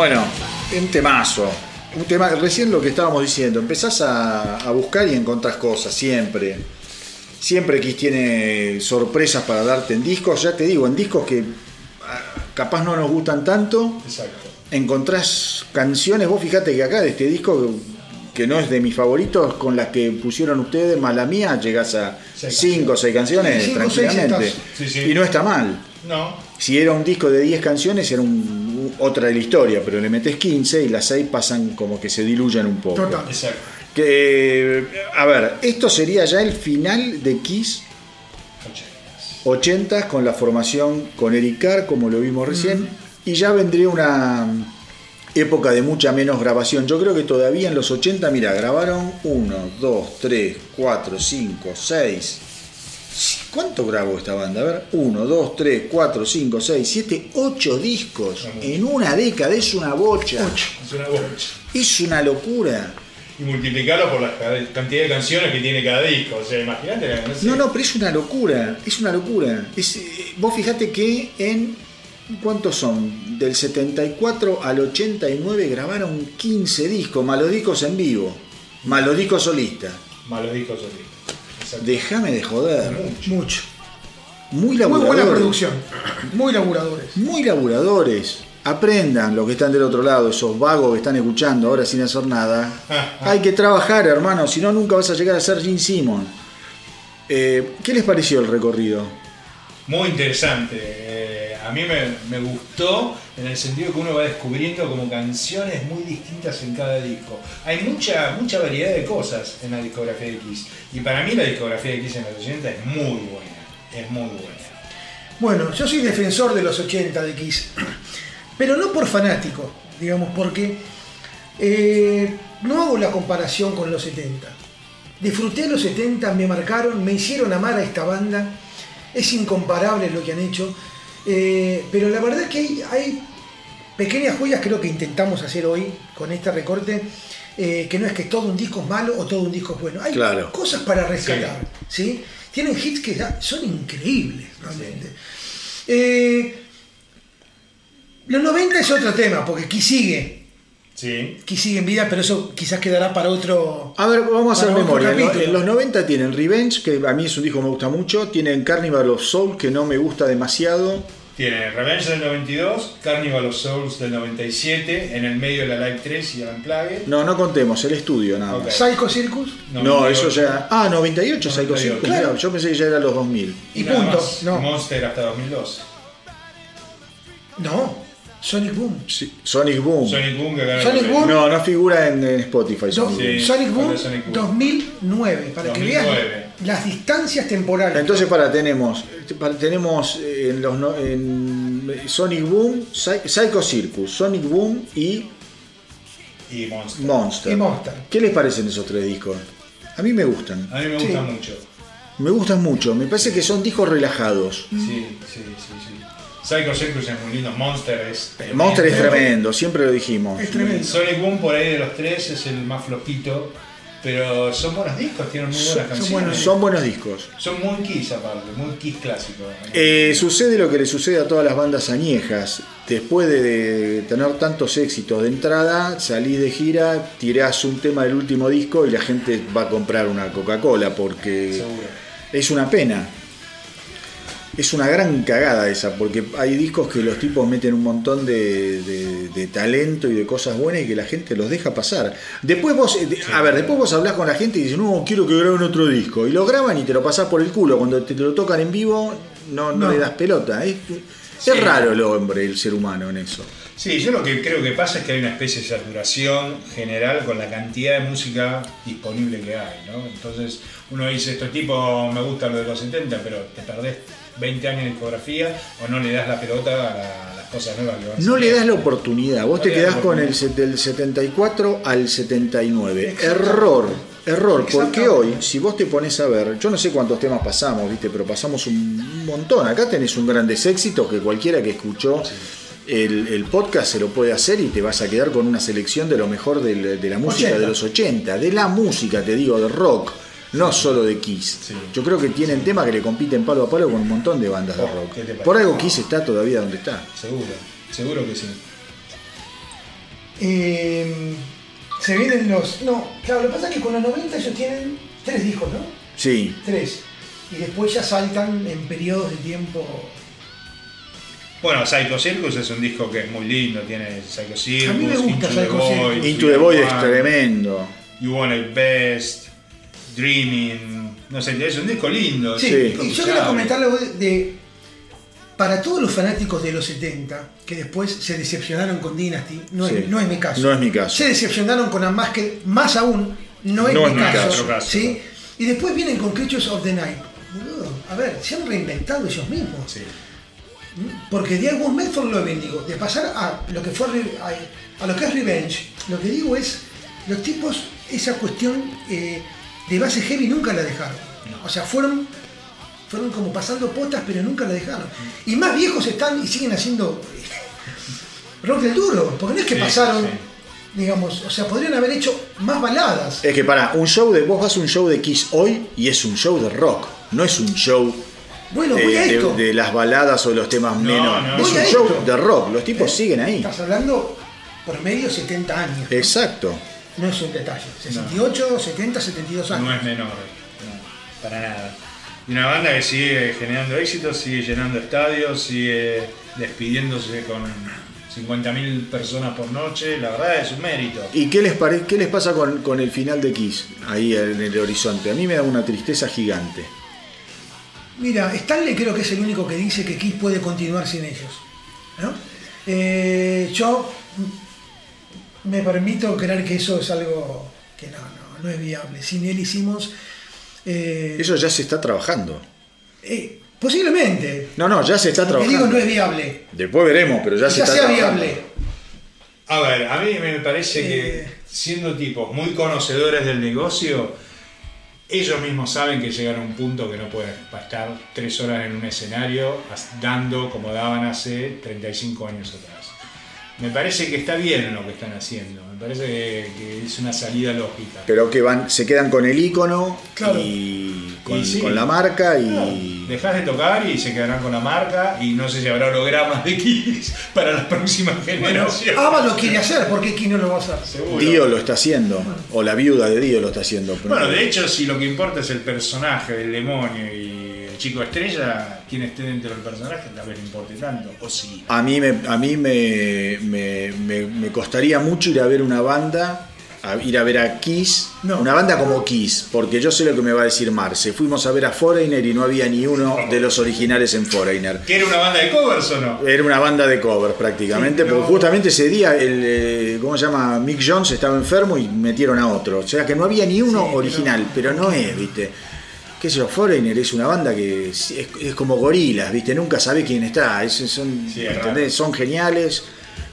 Bueno, un temazo. Un tema, recién lo que estábamos diciendo, empezás a, a buscar y encontrás cosas, siempre. Siempre Kiss tiene sorpresas para darte en discos, ya te digo, en discos que ah, capaz no nos gustan tanto, Exacto. encontrás canciones, vos fíjate que acá de este disco, que no es de mis favoritos, con las que pusieron ustedes, más la mía, llegás a Seis 5 o 6 canciones Sí, cinco seis tranquilamente. Sí, sí. Y no está mal. No. Si era un disco de 10 canciones, era un- otra de la historia, pero le metes 15 y las 6 pasan como que se diluyen un poco. Total. Exacto. Que, a ver, esto sería ya el final de Kiss. 80 con la formación con Eric Carr, como lo vimos recién, y ya vendría una época de mucha menos grabación. Yo creo que todavía en los 80, mira, grabaron 1, 2, 3, 4, 5, 6. ¿Cuánto grabó esta banda? A ver, 1, 2, 3, 4, 5, 6, 7, 8 discos en una década. Es una bocha. Es una bocha. Es una locura. Y multiplicarlo por la ca- cantidad de canciones que tiene cada disco. O sea, imagínate. No, sé. No, no, pero es una locura, es una locura. Es, eh, vos fijate que en, ¿cuántos son? Del 74 al 89 grabaron 15 discos, más los discos en vivo, más los discos solistas. Malos discos solistas. Déjame de joder. Mucho. Muy Muy laburadores. buena producción. Muy laburadores. Muy laburadores. Aprendan los que están del otro lado, esos vagos que están escuchando ahora sin hacer nada. Hay que trabajar, hermano, si no nunca vas a llegar a ser Gene Simon. Eh, ¿Qué les pareció el recorrido? Muy interesante. Eh, a mí me, me gustó en el sentido que uno va descubriendo como canciones muy distintas en cada disco. Hay mucha, mucha variedad de cosas en la discografía de Kiss. Y para mí la discografía de Kiss en los 80 es muy buena. Es muy buena. Bueno, yo soy defensor de los 80 de Kiss, pero no por fanático, digamos, porque eh, no hago la comparación con los 70. Disfruté los 70, me marcaron, me hicieron amar a esta banda, es incomparable lo que han hecho, eh, pero la verdad es que hay, hay pequeñas joyas, creo que intentamos hacer hoy con este recorte, eh, que no es que todo un disco es malo o todo un disco es bueno, hay Claro. cosas para rescatar, ¿sí? Tienen hits que son increíbles, realmente. Eh, los 90 es otro tema, porque Kiss sigue, Sí. Kiss sigue en vida, pero eso quizás quedará para otro... A ver, vamos a hacer memoria. En los 90 tienen Revenge, que a mí es un disco que me gusta mucho. Tienen Carnival of Soul, que no me gusta demasiado. Tiene Revenge del 92, Carnival of Souls del 97, en el medio de la Live 3 y el Unplugged. No, no contemos, el estudio nada más. Psycho Circus No, 98. eso ya. Ah, 98, Psycho 98. Circus, Claro. yo pensé que ya era los 2000. y Nada punto. más. No, Monster hasta 2012. no, Sonic Boom. Sí, Sonic Boom. Sonic Boom que ganó Sonic Boom. No, no figura en, en Spotify. Do- Sonic Boom. Sí. Sonic Boom con el Sonic Boom. 2009, para que 2009. vean las distancias temporales. Entonces, para, tenemos, para, tenemos eh, en los no- en Sonic Boom, Psy- Psycho Circus, Sonic Boom y Y Monster. Monster. Y Monster. ¿Qué les parecen esos tres discos? A mí me gustan. A mí me Sí. gusta mucho. Me gustan mucho. Me parece que son discos relajados. Sí, sí, sí, sí. Psycho Circus es muy lindo, Monster es tremendo. Monster es tremendo, siempre lo dijimos. Es tremendo. Sonic Boom por ahí de los tres es el más flojito, pero son buenos discos, tienen muy buenas Son- canciones. buenos Son buenos discos. Son muy Kiss aparte, muy Kiss clásico. Eh, sucede lo que le sucede a todas las bandas añejas. Después de, de tener tantos éxitos de entrada, salís de gira, tirás un tema del último disco y la gente va a comprar una Coca-Cola porque Seguro. es una pena. Es una gran cagada esa, porque hay discos que los tipos meten un montón de, de- de talento y de cosas buenas y que la gente los deja pasar. Después vos, eh, a ver, después vos hablás con la gente y dices, no, quiero que graben otro disco. Y lo graban y te lo pasás por el culo. Cuando te, te lo tocan en vivo, no, no No. le das pelota. Es, Sí. es raro el hombre, el ser humano en eso. Sí, yo lo que creo que pasa es que hay una especie de saturación general con la cantidad de música disponible que hay, ¿no? Entonces uno dice, este tipo me gusta lo de los 70, pero te perdés 20 años de discografía o no le das la pelota a, la- a las cosas nuevas que van No le das la oportunidad. Vos No te quedás con el del 74 al 79. Exactamente. Error. Error, porque hoy, si vos te pones a ver, yo no sé cuántos temas pasamos, ¿viste? Pero pasamos un, montón. Acá tenés un grandes éxitos que cualquiera que escuchó el, el podcast se lo puede hacer y te vas a quedar con una selección de lo mejor del- de, la música 80. de los 80. De la música, te digo, de rock. No solo de Kiss. Sí. Yo creo que tienen temas que le compiten palo a palo con un montón de bandas de Oh, rock. Por algo Kiss está todavía donde está. Seguro, seguro que sí. Eh, se vienen los. No, claro, lo que pasa es que con los 90 ellos tienen tres discos, ¿no? Sí, Tres. Y después ya saltan en periodos de tiempo. Bueno, Psycho Circus es un disco que es muy lindo, tiene Psycho Circus, A mí me gusta Into the Psycho Void, Circus. Into the Void es tremendo. You Want It Best, Dreaming, no sé, es un disco lindo. Sí, y yo quiero comentar algo de, de- Para todos los fanáticos de los 70, que después se decepcionaron con Dynasty, no, Sí. es, no es mi caso. No es mi caso. Se decepcionaron con Unmasked, más aún, no es No mi es mi caso. caso. ¿sí? Y después vienen con Creatures of the Night. Boludo, a ver, se han reinventado ellos mismos. Sí. Porque de algún método lo bendigo. De pasar a lo que fue a lo que es Revenge, lo que digo es, los tipos, esa cuestión eh, de base heavy nunca la dejaron. O sea, fueron, fueron como pasando potas, pero nunca la dejaron. Y más viejos están y siguen haciendo eh, rock del duro. Porque no es que Sí, pasaron, sí. digamos, o sea, podrían haber hecho más baladas. Es que para, un show de. Vos vas a un show de Kiss hoy y es un show de rock. No es un show Bueno, de, voy a de- esto. de las baladas o los temas menos. no. es un show esto. de rock. Los tipos siguen ahí. Estás hablando por medio 70 años. Exacto. No es un detalle. 68, 70, 72 años. No es menor, no, para nada. Y una banda que sigue generando éxitos, sigue llenando estadios, sigue despidiéndose con 50.000 personas por noche, la verdad es un mérito. ¿Y qué les, pare- qué les pasa con, con el final de Kiss ahí en el horizonte? A mí me da una tristeza gigante. Mira, Stanley creo que es el único que dice que Kiss puede continuar sin ellos. ¿no? Eh, yo me permito creer que eso es algo que no, no, no es viable. Sin él hicimos... eh, Eso ya se está trabajando. eh, posiblemente. No, no, ya se está Lo que digo trabajando. no es viable. Después veremos, pero ya se Ya está sea trabajando. viable. A ver, a mí me parece Eh. que siendo tipos muy conocedores del negocio, ellos mismos saben que llegan a un punto que no pueden estar tres horas en un escenario dando como daban hace 35 años atrás. Me parece que está bien lo que están haciendo, me parece que, que es una salida lógica. Pero que van, se quedan con el icono Claro. y con, Y sí. con la marca y. Dejas de tocar y se quedarán con la marca y no sé si habrá hologramas de Kiss para las próximas generaciones. Ava lo quiere hacer, ¿por qué Kiss no lo va a hacer? Seguro. Dio lo está haciendo, o la viuda de Dio lo está haciendo. pero- Bueno, de hecho, si lo que importa es el personaje del demonio y el chico estrella, quien esté dentro del personaje tal vez no importe tanto, o sí. A mí, me, a mí me, me- me- me costaría mucho ir a ver una banda, a ir a ver a Kiss, No. una banda como Kiss, porque yo sé lo que me va a decir Marce. Fuimos a ver a Foreigner y no había ni uno de los originales en Foreigner. ¿Que era una banda de covers o no? Era una banda de covers prácticamente, Sí, porque justamente ese día, el, eh, ¿cómo se llama? Mick Jones estaba enfermo y metieron a otro. O sea que no había ni uno Sí, original, pero no es, ¿viste? Qué sé yo, Foreigner es una banda que es, es- es como gorilas, ¿viste? Nunca sabe quién está. Es- son, son geniales,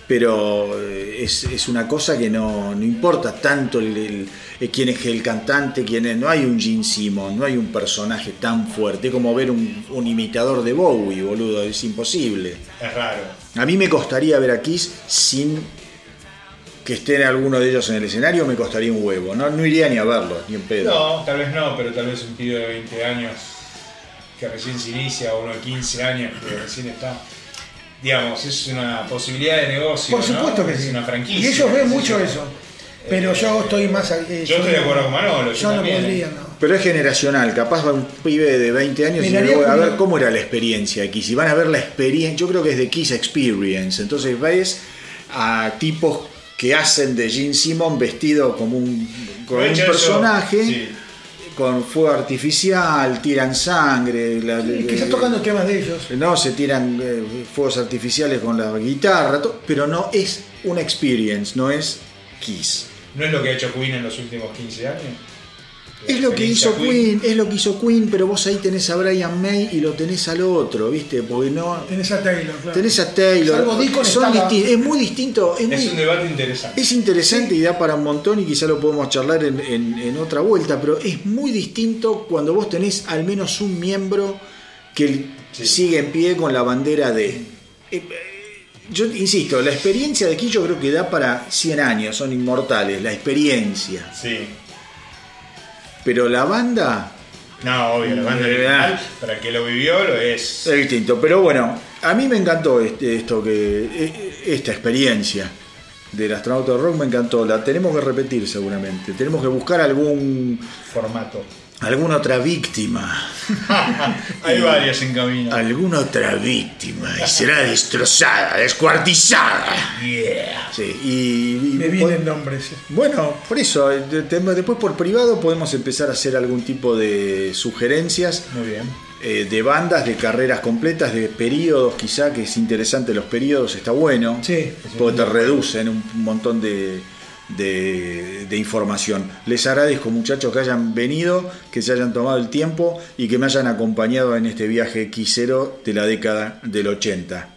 pero eh, es, es una cosa que no, no importa tanto el, el- eh, quién es el cantante, quién es. No hay un Gene Simmons, no hay un personaje tan fuerte. Es como ver un, un imitador de Bowie, boludo, es imposible. Es raro. A mí me costaría ver a Kiss sin que estén alguno de ellos en el escenario, me costaría un huevo. No, no iría ni a verlos, ni en pedo. No, tal vez no, pero tal vez un pibe de 20 años que recién se inicia, o uno de 15 años que recién está. Digamos, es una posibilidad de negocio. Por supuesto ¿no? que es sí. una franquicia. Y ellos ven mucho yo. eso. Pero yo estoy más. eh, Yo estoy de acuerdo con Manolo, yo Yo no podría, eh. no. Pero es generacional, capaz va un pibe de 20 años y luego a ver cómo era la experiencia Kiss. Y van a ver la experiencia, yo creo que es de Kiss Experience. Entonces ves a tipos que hacen de Gene Simon vestido como un, como personaje, sí. con fuego artificial, tiran sangre. la- Sí, tocando temas de ellos. No, se tiran eh, fuegos artificiales con la guitarra, pero no es una experience, no es Kiss. ¿No es lo que ha hecho Queen en los últimos 15 años? Es lo que hizo Queen, es lo que hizo Queen, pero vos ahí tenés a Brian May y lo tenés al otro, ¿viste? Porque no. Tenés a Taylor, claro. Tenés a Taylor. Son estaba- disti- es muy distinto. Es, Es muy- un debate interesante. es interesante y da para un montón y quizá lo podemos charlar en, en- en otra vuelta, pero es muy distinto cuando vos tenés al menos un miembro que Sí. sigue en pie con la bandera de... Eh, yo insisto, la experiencia de aquí yo creo que da para 100 años, son inmortales, la experiencia. Sí. Pero la banda No, obvio, la banda Eh, original, para el que lo vivió, lo es. es distinto. Pero bueno, a mí me encantó este- esto que eh, esta experiencia del astronauta de rock me encantó. La tenemos que repetir seguramente. Tenemos que buscar algún Formato. Alguna otra víctima. Hay varias en camino. Alguna otra víctima. Y será destrozada, descuartizada. Yeah. Sí, y, y- Me vienen nombres. Bueno, por eso, eh, de- de- después por privado podemos empezar a hacer algún tipo de sugerencias Muy bien. eh, de bandas, de carreras completas, de periodos, quizá, que es interesante los periodos, está bueno. Sí. Porque te reducen un montón de, de, de información. Les agradezco muchachos que hayan venido, que se hayan tomado el tiempo y que me hayan acompañado en este viaje quisero de la década del 80.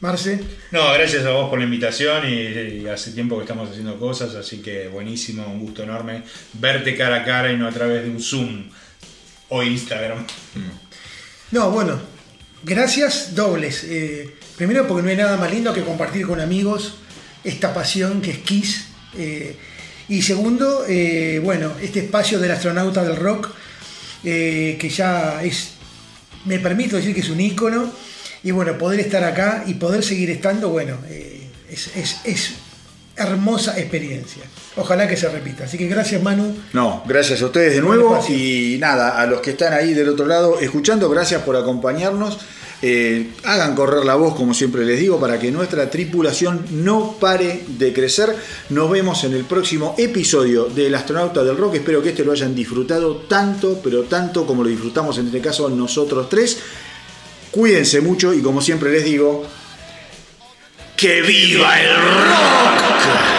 Marce, No, gracias a vos por la invitación y, y hace tiempo que estamos haciendo cosas, así que buenísimo, un gusto enorme verte cara a cara y no a través de un Zoom o Instagram. No, bueno, gracias dobles. Eh, primero porque no hay nada más lindo que compartir con amigos esta pasión que es Kiss. Eh, y segundo, eh, bueno, este espacio del astronauta del rock, eh, que ya es, me permito decir que es un ícono. Y bueno, poder estar acá y poder seguir estando, bueno, es, es- es hermosa experiencia. Ojalá que se repita. Así que gracias Manu. No, gracias a ustedes de nuevo y nada, a los que están ahí del otro lado escuchando, gracias por acompañarnos. Eh, hagan correr la voz, como siempre les digo, para que nuestra tripulación no pare de crecer. Nos vemos en el próximo episodio del Astronauta del Rock. Espero que este lo hayan disfrutado tanto, pero tanto como lo disfrutamos en este caso nosotros tres. Cuídense mucho y como siempre les digo, ¡que viva el rock!